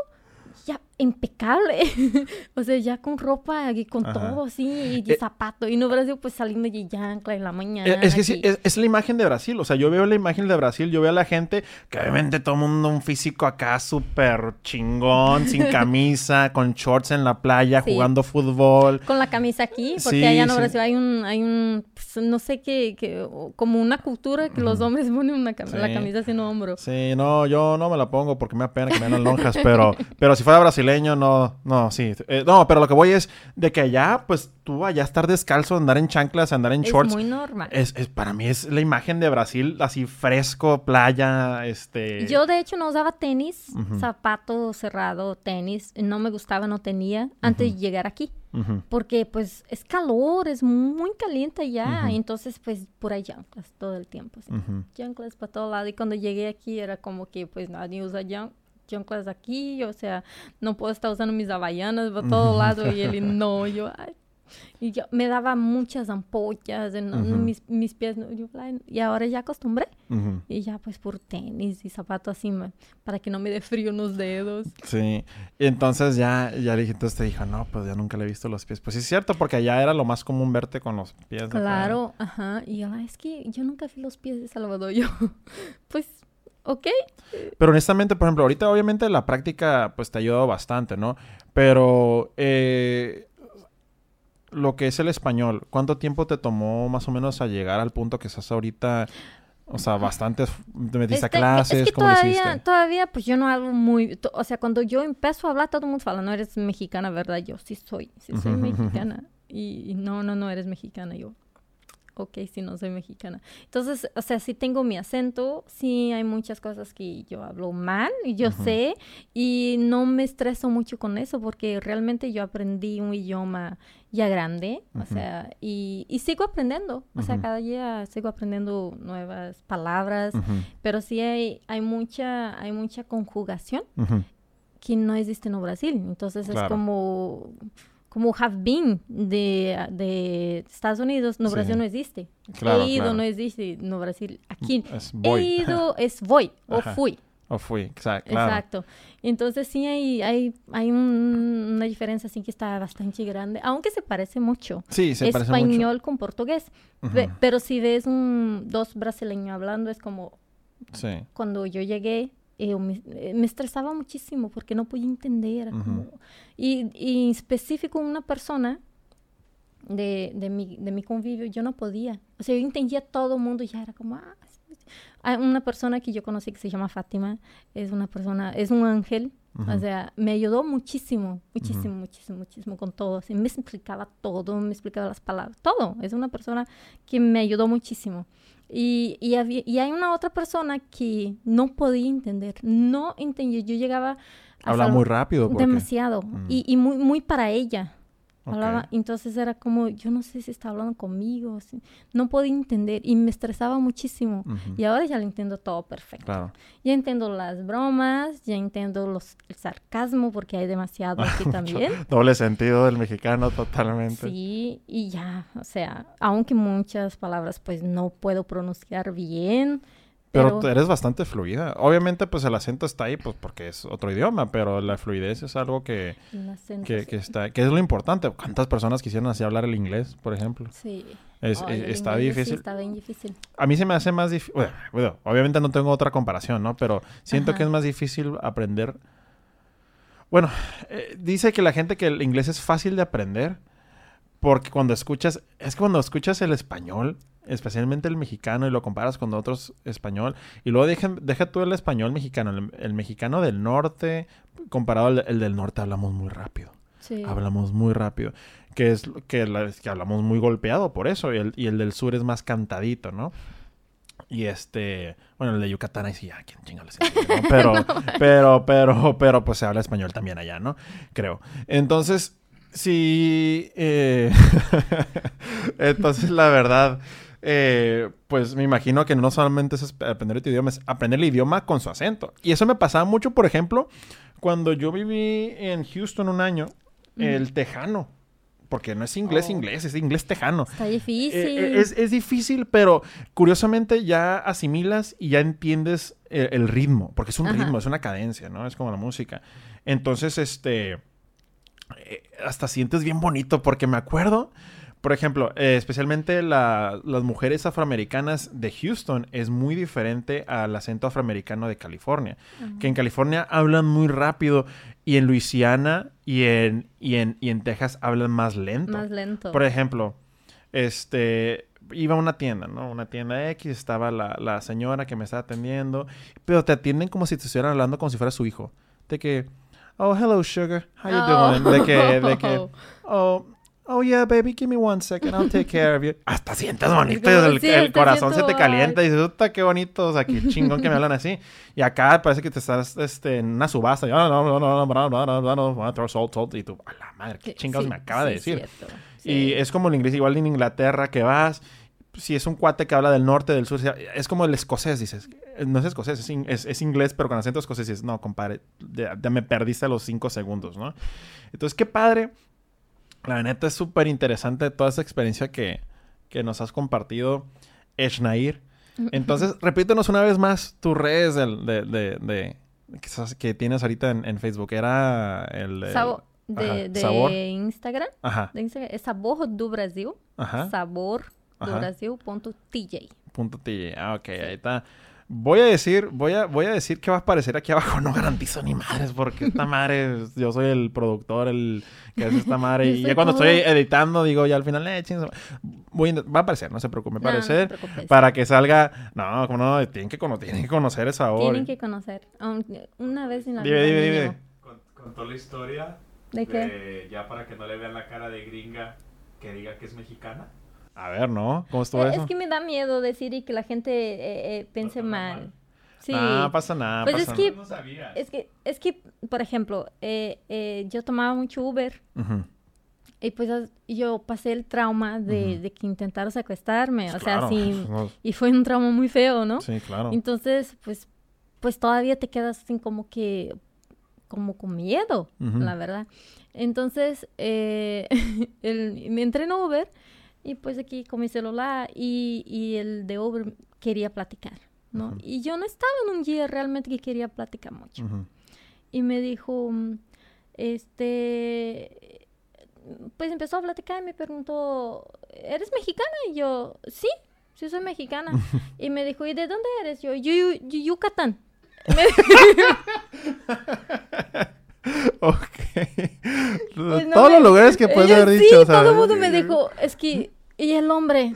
[SPEAKER 2] ya impecable. o sea, ya con ropa y con todo así, y eh, zapato. Y no Brasil, pues saliendo de llancla en la mañana.
[SPEAKER 1] Eh, es que sí, es, la imagen de Brasil. O sea, yo veo la imagen de Brasil, yo veo a la gente que obviamente todo el mundo un físico acá súper chingón, sin camisa, con shorts en la playa, jugando fútbol.
[SPEAKER 2] Con la camisa aquí, porque allá en Brasil hay un, hay un, pues, no sé qué, que, como una cultura que los hombres ponen una la camisa sin hombro.
[SPEAKER 1] Sí, no, yo no me la pongo porque me da pena que me den lonjas, pero, pero si fuera brasileño, no no, sí. Eh, no, pero lo que voy es de que allá, pues tú allá estar descalzo, andar en chanclas, andar en shorts.
[SPEAKER 2] Es muy normal.
[SPEAKER 1] Es, para mí es la imagen de Brasil, así fresco, playa, este...
[SPEAKER 2] Yo de hecho no usaba tenis, zapato cerrado, tenis. No me gustaba, no tenía antes de llegar aquí. Porque pues es calor, es muy caliente allá. entonces pues por ahí chanclas todo el tiempo. Chanclas para todo lado. Y cuando llegué aquí era como que pues nadie usa chanclas chanclas aquí, o sea, no puedo estar usando mis havaianas por todo lado y él no, yo, ay. Y yo me daba muchas ampollas en, mis, mis, pies. Yo, y ahora ya acostumbré. Y ya pues por tenis y zapatos así para que no me dé frío en los dedos.
[SPEAKER 1] Sí. Y entonces ya, ya le dije, entonces te dijo, no, pues ya nunca le he visto los pies. Pues sí es cierto, porque allá era lo más común verte con los pies.
[SPEAKER 2] Claro, ajá. Y yo, es que yo nunca vi los pies de Salvador. Yo, pues ¿ok?
[SPEAKER 1] Pero honestamente, por ejemplo, ahorita obviamente la práctica pues te ha ayudado bastante, ¿no? Pero eh, lo que es el español, ¿cuánto tiempo te tomó más o menos a llegar al punto que estás ahorita? O sea, bastante te metiste a este, clases, es que ¿cómo
[SPEAKER 2] todavía, Todavía, pues yo no hablo muy... O sea, cuando yo empiezo a hablar, todo el mundo fala, no eres mexicana, ¿verdad? Yo sí soy, sí soy mexicana. y no, no, no eres mexicana. Yo, ok, si no soy mexicana. Entonces, o sea, sí tengo mi acento, sí hay muchas cosas que yo hablo mal, y yo sé, y no me estreso mucho con eso porque realmente yo aprendí un idioma ya grande, o sea, y, y, sigo aprendiendo, o sea, cada día sigo aprendiendo nuevas palabras, pero sí hay, hay, mucha, hay mucha conjugación que no existe en Brasil, entonces es como como have been de, de Estados Unidos, no Brasil no existe. He ido no existe, no Brasil. Aquí he ido es voy o fui.
[SPEAKER 1] O fui, exacto.
[SPEAKER 2] Exacto. Entonces sí hay, hay, hay una diferencia así que está bastante grande, aunque se parece mucho.
[SPEAKER 1] Sí, se
[SPEAKER 2] parece mucho. Español con portugués. pero si ves un, dos brasileños hablando es como Sí. Cuando yo llegué, eh, me, estresaba muchísimo porque no podía entender. y, y específico una persona de, de, mi, de mi convivio, yo no podía. O sea, yo entendía todo el mundo y ya era como, ah, hay una persona que yo conocí que se llama Fátima, es una persona, es un ángel, o sea, me ayudó muchísimo, muchísimo, muchísimo, muchísimo con todo. Así, me explicaba todo, me explicaba las palabras, todo. Es una persona que me ayudó muchísimo y e, havia, e aí uma outra pessoa que no podía entender, no entendia. Eu chegava a
[SPEAKER 1] Habla muy rápido.
[SPEAKER 2] Demasiado. Mm. E, e muito, muito para ella ella entonces era como, yo no sé si está hablando conmigo, no podía entender y me estresaba muchísimo. Y ahora ya lo entiendo todo perfecto. Ya entiendo las bromas, ya entiendo los, el sarcasmo, porque hay demasiado aquí también.
[SPEAKER 1] Doble sentido del mexicano totalmente.
[SPEAKER 2] Sí, y ya, o sea, aunque muchas palabras pues no puedo pronunciar bien,
[SPEAKER 1] pero, eres bastante fluida. Obviamente, pues el acento está ahí, pues porque es otro idioma, pero la fluidez es algo que, que, está, que es lo importante. ¿Cuántas personas quisieran así hablar el inglés, por ejemplo? Sí. Es, está difícil.
[SPEAKER 2] está bien difícil.
[SPEAKER 1] A mí se me hace más difícil. Bueno, obviamente no tengo otra comparación, ¿no? Pero siento que es más difícil aprender. Bueno, eh, dice que la gente que el inglés es fácil de aprender porque cuando escuchas, es que cuando escuchas el español, especialmente el mexicano, y lo comparas con otros español, y luego deja, deja tú el español mexicano, el, mexicano del norte, comparado al el del norte, hablamos muy rápido. Sí. Hablamos muy rápido. Que es que, que hablamos muy golpeado por eso, y el, y el del sur es más cantadito, ¿no? Y este, bueno, el de Yucatán ahí sí, ya, quién chinga Pero, pero, pero, pero, pues se habla español también allá, ¿no? Creo. Entonces, sí, eh... entonces la verdad, eh, pues me imagino que no solamente es aprender el idioma, es aprender el idioma con su acento. Y eso me pasaba mucho, por ejemplo, cuando yo viví en Houston un año, el tejano. Porque no es inglés oh. inglés, es inglés tejano.
[SPEAKER 2] Está difícil.
[SPEAKER 1] Eh, eh, es, difícil, pero curiosamente ya asimilas y ya entiendes el, ritmo. Porque es un ritmo, es una cadencia, ¿no? Es como la música. Entonces, este... hasta sientes bien bonito porque me acuerdo por ejemplo, eh, especialmente las mujeres afroamericanas de Houston es muy diferente al acento afroamericano de California. Que en California hablan muy rápido y en Luisiana y en, y en, y en Texas hablan más lento.
[SPEAKER 2] Más lento.
[SPEAKER 1] Por ejemplo, este iba a una tienda, ¿no? Una tienda X, estaba la, la, señora que me estaba atendiendo, pero te atienden como si te estuvieran hablando como si fuera su hijo. De que, oh, hello, sugar, how you oh. doing? De que, de que, oh, Oh, yeah, baby, give me one second, I'll take care of you. Hasta sientes bonito, el, corazón se te calienta y dices, puta, qué bonito, o sea, qué chingón que me hablan así. Y acá parece que te estás este, en una subasta. Y, no, no, no, no, no, no, no, no, no, throw salt, salt. Y tú, a la madre, qué chingados me acaba de decir. Y es como el inglés, igual en Inglaterra que vas, si es un cuate que habla del norte, del sur, es como el escocés, dices. No es escocés, es, es, inglés, pero con acento escocés. Dices, no, compadre, ya, ya, me perdiste los cinco segundos, ¿no? Entonces, qué padre la neta es súper interesante toda esa experiencia que, nos has compartido, Eshnair. Entonces, repítenos una vez más tus redes de, de, de, que, tienes ahorita en, Facebook. Era el
[SPEAKER 2] de, de, Instagram. Ajá. De Instagram. Es Sabor do Brasil. Ajá. Sabor do Brasil.tj.
[SPEAKER 1] Punto TJ. Ah, ok. Ahí está. Voy a decir, voy a, voy a decir que va a aparecer aquí abajo. No garantizo ni madres, porque esta madre, yo soy el productor, el que hace esta madre. y ya cuando estoy editando, digo, ya al final, eh, voy va a aparecer, no se preocupe, va a aparecer. para que salga. No, como no, tienen que, tienen que conocer esa
[SPEAKER 2] obra. Tienen que conocer. Una vez en la
[SPEAKER 1] vida. Dime, dime,
[SPEAKER 3] Contó la historia. ¿De qué? ya para que no le vean la cara de gringa que diga que es mexicana.
[SPEAKER 1] A ver, ¿no? ¿Cómo estuvo eso?
[SPEAKER 2] Es que me da miedo decir y que la gente eh, eh, piense mal.
[SPEAKER 1] Sí. No pasa nada.
[SPEAKER 2] Pues
[SPEAKER 1] es,
[SPEAKER 2] que, es que, es que, por ejemplo, eh, yo tomaba mucho Uber. Y pues yo pasé el trauma de, que intentaron secuestrarme. o sea, sí. Y fue un trauma muy feo, ¿no?
[SPEAKER 1] Sí, claro.
[SPEAKER 2] Entonces, pues, pues todavía te quedas así como que, como con miedo, la verdad. Entonces, el, me entré en Uber y pues aquí con mi celular y, y el de Uber quería platicar, ¿no? Y yo no estaba en un día realmente que quería platicar mucho. Y me dijo, este, pues empezó a platicar y me preguntó, ¿eres mexicana? Y yo, sí, sí soy mexicana. y me dijo, ¿y de dónde eres? Yo, yo, Yucatán.
[SPEAKER 1] ok. Pues Todos los lugares que puedes haber dicho.
[SPEAKER 2] Sí, todo el mundo me dijo, es que, y el hombre.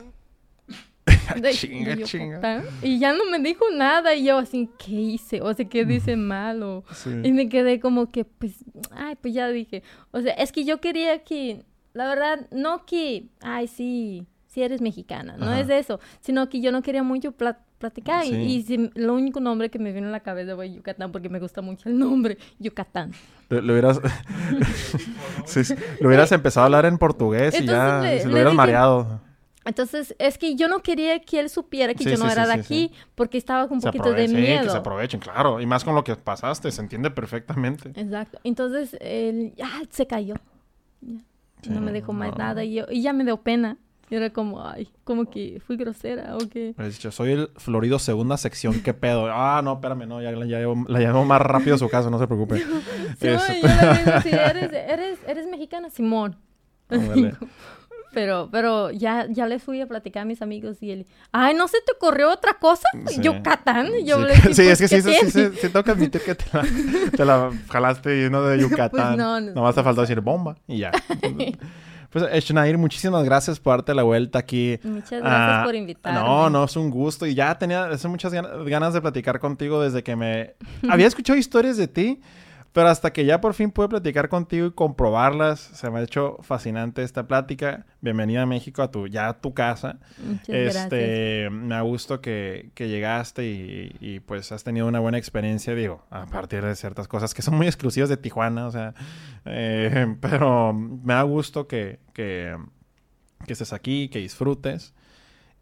[SPEAKER 1] chinga, chinga.
[SPEAKER 2] Y ya no me dijo nada y yo así, ¿qué hice? O sea, ¿qué dice mal? Y me quedé como que, pues, ay, pues ya dije. O sea, es que yo quería que, la verdad, no que, ay, sí, sí eres mexicana, no es eso, sino que yo no quería mucho platicar y, y lo único nombre que me vino a la cabeza fue Yucatán porque me gusta mucho el nombre, Yucatán.
[SPEAKER 1] Lo, hubieras, lo hubieras empezado a hablar en portugués y ya se lo hubieras mareado.
[SPEAKER 2] Entonces, es que yo no quería que él supiera que yo no era de aquí, porque estaba con un poquito de miedo.
[SPEAKER 1] que se aprovechen, claro. Y más con lo que pasaste, se entiende perfectamente.
[SPEAKER 2] Exacto. Entonces, él ya se cayó. no me dijo más nada y, yo, y ya me dio pena. Y era como, ay, como que fui grosera o qué.
[SPEAKER 1] Pues yo soy el Florido segunda sección, ¿qué pedo? Ah, no, espérame, no, ya la, llamo más rápido a su casa, no se preocupe. sí,
[SPEAKER 2] yo digo, ¿eres, eres, eres mexicana? Simón. Pero, pero ya, ya le fui a platicar a mis amigos y él, ay, ¿no se te ocurrió otra cosa? Yucatán. Yo
[SPEAKER 1] sí, le sí es que sí, sí, sí, sí, tengo que admitir que te la, te la jalaste y uno de pues Yucatán. pues no, no, Nomás te faltó decir bomba y ya. Pues, Shnair, muchísimas gracias por darte la vuelta aquí.
[SPEAKER 2] Muchas gracias por invitarme.
[SPEAKER 1] No, no, es un gusto. Y ya tenía muchas ganas de platicar contigo desde que me... Había escuchado historias de ti, pero hasta que ya por fin pude platicar contigo y comprobarlas, se me ha hecho fascinante esta plática. Bienvenida a México, a tu, ya a tu casa.
[SPEAKER 2] Muchas
[SPEAKER 1] este,
[SPEAKER 2] gracias.
[SPEAKER 1] Me ha gusto que, que llegaste y, y, pues has tenido una buena experiencia, digo, a partir de ciertas cosas que son muy exclusivas de Tijuana, o sea, eh, pero me da gusto que, que, que estés aquí, que disfrutes.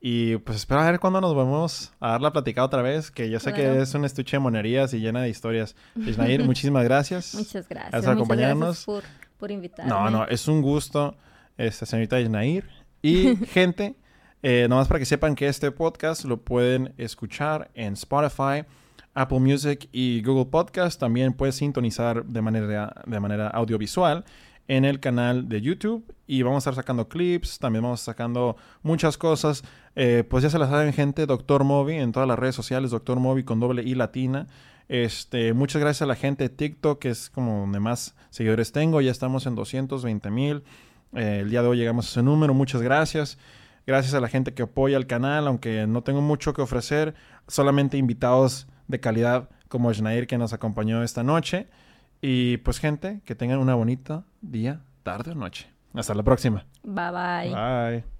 [SPEAKER 1] Y pues espero a ver cuándo nos vamos a dar la platicada otra vez, que yo sé que es un estuche de monerías y llena de historias. Ismael, muchísimas gracias.
[SPEAKER 2] Muchas gracias. Gracias por acompañarnos. por, por, invitarme.
[SPEAKER 1] No, no, es un gusto, esta señorita Isnair. Y gente, eh, nomás para que sepan que este podcast lo pueden escuchar en Spotify, Apple Music y Google Podcast. También puedes sintonizar de manera, de manera audiovisual en el canal de YouTube y vamos a estar sacando clips, también vamos a estar sacando muchas cosas. Eh, pues ya se las saben gente, Doctor Movi en todas las redes sociales, Doctor Movi con doble I latina. Este, muchas gracias a la gente de TikTok, que es como donde más seguidores tengo. Ya estamos en 220 mil. Eh, el día de hoy llegamos a ese número. Muchas gracias. Gracias a la gente que apoya el canal, aunque no tengo mucho que ofrecer. Solamente invitados de calidad como Schneir que nos acompañó esta noche. Y pues gente, que tengan una bonita día, tarde o noche. Hasta la próxima.
[SPEAKER 2] Bye bye.
[SPEAKER 1] Bye.